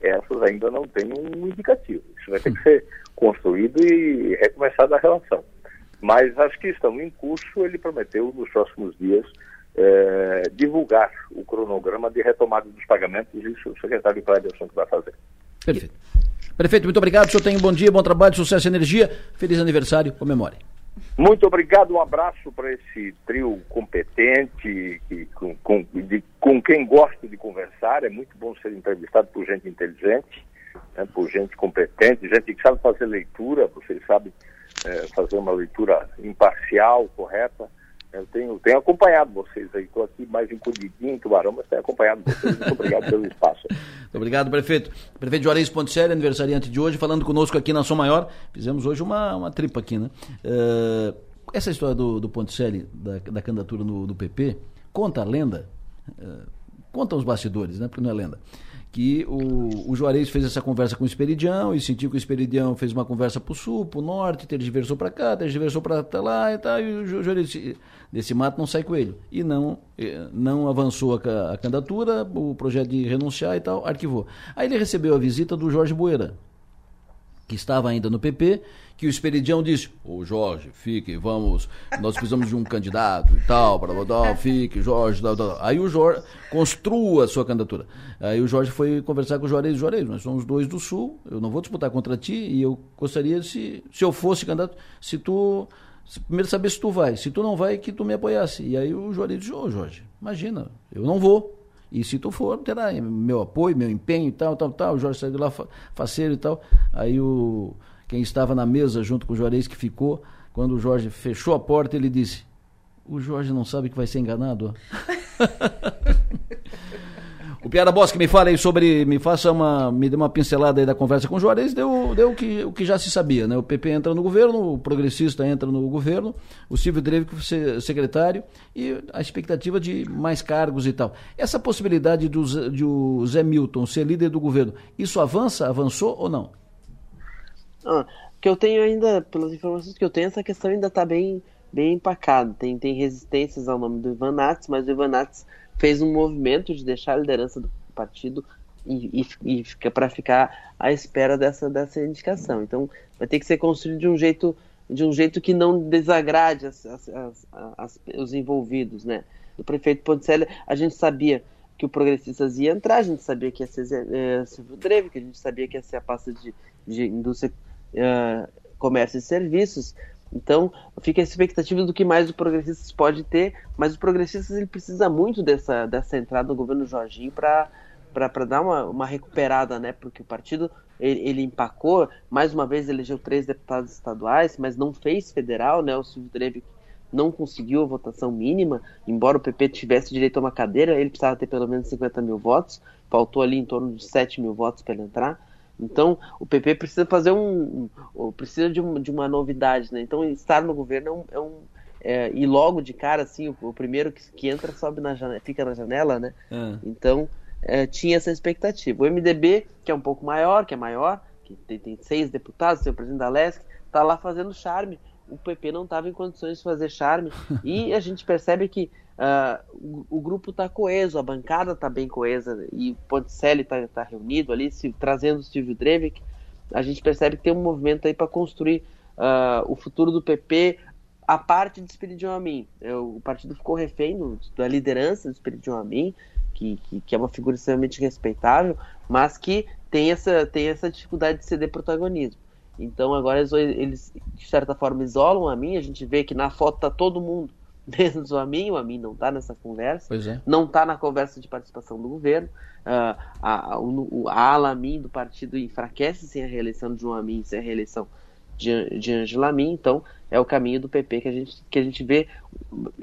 essas ainda não têm um indicativo. Isso vai ter que ser construído e recomeçada a relação. Mas as que estão em curso, ele prometeu nos próximos dias eh, divulgar o cronograma de retomada dos pagamentos, isso o secretário de Cláudio que vai fazer. Perfeito. Prefeito, muito obrigado. O senhor tenha um bom dia, bom trabalho, sucesso e energia. Feliz aniversário, comemore. Muito obrigado, um abraço para esse trio competente, que, com, com, de, com quem gosto de conversar. É muito bom ser entrevistado por gente inteligente, né, por gente competente, gente que sabe fazer leitura, vocês sabem é, fazer uma leitura imparcial, correta. Eu tenho, tenho acompanhado vocês aí, estou aqui mais encolhidinho em Tubarão, mas tenho acompanhado vocês. Muito obrigado pelo espaço. Muito obrigado, prefeito. Prefeito Juarez Ponticelli, aniversariante de hoje, falando conosco aqui na Som Maior. Fizemos hoje uma, uma tripa aqui, né? Uh, essa história do, do Ponticelli, da, da candidatura no, do PP, conta a lenda, uh, conta os bastidores, né? Porque não é lenda que o, o Juarez fez essa conversa com o Esperidião e sentiu que o Esperidião fez uma conversa para o sul, para o norte, tergiversou para cá, tergiversou para lá e tal, e o Juarez desse mato não sai coelho. E não, eh, não avançou a, a candidatura, o projeto de renunciar e tal, arquivou. Aí ele recebeu a visita do Jorge Boeira, que estava ainda no PP, que o Esperidião disse, ô Jorge, fique, vamos, nós precisamos de um candidato e tal, para votar, fique, Jorge, tal, tal. Aí o Jorge construa a sua candidatura. Aí o Jorge foi conversar com o Juarez, Juarez, nós somos dois do Sul, eu não vou disputar contra ti e eu gostaria, se, se eu fosse candidato, se tu, primeiro saber se tu vai, se tu não vai, que tu me apoiasse. E aí o Juarez disse, ô Jorge, imagina, eu não vou, e se tu for, terá meu apoio, meu empenho e tal, tal, tal. O Jorge saiu de lá faceiro e tal. Aí o, quem estava na mesa junto com o Juarez que ficou, quando o Jorge fechou a porta, ele disse: O Jorge não sabe que vai ser enganado. O Piara Bosque me fala aí sobre, me faça uma, me dê uma pincelada aí da conversa com o Juarez, deu, deu o, que, o que já se sabia, né? O PP entra no governo, o progressista entra no governo, o Silvio Drevico secretário e a expectativa de mais cargos e tal. Essa possibilidade do, de o Zé Milton ser líder do governo, isso avança, avançou ou não? Ah, que eu tenho ainda, pelas informações que eu tenho, essa questão ainda está bem, bem empacada. Tem, tem resistências ao nome do Ivan Nats, mas o Ivan Nats fez um movimento de deixar a liderança do partido e, e, e fica para ficar à espera dessa, dessa indicação. Então vai ter que ser construído de um jeito de um jeito que não desagrade as, as, as, os envolvidos, né? Do prefeito Ponticelli, a gente sabia que o Progressistas ia entrar, a gente sabia que ia ser é, Silvio Dreve, que a gente sabia que ia ser a pasta de, de indústria, uh, comércio e serviços. Então, fica a expectativa do que mais o Progressistas pode ter, mas o Progressistas ele precisa muito dessa, dessa entrada do governo Jorginho para para dar uma, uma recuperada, né? Porque o partido ele, ele, empacou, mais uma vez elegeu três deputados estaduais, mas não fez federal, né? O Silvio Dreve não conseguiu a votação mínima, embora o PP tivesse direito a uma cadeira, ele precisava ter pelo menos 50 mil votos, faltou ali em torno de 7 mil votos para ele entrar. Então, o PP precisa fazer um. precisa de, um, de, uma novidade, né? Então, estar no governo é um. É um é, e logo de cara, assim, o, o primeiro que, que, entra sobe na janela, fica na janela, né? É. Então, é, tinha essa expectativa. O MDB, que é um pouco maior, que é maior, que tem, tem seis deputados, tem o presidente da LESC, está lá fazendo charme. O PP não estava em condições de fazer charme. e a gente percebe que uh, o, o, grupo está coeso, a bancada está bem coesa, e o Ponticelli está tá reunido ali, se, trazendo o Silvio Drevik. A gente percebe que tem um movimento aí para construir uh, o futuro do PP a parte de Amin. O partido ficou refém do, da liderança do Espírito Amin que, que, que, é uma figura extremamente respeitável, mas que tem essa, tem essa dificuldade de ceder protagonismo. Então agora eles, eles, de certa forma, isolam a mim. A gente vê que na foto tá todo mundo, menos o Amin. O Amin não está nessa conversa. É. Não está na conversa de participação do governo. Uh, a, a, o, a ala Amin do partido enfraquece sem a reeleição de João Amin, sem a reeleição de, de Angela Amin. Então é o caminho do PP que a gente, que a gente vê.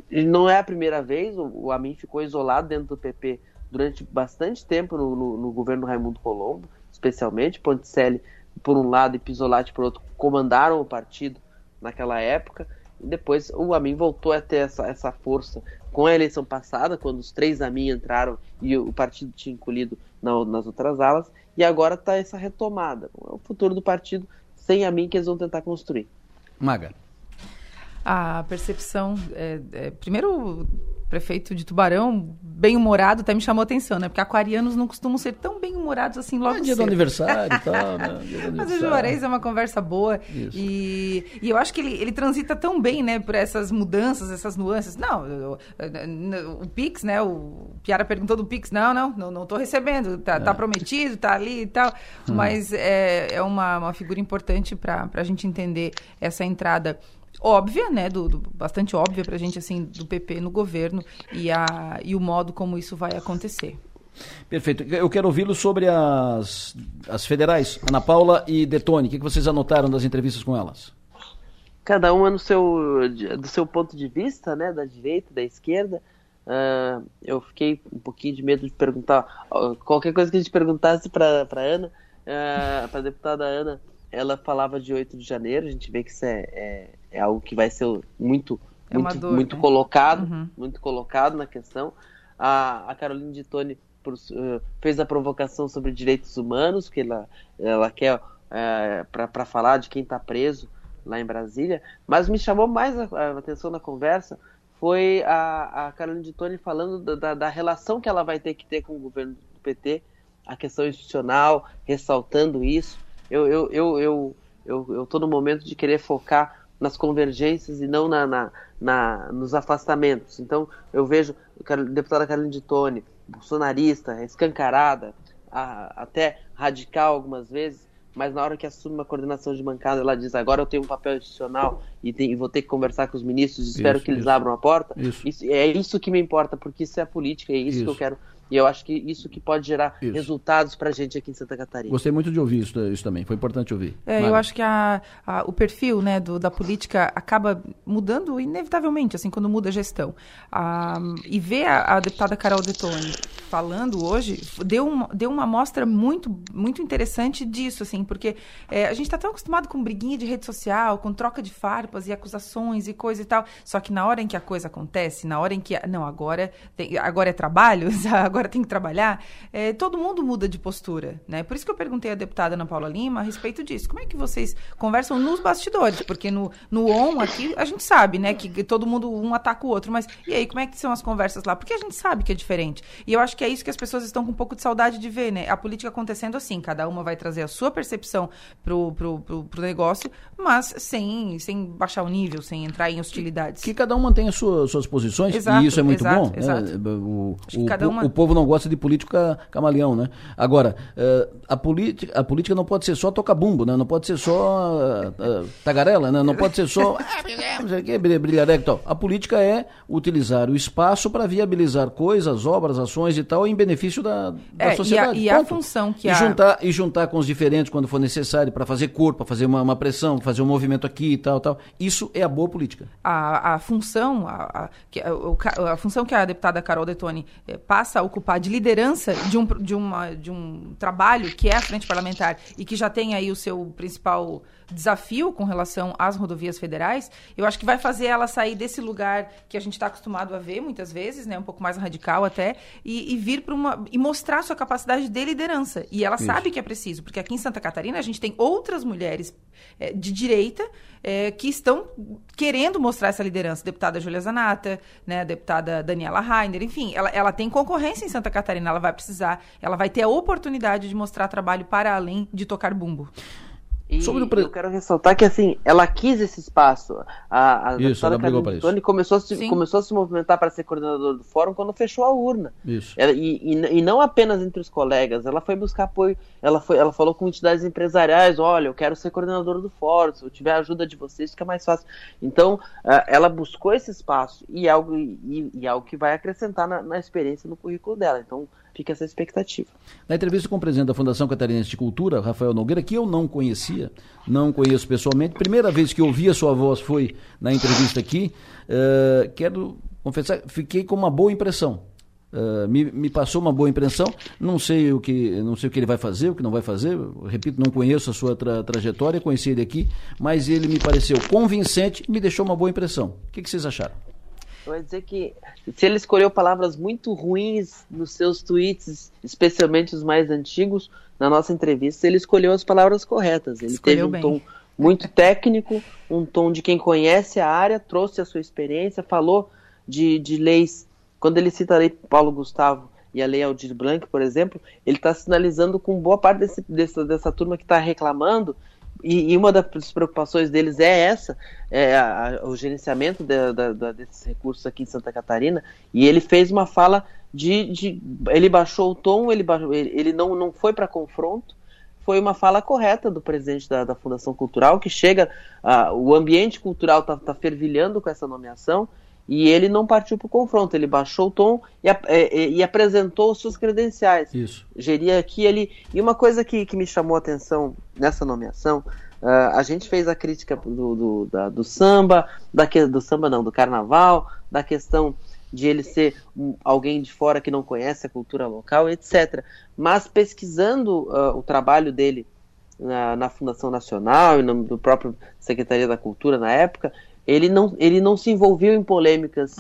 Não é a primeira vez, o, o Amin ficou isolado dentro do PP durante bastante tempo no, no, no governo Raimundo Colombo, especialmente. Ponticelli, por um lado, e Pisolati, por outro, comandaram o partido naquela época. E depois o Amin voltou a ter essa, essa força com a eleição passada, quando os três Amin entraram e o partido tinha encolhido na, nas outras alas. E agora está essa retomada. É o futuro do partido sem Amin que eles vão tentar construir. Maga. A percepção. É, é, primeiro, prefeito de Tubarão, bem-humorado, até me chamou a atenção, né? Porque aquarianos não costumam ser tão bem-humorados assim logo é dia cedo. do aniversário e tal, né? Mas o Juarez é uma conversa boa. E, e eu acho que ele, ele transita tão bem, né? Por essas mudanças, essas nuances. Não, o, o, o Pix, né? O Piara perguntou do Pix. Não, não, não, não tô recebendo. Tá, tá é. tá prometido, tá ali e tal. Hum. Mas é, é uma, uma figura importante para a gente entender essa entrada óbvia, né, do, do bastante óbvia para a gente assim do PP no governo e a e o modo como isso vai acontecer. Perfeito. Eu quero ouvi-lo sobre as, as federais, Ana Paula e Detone. O que, que vocês anotaram das entrevistas com elas? Cada uma no seu, do seu ponto de vista, né, da direita, da esquerda. Uh, eu fiquei um pouquinho de medo de perguntar qualquer coisa que a gente perguntasse para a Ana, uh, para a deputada Ana, ela falava de 8 de janeiro. A gente vê que isso é, é é algo que vai ser muito é muito, dor, muito né? colocado uhum. muito colocado na questão a, a Caroline de Tone uh, fez a provocação sobre direitos humanos que ela ela quer uh, para falar de quem está preso lá em Brasília mas me chamou mais a, a atenção na conversa foi a, a Caroline de Tone falando da, da relação que ela vai ter que ter com o governo do PT a questão institucional ressaltando isso eu eu eu eu eu, eu tô no momento de querer focar nas convergências e não na, na, na, nos afastamentos. Então, eu vejo a deputada Carolina de Tone, bolsonarista, escancarada, a, até radical algumas vezes, mas na hora que assume uma coordenação de bancada, ela diz: agora eu tenho um papel institucional e, tem, e vou ter que conversar com os ministros, espero isso, que eles isso. abram a porta. Isso. isso. É isso que me importa, porque isso é a política, é isso, que eu quero e eu acho que isso que pode gerar isso. resultados para a gente aqui em Santa Catarina. Gostei muito de ouvir isso, isso também, foi importante ouvir. É, eu acho que a, a, o perfil né, do, da política acaba mudando inevitavelmente, assim, quando muda a gestão. Ah, e ver a, a, deputada Carol Detone falando hoje deu, um, deu uma amostra muito, muito interessante disso, assim, porque é, a gente está tão acostumado com briguinha de rede social, com troca de farpas e acusações e coisa e tal, só que na hora em que a coisa acontece, na hora em que, não, agora, tem, agora é trabalho, agora agora tem que trabalhar, é, todo mundo muda de postura, né? Por isso que eu perguntei à deputada Ana Paula Lima a respeito disso. Como é que vocês conversam nos bastidores? Porque no, no on aqui a gente sabe, né, que todo mundo um ataca o outro, mas e aí, como é que são as conversas lá? Porque a gente sabe que é diferente. E eu acho que é isso que as pessoas estão com um pouco de saudade de ver, né? A política acontecendo assim, cada uma vai trazer a sua percepção pro, pro, pro, pro negócio, mas sem, sem baixar o nível, sem entrar em hostilidades. Que cada um mantenha sua, suas posições, Exato, e isso é muito exato, bom. né? exato. O, Acho que o, cada uma- o povo não gosta de político ca- camaleão, né? Agora, eh, a, política, a política não pode ser só tocar bumbo, né? Não pode ser só eh, tagarela, né? Não pode ser só ah, não sei o quê, brilha- brilhareco e tal. A política é utilizar o espaço para viabilizar coisas, obras, ações e tal em benefício da, da É, e a- sociedade. e a função que e a- juntar e juntar com os diferentes quando for necessário para fazer corpo, para fazer uma, uma pressão, fazer um movimento aqui e tal, tal. Isso é a boa política. a, a função a, a, a, função que a deputada Carol Detoni passa a ocupar de liderança de um, de, uma, de um trabalho que é a frente parlamentar e que já tem aí o seu principal desafio com relação às rodovias federais, eu acho que vai fazer ela sair desse lugar que a gente está acostumado a ver muitas vezes, né, um pouco mais radical até, e, e vir para uma e mostrar sua capacidade de liderança. E ela Isso. sabe que é preciso, porque aqui em Santa Catarina a gente tem outras mulheres eh, de direita eh, que estão querendo mostrar essa liderança. Deputada Júlia Zanata, né, deputada Daniela Rainer, enfim, ela, ela tem concorrência em Santa Catarina, ela vai precisar, ela vai ter a oportunidade de mostrar trabalho para além de tocar bumbo. E eu quero ressaltar que assim, ela quis esse espaço. A, a Isso, brigou Carmen para isso. Toni começou a, se, Sim. começou a se movimentar para ser coordenadora do fórum quando fechou a urna. Isso. Ela- e, e, e não apenas entre os colegas, ela foi buscar apoio, ela, foi, ela falou com entidades empresariais, olha, eu quero ser coordenadora do fórum, se eu tiver a ajuda de vocês fica mais fácil. Então, ela buscou esse espaço e algo, e, e algo que vai acrescentar na, na experiência no currículo dela. Então, fica essa expectativa. Na entrevista com o presidente da Fundação Catarinense de Cultura, Rafael Nogueira, que eu não conhecia, não conheço pessoalmente, primeira vez que ouvi a sua voz foi na entrevista aqui, eh, quero confessar, fiquei com uma boa impressão. Eh, me, me passou uma boa impressão, não sei o que não sei o que ele vai fazer, o que não vai fazer, eu repito, não conheço a sua tra- trajetória, conheci ele aqui, mas ele me pareceu convincente e me deixou uma boa impressão. O que, que vocês acharam? Ia dizer que se ele escolheu palavras muito ruins nos seus tweets, especialmente os mais antigos, na nossa entrevista, ele escolheu as palavras corretas. Ele Escolheu teve um bem. tom muito técnico, um tom de quem conhece a área, trouxe a sua experiência, falou de, de leis. Quando ele cita a lei Paulo Gustavo e a lei Aldir Blanc, por exemplo, ele está sinalizando com boa parte desse, dessa, dessa turma que está reclamando e, e uma das preocupações deles é essa, é a- a- o gerenciamento da- desses recursos aqui em Santa Catarina, e ele fez uma fala de, de- ele baixou o tom, ele, ele, ele não, não foi para confronto, foi uma fala correta do presidente da, da Fundação Cultural, que chega, ah, o ambiente cultural está tá fervilhando com essa nomeação, e ele não partiu para o confronto, ele baixou o tom e, ap- é, é, e apresentou seus credenciais Isso. geria aqui ele e uma coisa que, que me chamou a atenção nessa nomeação ah, a gente fez a crítica do, do, da- do samba da que- do samba não do carnaval da questão de ele ser alguém de fora que não conhece a cultura local etc mas pesquisando ah, o trabalho dele na, na Fundação Nacional e no, no próprio Secretaria da Cultura na época ele não ele não se envolveu em polêmicas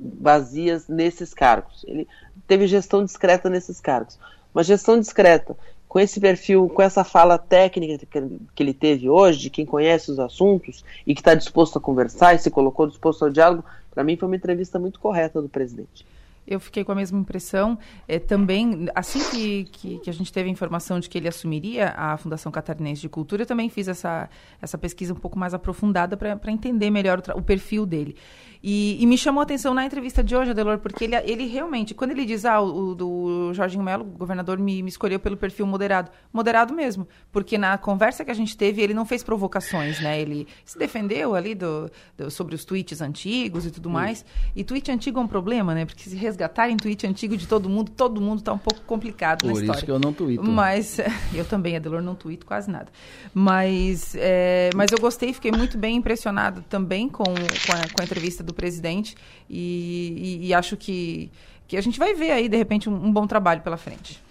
vazias nesses cargos. Ele teve gestão discreta nesses cargos. Uma gestão discreta, com esse perfil, com essa fala técnica que que ele teve hoje, de quem conhece os assuntos e que está disposto a conversar e se colocou disposto ao diálogo, para mim foi uma entrevista muito correta do presidente. Eu fiquei com a mesma impressão. É, também, assim que, que, que a gente teve a informação de que ele assumiria a Fundação Catarinense de Cultura, eu também fiz essa, essa pesquisa um pouco mais aprofundada para entender melhor o, o perfil dele. E, e me chamou a atenção na entrevista de hoje, Adelor, porque ele, ele realmente, quando ele diz, ah, o, do Jorginho Melo, o governador me, me escolheu pelo perfil moderado. Moderado mesmo, porque na conversa que a gente teve, ele não fez provocações, né? Ele se defendeu ali do, do- sobre os tweets antigos e tudo mais. E tweet antigo é um problema, né? Porque se resgatarem tweet antigo de todo mundo, todo mundo tá um pouco complicado na Por história. isso que eu não tuito. Mas eu também, Adelor, não tuito quase nada. Mas, é, mas eu gostei, fiquei muito bem impressionado também com, com, a, com a entrevista do presidente e, e- e acho que, que a gente vai ver aí, de repente, um, um bom trabalho pela frente.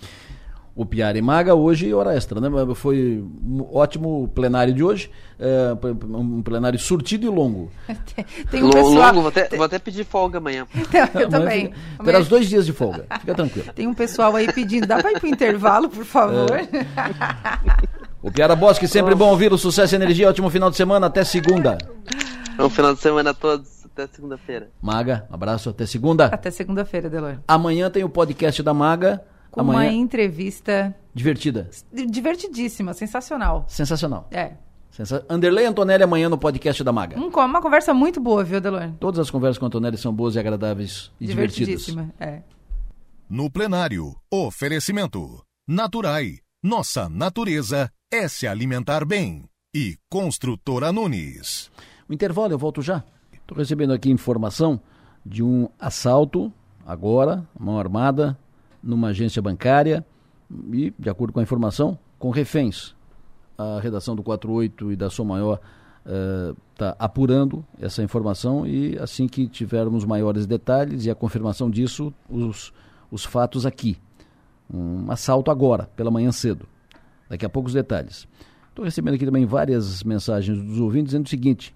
O Piara e Maga hoje hora extra, né? Foi um ótimo plenário de hoje, é, um plenário surtido e longo. Tem um pessoal... Longo, vou até, vou até pedir folga amanhã. Eu também. Fica, terá os dois dias de folga, fica tranquilo. Tem um pessoal aí pedindo, dá para ir pro intervalo, por favor? É. O Piara Bosque, sempre bom ouvir o Sucesso e Energia, ótimo final de semana, até segunda. Bom final de semana a todos, até segunda-feira. Maga, abraço, até segunda. Até segunda-feira, Delor. Amanhã tem o podcast da Maga com Amanhã... uma entrevista divertida. Divertidíssima, sensacional. Sensacional. É. Sensa... Anderlei Antonelli amanhã no podcast da Maga. Um, uma conversa muito boa, viu, Delor? Todas as conversas com a Antonelli são boas e agradáveis e Divertidíssima, divertidas. é. No plenário, oferecimento. Naturai. Nossa natureza é se alimentar bem. E Construtora Nunes. O intervalo, eu volto já. Estou recebendo aqui informação de um assalto, agora, mão armada, numa agência bancária e, de acordo com a informação, com reféns. A redação do 48 e da Som Maior está uh, apurando essa informação e assim que tivermos maiores detalhes e a confirmação disso, os, os fatos aqui. Um assalto agora, pela manhã cedo. Daqui a pouco os detalhes. Estou recebendo aqui também várias mensagens dos ouvintes dizendo o seguinte: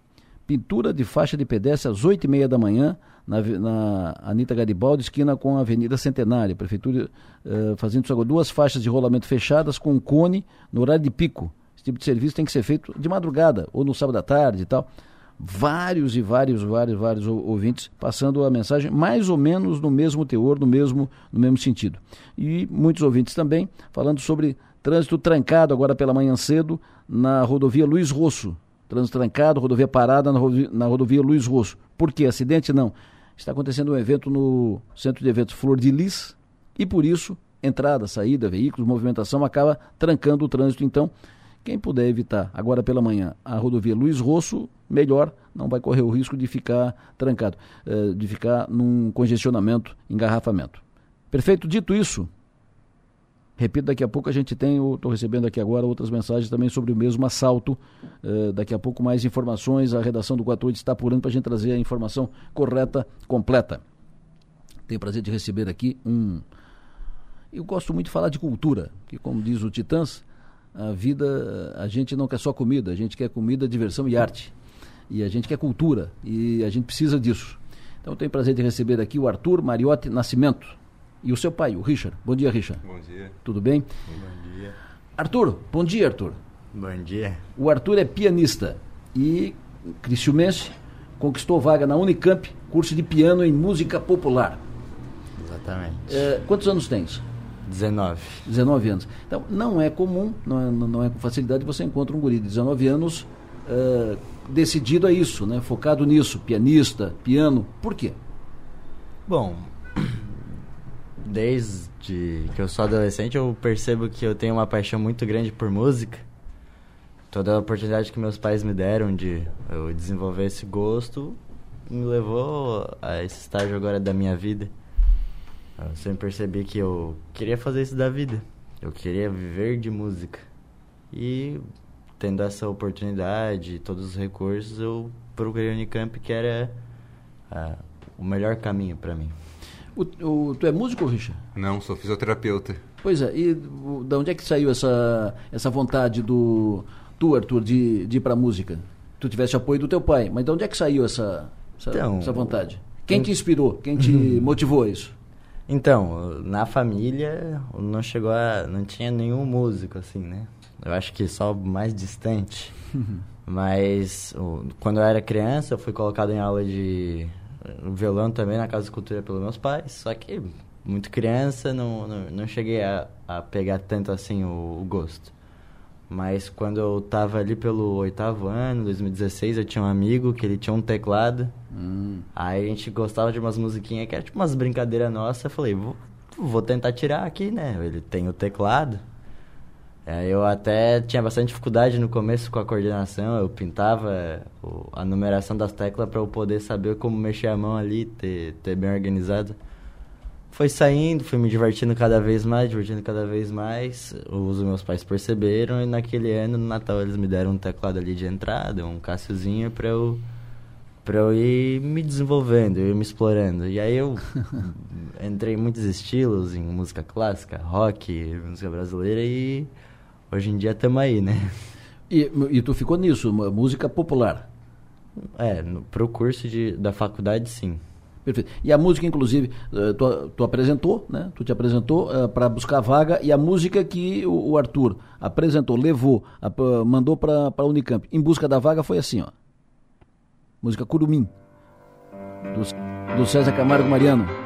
pintura de faixa de pedestre às 8 e meia da manhã na, na Anitta Garibaldi, esquina com a Avenida Centenária. Prefeitura uh, fazendo agora. Duas faixas de rolamento fechadas com um cone no horário de pico. Esse tipo de serviço tem que ser feito de madrugada ou no sábado à tarde e tal. Vários e vários, vários, vários ouvintes passando a mensagem mais ou menos no mesmo teor, no mesmo, no mesmo sentido. E muitos ouvintes também falando sobre trânsito trancado agora pela manhã cedo na rodovia Luiz Rosso. Trânsito trancado, rodovia parada na rodovia, na rodovia Luiz Rosso. Por quê? Acidente? Não. Está acontecendo um evento no Centro de Eventos Flor de Lis e por isso entrada, saída, veículos, movimentação acaba trancando o trânsito. Então, quem puder evitar agora pela manhã a rodovia Luiz Rosso, melhor, não vai correr o risco de ficar trancado, eh, de ficar num congestionamento, engarrafamento. Perfeito? Dito isso, Repito, daqui a pouco a gente tem, estou recebendo aqui agora outras mensagens também sobre o mesmo assalto. Uh, daqui a pouco mais informações, a redação do 48 está apurando para a gente trazer a informação correta, completa. Tenho o prazer de receber aqui um. Eu gosto muito de falar de cultura, que como diz o Titãs, a vida, a gente não quer só comida, a gente quer comida, diversão e arte. E a gente quer cultura, e a gente precisa disso. Então tenho o prazer de receber aqui o Arthur Mariotti Nascimento e o seu pai, o Richard. Bom dia, Richard. Bom dia. Tudo bem? Bom dia. Arthur, bom dia, Arthur. Bom dia. O Arthur é pianista e criciumense, conquistou vaga na Unicamp, curso de piano em música popular. Exatamente. É, quantos anos tens? 19. 19 anos. Então, não é comum, não é, não é com facilidade você encontra um guri de 19 anos uh, decidido a isso, né? focado nisso, pianista, piano. Por quê? Bom, desde que eu sou adolescente, eu percebo que eu tenho uma paixão muito grande por música. Toda a oportunidade que meus pais me deram de eu desenvolver esse gosto me levou a esse estágio agora da minha vida. Eu sempre percebi que eu queria fazer isso da vida. Eu queria viver de música. E tendo essa oportunidade, todos os recursos, eu procurei a Unicamp, que era uh, o melhor caminho para mim. O, o, tu é músico, Richard? Não, sou fisioterapeuta. Pois é, e o, da onde é que saiu essa, essa vontade do tu, Arthur, de, de ir pra música? Tu tivesse apoio do teu pai, mas de onde é que saiu essa, essa, então, essa vontade? Quem em... te inspirou? Quem te motivou a isso? Então, na família não chegou a. não tinha nenhum músico, assim, né? Eu acho que só mais distante. Mas quando eu era criança, eu fui colocado em aula de violão também na Casa de Cultura pelos meus pais, só que muito criança, não, não, não cheguei a, a pegar tanto assim o, o, gosto. Mas quando eu tava ali pelo oitavo ano, 2016, eu tinha um amigo que ele tinha um teclado. Hum. Aí a gente gostava de umas musiquinhas que era tipo umas brincadeiras nossas. Eu falei, vou, vou tentar tirar aqui, né? Ele tem o teclado. É, eu até tinha bastante dificuldade no começo com a coordenação, eu pintava a numeração das teclas para eu poder saber como mexer a mão ali, ter, ter bem organizado. Foi saindo, fui me divertindo cada vez mais, divertindo cada vez mais. Os meus pais perceberam e naquele ano, no Natal, eles me deram um teclado ali de entrada, um Cassiozinho para eu Pra eu ir me desenvolvendo, eu ir me explorando. E aí eu entrei em muitos estilos, em música clássica, rock, música brasileira e hoje em dia estamos aí, né? E, e tu ficou nisso, música popular? É, no, pro curso de, da faculdade, sim. Perfeito. E a música, inclusive, eh, tu, tu apresentou, né? Tu te apresentou uh, para buscar vaga e a música que o, o Arthur apresentou, levou, a, mandou para a Unicamp em busca da vaga foi assim, ó. Música Curumim, do, do César Camargo Mariano.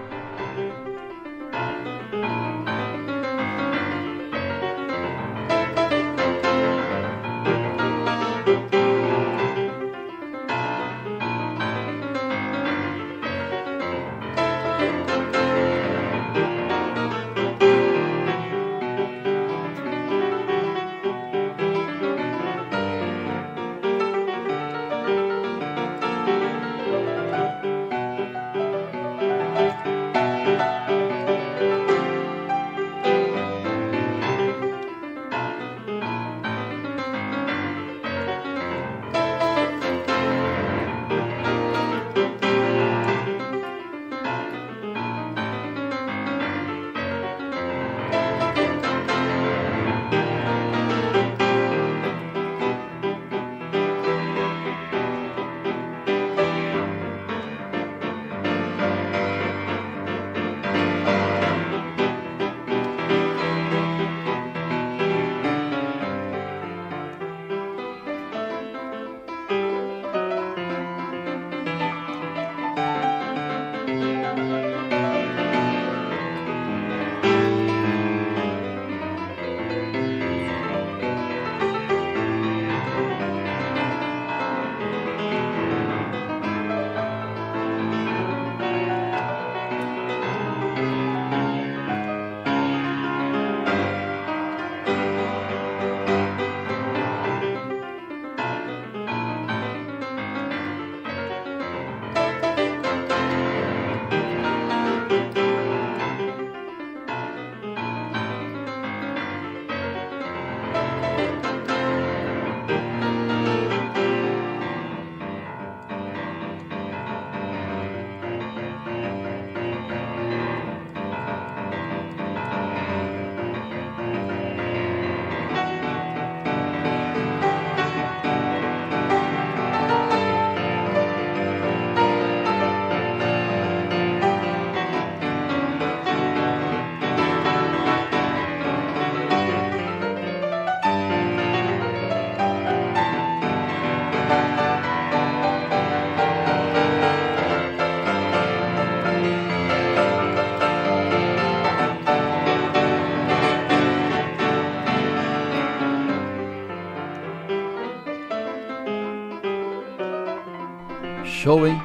Show, hein?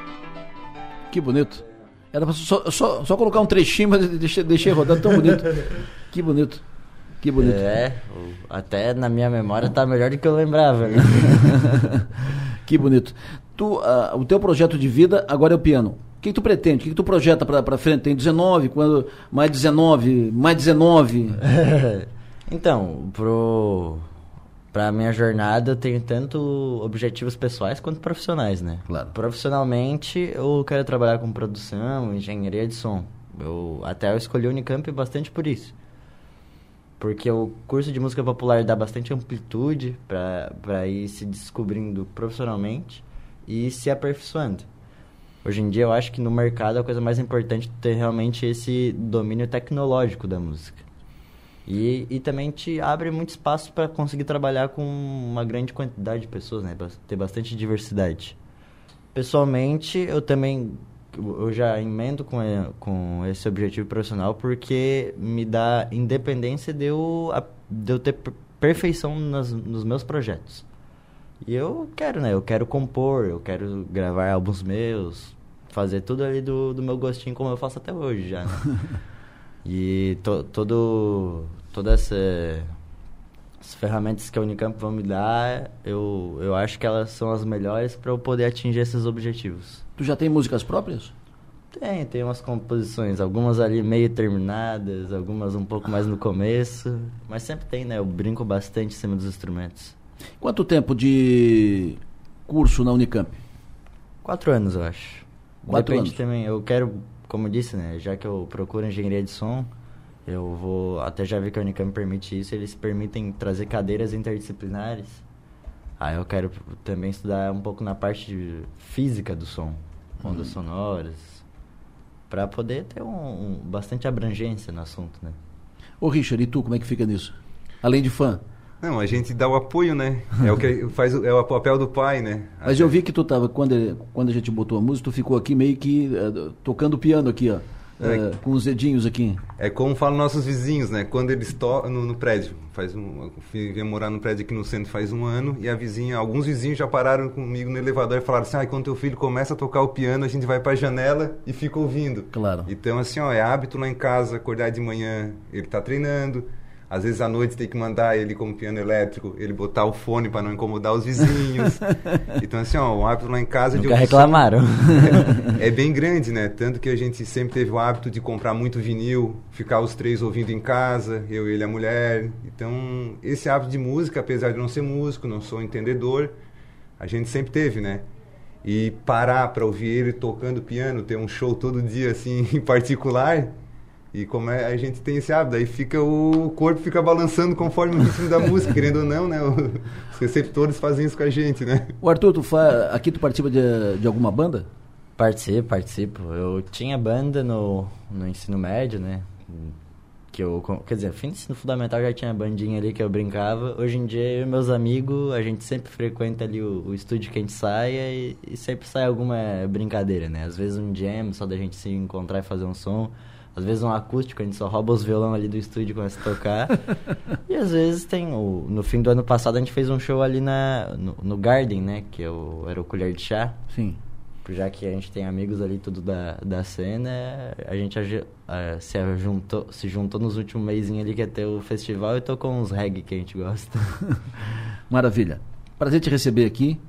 Que bonito. Era pra só, só, só colocar um trechinho, mas deixei, deixei rodar tão bonito. Que bonito. Que bonito. É, até na minha memória tá melhor do que eu lembrava. Né? que bonito. Tu, uh, o teu projeto de vida agora é o piano. O que, que tu pretende? O que, que tu projeta para frente? Tem 19, quando mais 19, mais 19? então, pro para minha jornada eu tenho tanto objetivos pessoais quanto profissionais, né? Claro. Profissionalmente eu quero trabalhar com produção, engenharia de som. Eu até eu escolhi o Unicamp bastante por isso. Porque o curso de música popular dá bastante amplitude para ir se descobrindo profissionalmente e se aperfeiçoando. Hoje em dia eu acho que no mercado a coisa mais importante é ter realmente esse domínio tecnológico da música. E, e também te abre muito espaço para conseguir trabalhar com uma grande quantidade de pessoas, né? Ter bastante diversidade. Pessoalmente, eu também eu já emendo com, com esse objetivo profissional porque me dá independência de eu, de eu ter perfeição nas, nos meus projetos. E eu quero, né? Eu quero compor, eu quero gravar álbuns meus, fazer tudo ali do, do meu gostinho como eu faço até hoje já, né? E to, todo, todas essa, as ferramentas que a Unicamp vai me dar, eu, eu acho que elas são as melhores para eu poder atingir esses objetivos. Tu já tem músicas próprias? Tem, tem umas composições, algumas ali meio terminadas, algumas um pouco mais no começo, mas sempre tem, né? Eu brinco bastante em cima dos instrumentos. Quanto tempo de curso na Unicamp? Quatro anos, eu acho. Quatro Depende anos. também. Eu quero, como eu disse, né? Já que eu procuro engenharia de som, eu vou. Até já vi que a Unicamp permite isso, eles permitem trazer cadeiras interdisciplinares. Aí eu quero também estudar um pouco na parte de física do som, ondas Uhum. sonoras, para poder ter um, um- bastante abrangência no assunto, né? Ô Richard, e tu, como é que fica nisso? Além de fã. Não, a gente dá o apoio, né? É o que faz é o papel do pai, né? Mas eu vi que tu tava, quando, quando a gente botou a música, tu ficou aqui meio que eh, tocando piano aqui, ó. É. eh, com os dedinhos aqui. É como falam nossos vizinhos, né? Quando eles tocam no, no prédio, faz um, eu vim morar no prédio aqui no centro faz um ano e a vizinha, alguns vizinhos já pararam comigo no elevador e falaram assim: "Ah, quando teu filho começa a tocar o piano, a gente vai para a janela e fica ouvindo". Claro. Então assim, ó, é hábito lá em casa acordar de manhã, ele tá treinando. Às vezes à noite tem que mandar ele como piano elétrico, ele botar o fone para não incomodar os vizinhos. então assim, ó, o hábito lá em casa de Nunca ouvir som- reclamaram. é, é bem grande, né? Tanto que a gente sempre teve o hábito de comprar muito vinil, ficar os três ouvindo em casa, eu, ele e a mulher. Então, esse hábito de música, apesar de não ser músico, não sou entendedor, a gente sempre teve, né? E parar para ouvir ele tocando piano, ter um show todo dia assim em particular, e como é, a gente tem esse hábito, aí fica o corpo fica balançando conforme o ritmo da música, querendo ou não, né? Os receptores fazem isso com a gente, né? O Arthur, tu fa... aqui tu participa de, de alguma banda? Participo, participo. Eu tinha banda no, no ensino médio, né? Que eu, quer dizer, fim do ensino fundamental já tinha bandinha ali que eu brincava. Hoje em dia, eu e meus amigos, a gente sempre frequenta ali o, o estúdio que a gente saia e, e sempre sai alguma brincadeira, né? Às vezes um jam, só da gente se encontrar e fazer um som. Às vezes um acústico, a gente só rouba os violão ali do estúdio e começa a tocar. e às vezes tem o... No fim do ano passado, a gente fez um show ali na, no, no Garden, né? Que é o, era o Colher de Chá. Sim. Já que a gente tem amigos ali tudo da, da cena, a gente eh, se juntou, se juntou nos últimos mesinhos ali que ia ter o festival e tocou uns reggae que a gente gosta. Maravilha. Prazer te receber aqui.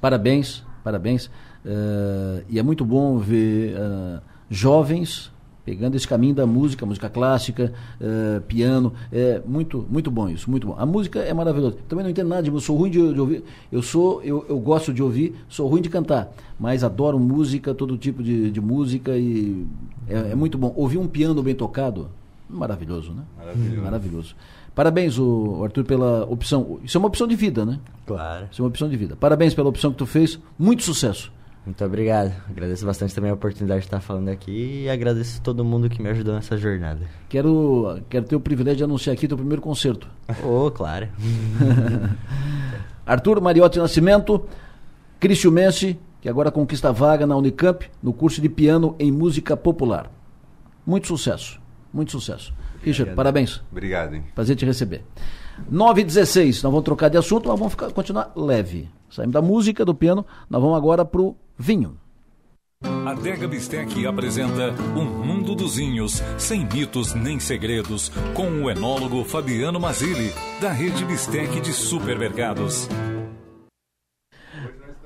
Parabéns, parabéns. Eh, e é muito bom ver eh, jovens pegando esse caminho da música, música clássica, eh, piano. É muito, muito bom isso, muito bom. A música é maravilhosa. Também não entendo nada de música, sou ruim de, de ouvir. Eu sou, eu, eu gosto de ouvir, sou ruim de cantar, mas adoro música, todo tipo de, de música e é, é muito bom. Ouvir um piano bem tocado, maravilhoso, né? Maravilhoso. Maravilhoso. Parabéns, o Arthur, pela opção. Isso é uma opção de vida, né? Claro. Isso é uma opção de vida. Parabéns pela opção que tu fez. Muito sucesso. Muito obrigado. Agradeço bastante também a oportunidade de estar falando aqui e agradeço todo mundo que me ajudou nessa jornada. Quero, quero ter o privilégio de anunciar aqui teu primeiro concerto. Ô, claro. Arthur Mariotti Nascimento, Cristian Messi, que agora conquista a vaga na Unicamp no curso de piano em música popular. Muito sucesso. Muito sucesso. Richard, parabéns. Obrigado, hein? Prazer te receber. 9 e 16, nós vamos trocar de assunto, mas vamos ficar, continuar leve. Saímos da música, do piano, nós vamos agora pro vinho. A Dega Bistec apresenta Um Mundo dos Vinhos, sem mitos nem segredos, com o enólogo Fabiano Mazili, da rede Bistec de supermercados.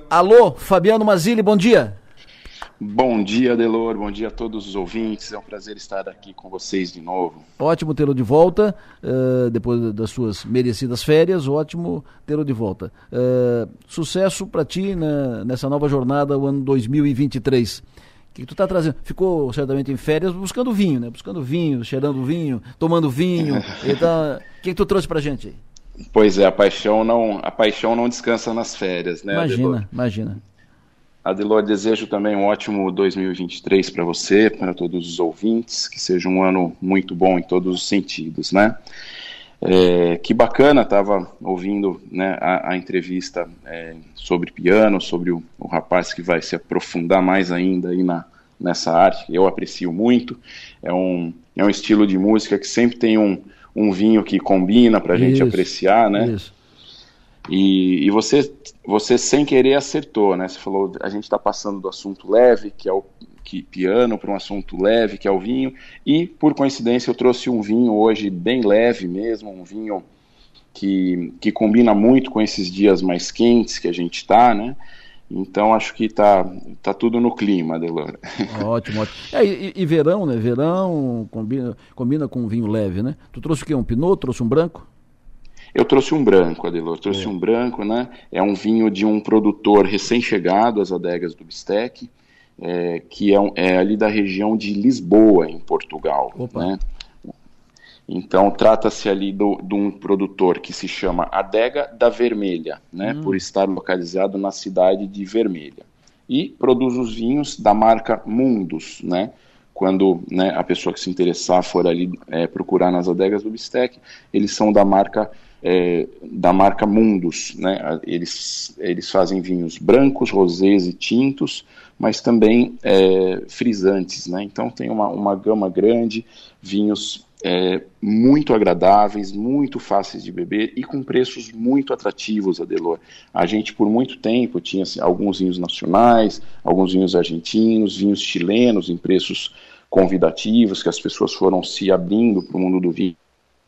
Alô, Fabiano Mazili, bom dia. Bom dia, Delor. Bom dia a todos os ouvintes. É um prazer estar aqui com vocês de novo. Ótimo tê-lo de volta, eh, depois das suas merecidas férias, ótimo tê-lo de volta. Eh, sucesso para ti na- nessa nova jornada, o ano 2023. O que, que tu está trazendo? Ficou certamente em férias buscando vinho, né? Buscando vinho, cheirando vinho, tomando vinho. Então, o que, que tu trouxe pra gente? Pois é, a paixão não, a paixão não descansa nas férias, né, Adelor? imagina, imagina. Adelor, desejo também um ótimo 2023 para você, para todos os ouvintes, que seja um ano muito bom em todos os sentidos, né? É, que bacana, estava ouvindo né, a, a entrevista é, sobre piano, sobre o, o rapaz que vai se aprofundar mais ainda aí na, nessa arte, que eu aprecio muito. É um, é um estilo de música que sempre tem um, um vinho que combina para a gente apreciar, né? Isso. E, e você, você sem querer acertou, né? Você falou, a gente está passando do assunto leve, que é o que, piano, para um assunto leve, que é o vinho. E, por coincidência, eu trouxe um vinho hoje bem leve mesmo, um vinho que, que combina muito com esses dias mais quentes que a gente está, né? Então, acho que tá, tá tudo no clima, Delora. Ótimo, ótimo. É, e, e verão, né? Verão combina, combina com um vinho leve, né? Tu trouxe o quê? Um pinot? Trouxe um branco? Eu trouxe um branco, Adelor, trouxe é. um branco, né? É um vinho de um produtor recém-chegado às adegas do Bistec, é, que é, um, é, ali da região de Lisboa, em Portugal, Opa. né? Então, trata-se ali de um produtor que se chama Adega da Vermelha, né, hum. por estar localizado na cidade de Vermelha. E produz os vinhos da marca Mundus, né, quando né, a pessoa que se interessar for ali é, procurar nas adegas do Bistec, eles são da marca é, da marca Mundus, né? Eles eles fazem vinhos brancos, rosés e tintos, mas também é, frisantes, né? Então tem uma, uma gama grande, vinhos é, muito agradáveis, muito fáceis de beber e com preços muito atrativos, Adelor. A gente, por muito tempo, tinha assim, alguns vinhos nacionais, alguns vinhos argentinos, vinhos chilenos em preços convidativos, que as pessoas foram se abrindo para o mundo do vinho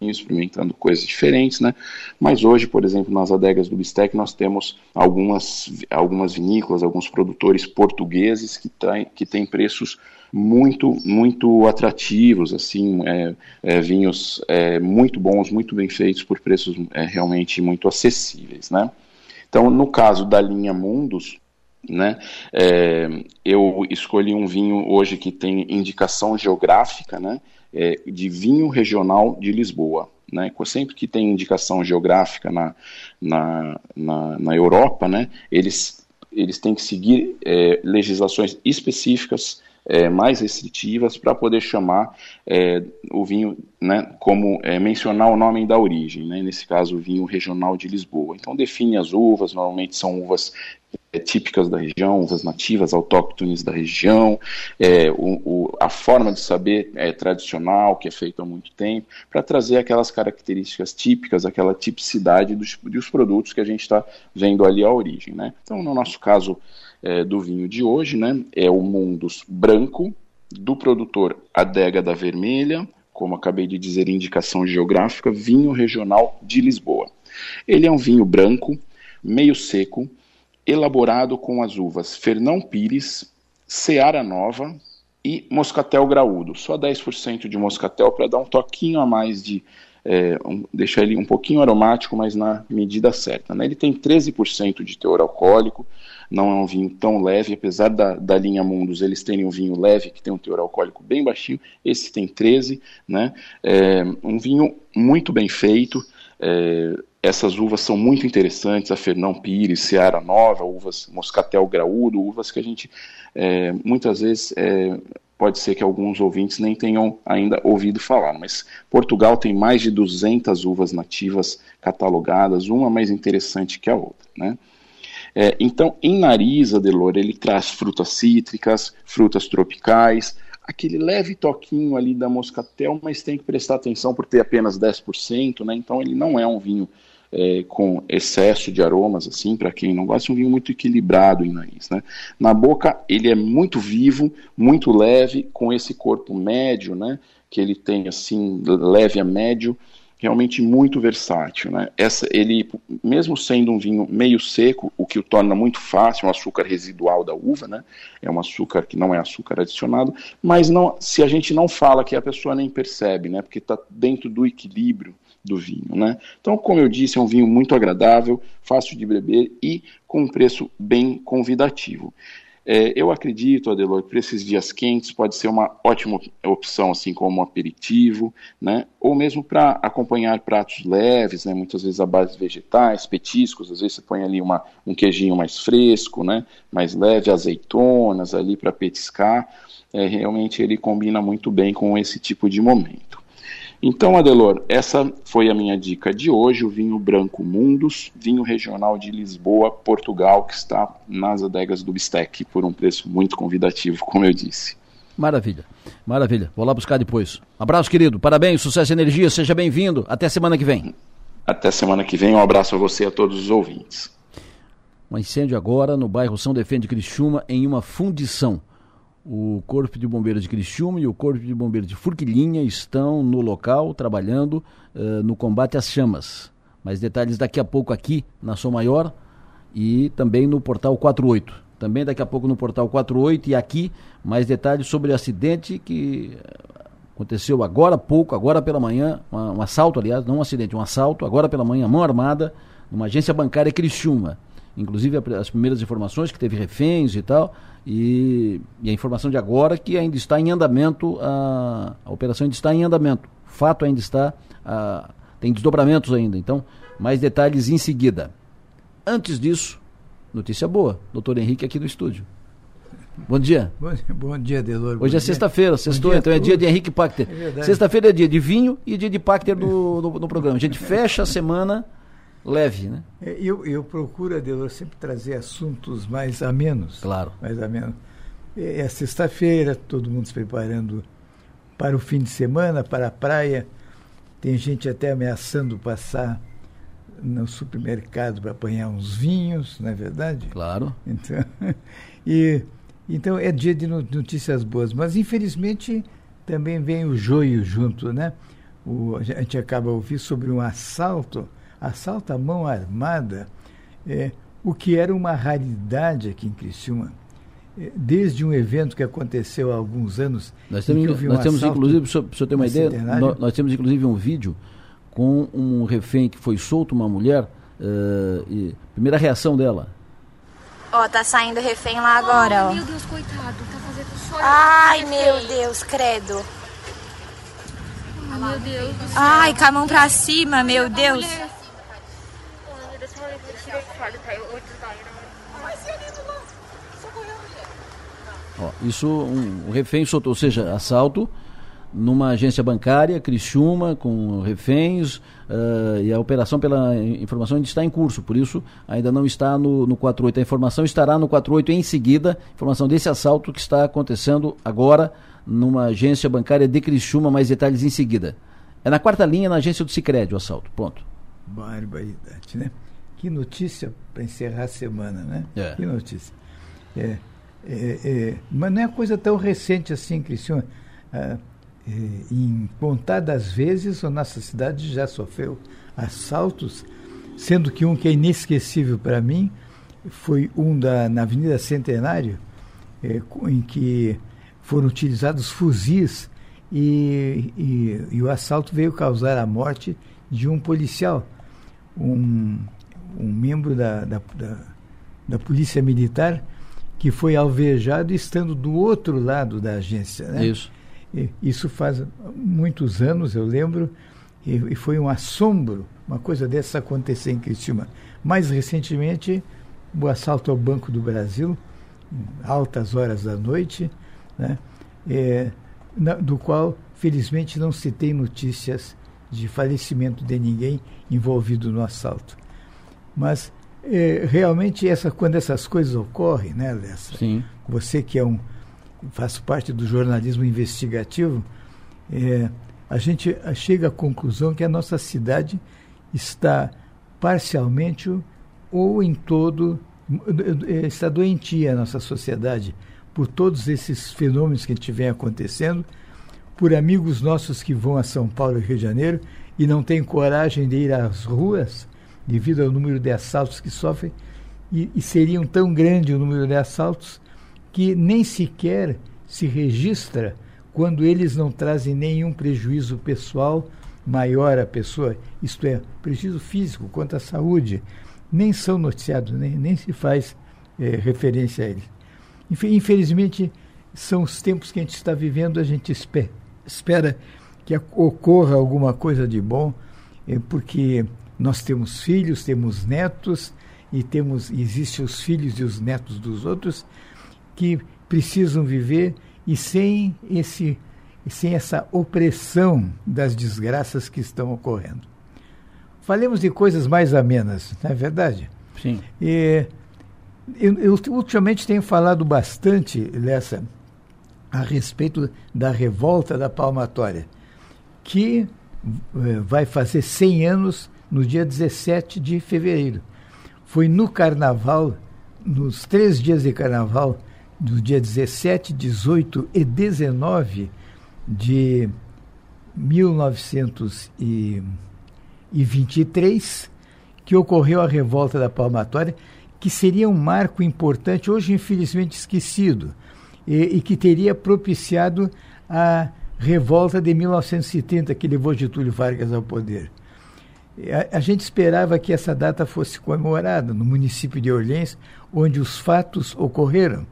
experimentando coisas diferentes, né? Mas hoje, por exemplo, nas adegas do Bistec, nós temos algumas, algumas vinícolas, alguns produtores portugueses que, têm que têm preços muito, muito atrativos, assim, é, é, vinhos é, muito bons, muito bem feitos por preços é, realmente muito acessíveis, né? Então, no caso da linha Mundos, né, é, eu escolhi um vinho hoje que tem indicação geográfica, né, é, de vinho regional de Lisboa. Né, sempre que tem indicação geográfica na, na, na, na Europa, né, eles, eles têm que seguir é, legislações específicas é, mais restritivas para poder chamar é, o vinho, né, como é, mencionar o nome da origem, né, nesse caso o vinho regional de Lisboa. Então define as uvas, normalmente são uvas típicas da região, uvas nativas, autóctones da região, é, o, o, a forma de saber é, tradicional, que é feita há muito tempo, para trazer aquelas características típicas, aquela tipicidade dos, dos produtos que a gente está vendo ali a origem. Né? Então, no nosso caso, é, do vinho de hoje, né? É o Mundus branco, do produtor Adega da Vermelha, como acabei de dizer, indicação geográfica, vinho regional de Lisboa. Ele é um vinho branco, meio seco, elaborado com as uvas Fernão Pires, Seara Nova e Moscatel Graúdo. Só 10% de moscatel para dar um toquinho a mais de. É, um, deixar ele um pouquinho aromático, mas na medida certa. Né? Ele tem 13% de teor alcoólico, não é um vinho tão leve, apesar da, da linha Mundos eles terem um vinho leve, que tem um teor alcoólico bem baixinho, esse tem 13, né? É, um vinho muito bem feito, é, essas uvas são muito interessantes, a Fernão Pires, Seara Nova, uvas Moscatel Graúdo, uvas que a gente é, muitas vezes é, pode ser que alguns ouvintes nem tenham ainda ouvido falar, mas Portugal tem mais de 200 uvas nativas catalogadas, uma mais interessante que a outra, né? É, então, em nariz, Adelor, ele traz frutas cítricas, frutas tropicais, aquele leve toquinho ali da moscatel, mas tem que prestar atenção por ter apenas 10%, né? Então ele não é um vinho é, com excesso de aromas, assim, para quem não gosta, é um vinho muito equilibrado em nariz, né? Na boca ele é muito vivo, muito leve, com esse corpo médio, né? Que ele tem assim leve a médio, realmente muito versátil. Né? Essa, ele, mesmo sendo um vinho meio seco, o que o torna muito fácil, um açúcar residual da uva, né? é um açúcar que não é açúcar adicionado, mas não, se a gente não fala que a pessoa nem percebe, né? porque está dentro do equilíbrio do vinho. Né? Então, como eu disse, é um vinho muito agradável, fácil de beber e com um preço bem convidativo. É, eu acredito, Adelor, que para esses dias quentes pode ser uma ótima opção, assim como um aperitivo, né? Ou mesmo para acompanhar pratos leves, né? Muitas vezes a base de vegetais, petiscos, às vezes você põe ali uma, um queijinho mais fresco, né? Mais leve, azeitonas ali para petiscar. É, realmente ele combina muito bem com esse tipo de momento. Então, Adelor, essa foi a minha dica de hoje, o vinho branco Mundus, vinho regional de Lisboa, Portugal, que está nas adegas do Bistec, por um preço muito convidativo, como eu disse. Maravilha, maravilha. Vou lá buscar depois. Abraço, querido. Parabéns, sucesso e energia. Seja bem-vindo. Até semana que vem. Até semana que vem. Um abraço a você e a todos os ouvintes. Um incêndio agora no bairro São Defende Criciúma em uma fundição. O Corpo de Bombeiros de Criciúma e o Corpo de Bombeiros de Furquilinha estão no local trabalhando uh, no combate às chamas. Mais detalhes daqui a pouco aqui na Som Maior e também no Portal 48. Também daqui a pouco no Portal 48 e aqui mais detalhes sobre o acidente que Aconteceu agora há pouco, agora pela manhã, um assalto, aliás, não um acidente, um assalto, agora pela manhã, mão armada, numa agência bancária Criciúma. Inclusive as primeiras informações que teve reféns e tal, e, e a informação de agora que ainda está em andamento, a, a operação ainda está em andamento. O fato ainda está, a, tem desdobramentos ainda. Então, mais detalhes em seguida. Antes disso, notícia boa, doutor Henrique aqui do estúdio. Bom dia. Bom, bom dia, Delor. Hoje é sexta-feira, sextou, então é dia de Henrique Pacter. É Sexta-feira é dia de vinho e dia de Pacter no, no, no, programa. A gente fecha a semana leve, né? É, eu, eu procuro, Adelor, sempre trazer assuntos mais amenos. Claro. Mais amenos. É, é sexta-feira, todo mundo se preparando para o fim de semana, para a praia. Tem gente até ameaçando passar no supermercado para apanhar uns vinhos, não é verdade? Claro. Então, e então é dia de notícias boas, mas infelizmente também vem o joio junto, né? O, a gente acaba ouvir sobre um assalto, assalto à mão armada, é, o que era uma raridade aqui em Criciúma. É, desde um evento que aconteceu há alguns anos. Nós temos, um nós temos inclusive, para o senhor ter uma ideia, nós, nós, temos inclusive um vídeo com um refém que foi solto, uma mulher, uh, e, primeira reação dela, Ó, tá saindo refém lá agora, ó. Meu Deus, coitado, tá fazendo chorar. Ai, meu Deus, credo. Ai, meu Deus. Ai, com a mão pra cima, meu Deus. Ó, isso, um, um refém soltou, ou seja, assalto numa agência bancária, Criciúma, com reféns, uh, e a operação, pela informação, ainda está em curso, por isso ainda não está no, no 48. A informação estará no 48 em seguida, informação desse assalto que está acontecendo agora numa agência bancária de Criciúma, mais detalhes em seguida. É na quarta linha, na agência do Sicredi o assalto, ponto. Barbaridade, né? Que notícia para encerrar a semana, né? É. Que notícia. É, é, é, mas não é coisa tão recente assim, Criciúma. Ah, eh, em contadas vezes a nossa cidade já sofreu assaltos, sendo que um que é inesquecível para mim foi um da, na Avenida Centenário, eh, em que foram utilizados fuzis e, e, e, o assalto veio causar a morte de um policial, um, um membro da, da, da, da Polícia Militar que foi alvejado estando do outro lado da agência. Né? Isso. Isso faz muitos anos, eu lembro, e, foi um assombro uma coisa dessa acontecer em Cristina. Mais recentemente, o assalto ao Banco do Brasil, altas horas da noite, né, é, na, do qual, felizmente, não se tem notícias de falecimento de ninguém envolvido no assalto. Mas, é, realmente, essa, quando essas coisas ocorrem, né, Lessa? Sim. Você que é um faço parte do jornalismo investigativo, é, a gente chega à conclusão que a nossa cidade está parcialmente ou em todo está doentia a nossa sociedade por todos esses fenômenos que a gente vem acontecendo, por amigos nossos que vão a São Paulo e Rio de Janeiro e não têm coragem de ir às ruas devido ao número de assaltos que sofrem e, e seriam tão grande o número de assaltos que nem sequer se registra quando eles não trazem nenhum prejuízo pessoal maior à pessoa, isto é, prejuízo físico quanto à saúde, nem são noticiados, nem, nem se faz é, referência a eles. Infelizmente, são os tempos que a gente está vivendo, a gente espera, espera que ocorra alguma coisa de bom, é, porque nós temos filhos, temos netos, e temos existem os filhos e os netos dos outros, que precisam viver e sem esse sem essa opressão das desgraças que estão ocorrendo. Falemos de coisas mais amenas, não é verdade? Sim. E, eu, eu ultimamente tenho falado bastante, Lessa, a respeito da revolta da palmatória, que eh, vai fazer 100 anos no dia 17 de fevereiro. Foi no carnaval, nos três dias de carnaval, do dia 17, 18 e 19 de 1923, que ocorreu a revolta da Palmatória, que seria um marco importante, hoje infelizmente esquecido, e, e que teria propiciado a revolta de 1930 que levou Getúlio Vargas ao poder. A, a, gente esperava que essa data fosse comemorada no município de Orleans, onde os fatos ocorreram,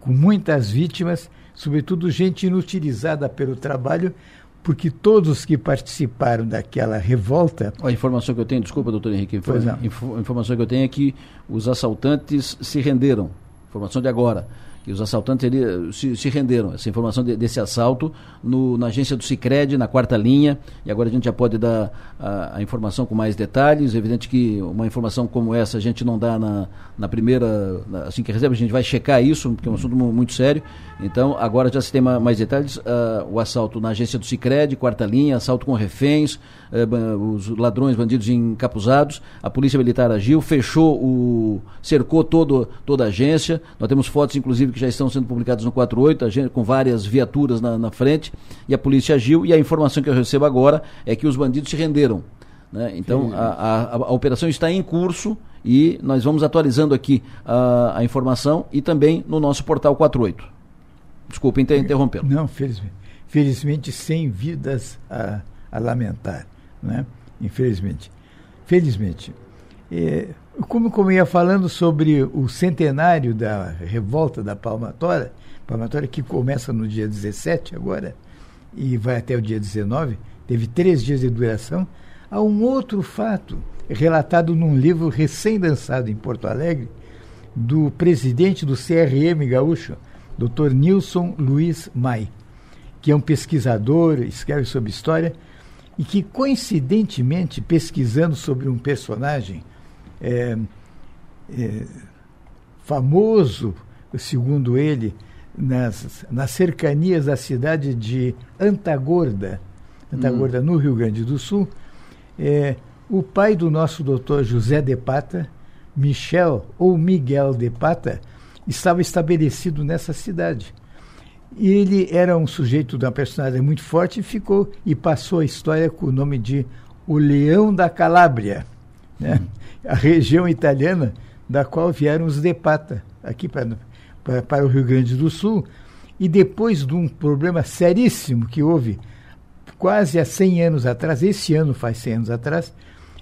com muitas vítimas, sobretudo gente inutilizada pelo trabalho, porque todos que participaram daquela revolta. A informação que eu tenho, desculpa, doutor Henrique, a informação que eu tenho é que os assaltantes se renderam. Informação de agora que os assaltantes ele, se, se, renderam. Essa informação de, desse assalto no, na agência do Cicred, na quarta linha, e agora a gente já pode dar a, a, informação com mais detalhes. É evidente que uma informação como essa a gente não dá na, na primeira, na, assim que recebe, a gente vai checar isso, porque é um assunto muito sério. Então, agora já se tem mais detalhes, uh, o assalto na agência do Cicred, quarta linha, assalto com reféns, uh, os ladrões, bandidos encapuzados, a polícia militar agiu, fechou o. cercou todo, toda a agência. Nós temos fotos, inclusive, que já estão sendo publicadas no 48, gente, com várias viaturas na, na, frente, e a polícia agiu, e a informação que eu recebo agora é que os bandidos se renderam. Né? Então, a, a, a, operação está em curso e nós vamos atualizando aqui a, a informação e também no nosso portal 48. Desculpa inter interrompê-lo. Não, felizmente. Felizmente, sem vidas a, a lamentar. Né? Infelizmente. Felizmente. É, como, como ia falando sobre o centenário da revolta da Palmatória, Palmatória que começa no dia 17 agora e vai até o dia 19, teve três dias de duração, há um outro fato relatado num livro recém-lançado em Porto Alegre do presidente do CRM gaúcho, Dr. Nilson Luiz Mai, que é um pesquisador, escreve sobre história, e que, coincidentemente, pesquisando sobre um personagem é, é, famoso, segundo ele, nas, nas cercanias da cidade de Antagorda, Antagorda hum. no Rio Grande do Sul, é, o pai do nosso doutor José de Pata, Michel ou Miguel de Pata, estava estabelecido nessa cidade. E ele era um sujeito de uma personalidade muito forte e ficou e passou a história com o nome de o Leão da Calábria. Né? Hum a região italiana da qual vieram os de Pata, aqui para, o Rio Grande do Sul, e depois de um problema seríssimo que houve quase há 100 anos atrás, esse ano faz 100 anos atrás,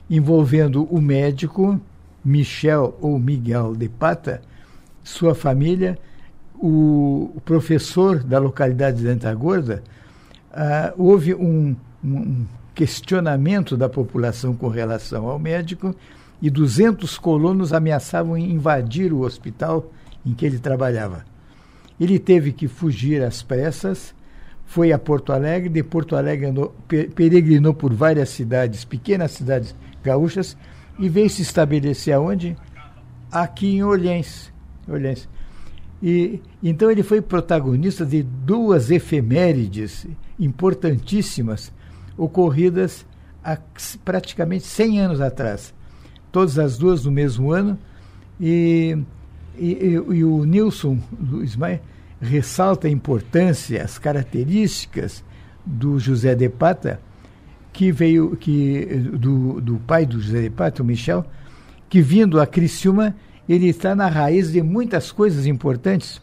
envolvendo o médico Michel ou Miguel de Pata, sua família, o, o professor da localidade de Antagorda, ah, houve um, um questionamento da população com relação ao médico e 200 colonos ameaçavam invadir o hospital em que ele trabalhava. Ele teve que fugir às pressas, foi a Porto Alegre, de Porto Alegre andou, peregrinou por várias cidades, pequenas cidades gaúchas, e veio se estabelecer aonde? Aqui em Orleans. Orleans. E, então ele foi protagonista de duas efemérides importantíssimas ocorridas há praticamente 100 anos atrás todas as duas no mesmo ano. E, e, e o Nilson Luiz Maia ressalta a importância, as características do José de Pata, que veio que do, do pai do José de Pata, o Michel, que vindo a Criciúma, ele está na raiz de muitas coisas importantes.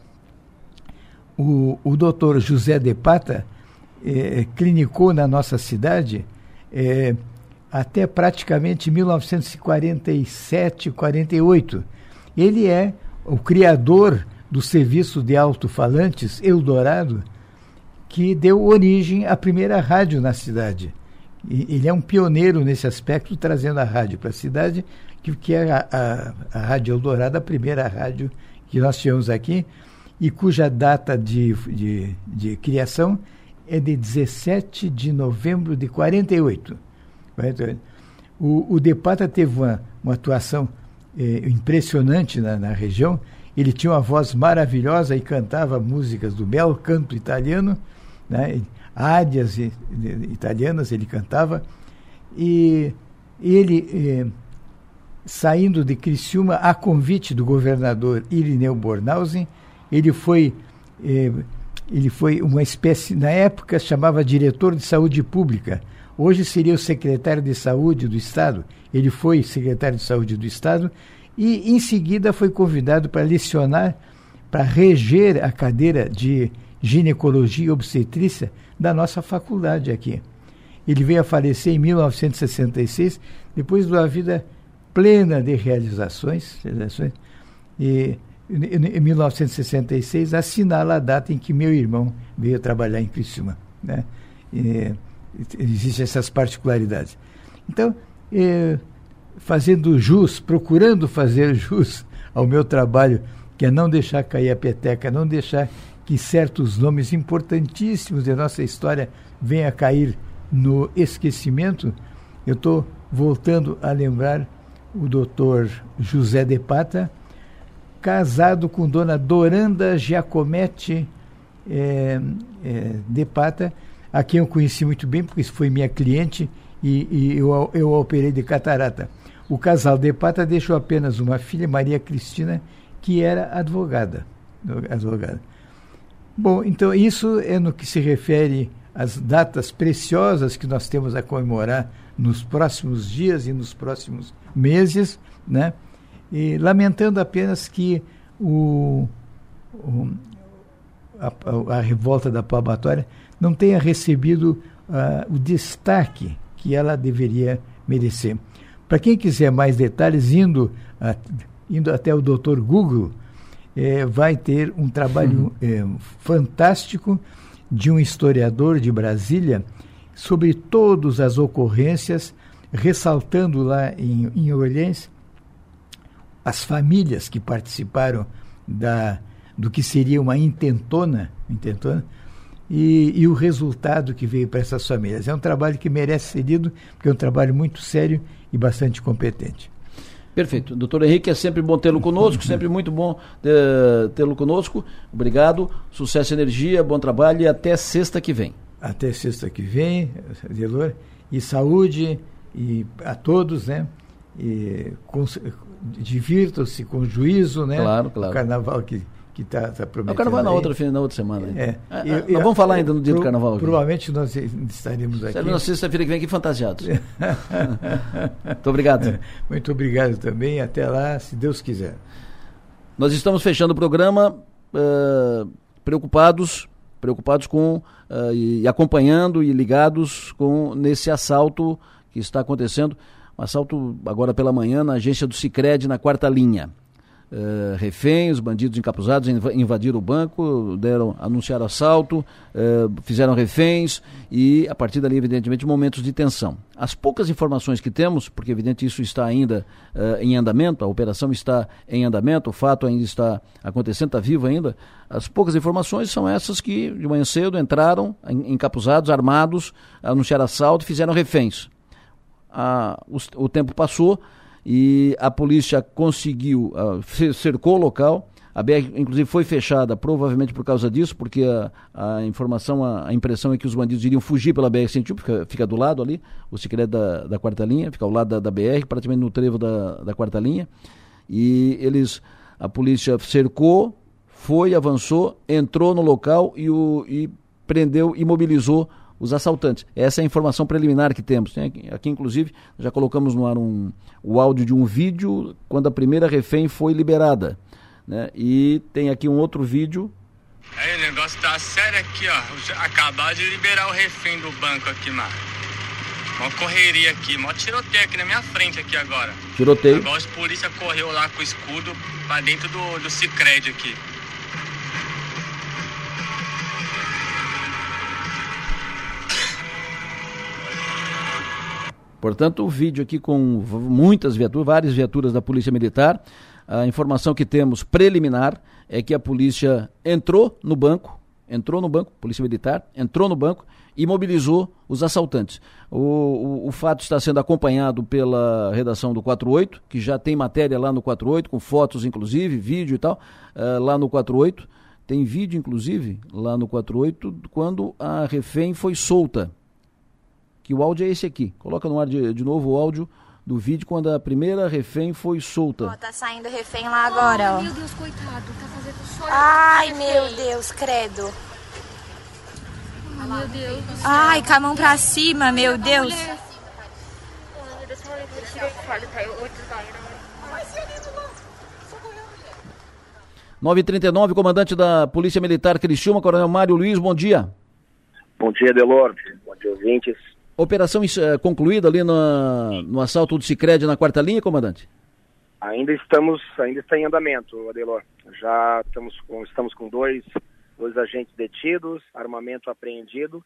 O, o doutor José de Pata eh, clinicou na nossa cidade eh, até praticamente 1947, 48. Ele é o criador do serviço de alto-falantes Eldorado, que deu origem à primeira rádio na cidade. Ele é um pioneiro nesse aspecto, trazendo a rádio para a cidade, que, que é a, a, a Rádio Eldorado, a primeira rádio que nós tivemos aqui, e cuja data de, de, de criação é de 17 de novembro de 48. O, o Depata teve uma, uma atuação eh, impressionante na, na, região. Ele tinha uma voz maravilhosa e cantava músicas do belo canto italiano, né? áreas italianas ele cantava. E ele, eh, saindo de Criciúma, a convite do governador Irineu Bornhausen, ele foi, eh, ele foi uma espécie, na época chamava diretor de saúde pública, Hoje seria o secretário de Saúde do Estado. Ele foi secretário de Saúde do Estado e, em seguida, foi convidado para lecionar, para reger a cadeira de ginecologia e obstetrícia da nossa faculdade aqui. Ele veio a falecer em 1966, depois de uma vida plena de realizações, realizações e em 1966 assinala a data em que meu irmão veio trabalhar em Criciúma. Né? E, existem essas particularidades. Então, eh, fazendo jus, procurando fazer jus ao meu trabalho, que é não deixar cair a peteca, não deixar que certos nomes importantíssimos da nossa história venham a cair no esquecimento, eu estou voltando a lembrar o doutor José de Pata, casado com dona Doranda Giacometti é, é, de Pata, a quem eu conheci muito bem, porque foi minha cliente e, e eu, eu operei de catarata. O casal de Pata deixou apenas uma filha, Maria Cristina, que era advogada. advogada. Bom, então isso é no que se refere às datas preciosas que nós temos a comemorar nos próximos dias e nos próximos meses, né? E lamentando apenas que o, o a, a, revolta da palmatória não tenha recebido uh, o destaque que ela deveria merecer. Para quem quiser mais detalhes, indo, uh, indo até o Dr. Google, eh, vai ter um trabalho eh, fantástico de um historiador de Brasília sobre todas as ocorrências, ressaltando lá em, em Orleans as famílias que participaram da, do que seria uma intentona, intentona e, e o resultado que veio para essas famílias. É um trabalho que merece ser lido, porque é um trabalho muito sério e bastante competente. Perfeito. Doutor Henrique, é sempre bom tê-lo conosco, sempre muito bom tê-lo conosco. Obrigado, sucesso energia, bom trabalho e até sexta que vem. Até sexta que vem, Delor, e saúde e a todos, né? E divirtam-se com juízo, né? Claro, claro. O carnaval que que está tá prometendo. É o carnaval na aí. outra, na outra semana. É. Ah, e, nós vamos falar ainda no dia pro, do carnaval. Aqui. Provavelmente nós estaremos aqui. Na sexta-feira que vem aqui fantasiados. Muito obrigado. Muito obrigado também. Até lá, se Deus quiser. Nós estamos fechando o programa uh, preocupados, preocupados com uh, e acompanhando e ligados com nesse assalto que está acontecendo. Um assalto agora pela manhã na agência do Sicredi na quarta linha. Uh, reféns, bandidos encapuzados invadiram o banco, deram, anunciaram assalto, uh, fizeram reféns e a partir dali, evidentemente, momentos de tensão. As poucas informações que temos, porque evidente isso está ainda uh, em andamento, a operação está em andamento, o fato ainda está acontecendo, está vivo ainda, as poucas informações são essas que de manhã cedo entraram encapuzados, armados, anunciaram assalto e fizeram reféns. Ah, o, o tempo passou, e a polícia conseguiu, uh, cercou o local. A BR, inclusive, foi fechada provavelmente por causa disso, porque a, a informação, a, a, impressão é que os bandidos iriam fugir pela BR-101, fica, fica do lado ali, o secreto da, da quarta linha, fica ao lado da, da BR, praticamente no trevo da, da quarta linha. E eles, a polícia cercou, foi, avançou, entrou no local e, o, e prendeu, imobilizou os assaltantes. Essa é a informação preliminar que temos. Aqui, aqui, inclusive, já colocamos no ar um, o áudio de um vídeo quando a primeira refém foi liberada. Né? E tem aqui um outro vídeo. Aí, o negócio tá sério aqui, ó. Acabar de liberar o refém do banco aqui, mano. Uma correria aqui, mó tiroteio aqui na minha frente aqui agora. Tiroteio. Agora os polícia correu lá com o escudo pra dentro do, do Cicred aqui. Portanto, o vídeo aqui com muitas viaturas, várias viaturas da Polícia Militar. A informação que temos preliminar é que a polícia entrou no banco, entrou no banco, Polícia Militar, entrou no banco e mobilizou os assaltantes. O, o, o, fato está sendo acompanhado pela redação do 48, que já tem matéria lá no 48, com fotos inclusive, vídeo e tal, uh, lá no 48. Tem vídeo, inclusive, lá no 48, quando a refém foi solta que o áudio é esse aqui. Coloca no ar de, de novo o áudio do vídeo quando a primeira refém foi solta. Ó, tá saindo refém lá agora, Ai, ó. meu Deus, coitado, tá fazendo. Ai, meu Deus, credo. Ai, meu Deus do céu. Ai, com a mão pra cima, meu Deus. 939, comandante da Polícia Militar Criciúma, Coronel Mário Luiz, bom dia. Bom dia, Delor. Bom dia, ouvintes. Operação uh, concluída ali no, no assalto do Cicred na quarta linha, comandante? Ainda estamos, ainda está em andamento, Adelor. Já estamos com, estamos com dois, dois agentes detidos, armamento apreendido,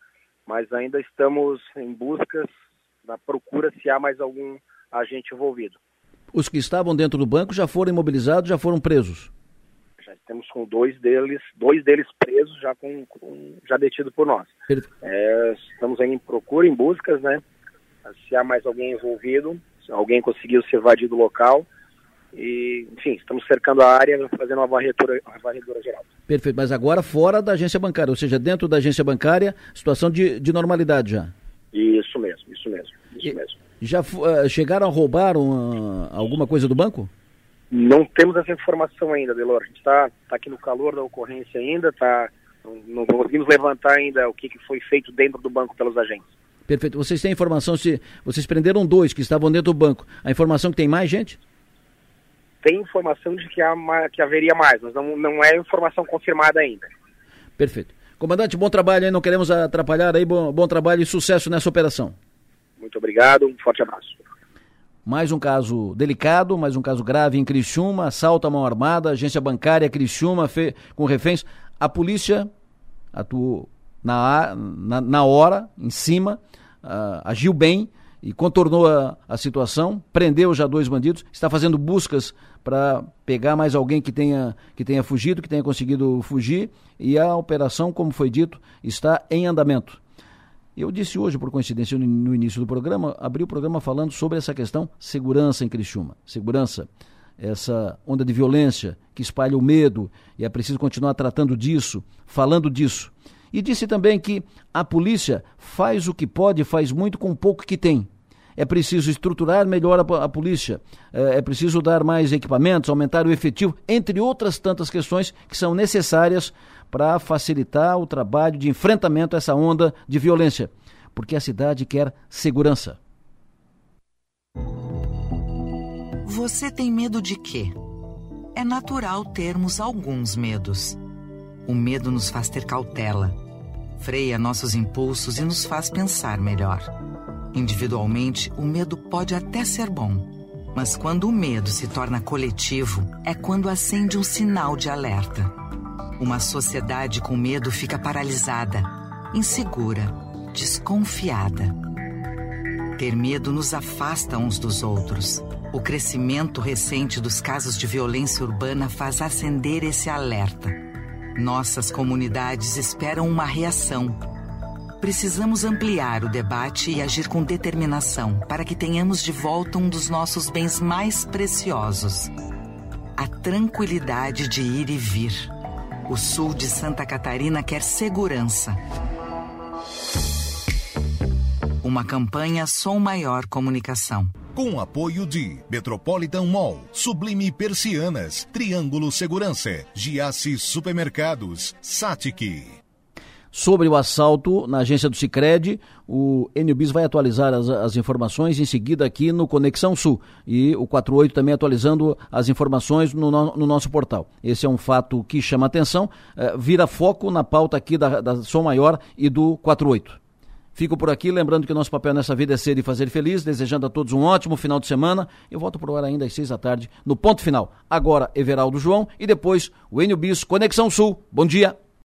mas ainda estamos em busca da procura se há mais algum agente envolvido. Os que estavam dentro do banco já foram imobilizados, já foram presos? Temos com dois deles, dois deles presos, já com, com já detido por nós. É, estamos em procura, em buscas, né? Se há mais alguém envolvido, se alguém conseguiu se evadir do local, e, enfim, estamos cercando a área, fazendo uma varredura, uma varredura geral. Perfeito, mas agora fora da agência bancária, ou seja, dentro da agência bancária, situação de, de normalidade já. Isso mesmo, isso mesmo, isso e, mesmo. Já uh, chegaram a roubar uma, alguma coisa do banco? Não temos essa informação ainda, Delor. A gente está tá aqui no calor da ocorrência ainda, tá, não, não conseguimos levantar ainda o que, que foi feito dentro do banco pelos agentes. Perfeito. Vocês têm informação se vocês prenderam dois que estavam dentro do banco? A informação que tem mais gente? tem informação de que, há, que haveria mais, mas não, não é informação confirmada ainda. Perfeito. Comandante, bom trabalho aí, não queremos atrapalhar aí, bom, bom trabalho e sucesso nessa operação. Muito obrigado, um forte abraço. Mais um caso delicado, mais um caso grave em Criciúma, assalto à mão armada, agência bancária Criciúma fe, com reféns. A polícia atuou na, na, na hora, em cima, uh, agiu bem, e contornou a, a, situação, prendeu já dois bandidos, está fazendo buscas para pegar mais alguém que tenha, que tenha fugido, que tenha conseguido fugir, e a operação, como foi dito, está em andamento. Eu disse hoje, por coincidência, no, início do programa, abri o programa falando sobre essa questão segurança em Criciúma. Segurança, essa onda de violência que espalha o medo, e é preciso continuar tratando disso, falando disso. E disse também que a polícia faz o que pode, faz muito com o pouco que tem. É preciso estruturar melhor a, a polícia, é, é preciso dar mais equipamentos, aumentar o efetivo, entre outras tantas questões que são necessárias para facilitar o trabalho de enfrentamento a essa onda de violência, porque a cidade quer segurança. Você tem medo de quê? É natural termos alguns medos. O medo nos faz ter cautela, freia nossos impulsos e nos faz pensar melhor. Individualmente, o medo pode até ser bom, mas quando o medo se torna coletivo, é quando acende um sinal de alerta. Uma sociedade com medo fica paralisada, insegura, desconfiada. Ter medo nos afasta uns dos outros. O crescimento recente dos casos de violência urbana faz acender esse alerta. Nossas comunidades esperam uma reação Precisamos ampliar o debate e agir com determinação para que tenhamos de volta um dos nossos bens mais preciosos: a tranquilidade de ir e vir. O sul de Santa Catarina quer segurança. Uma campanha Som Maior Comunicação. Com apoio de Metropolitan Mall, Sublime Persianas, Triângulo Segurança, Giasse Supermercados, Satic sobre o assalto na agência do Cicred. O NBIS vai atualizar as, as, informações em seguida aqui no Conexão Sul. E o 48 também atualizando as informações no, no, no nosso portal. Esse é um fato que chama atenção, eh, vira foco na pauta aqui da, da Som Maior e do 48. Fico por aqui, lembrando que o nosso papel nessa vida é ser e fazer feliz, desejando a todos um ótimo final de semana. Eu volto por hora ainda às seis da tarde, no ponto final. Agora, Everaldo João e depois o Enio Bis, Conexão Sul. Bom dia.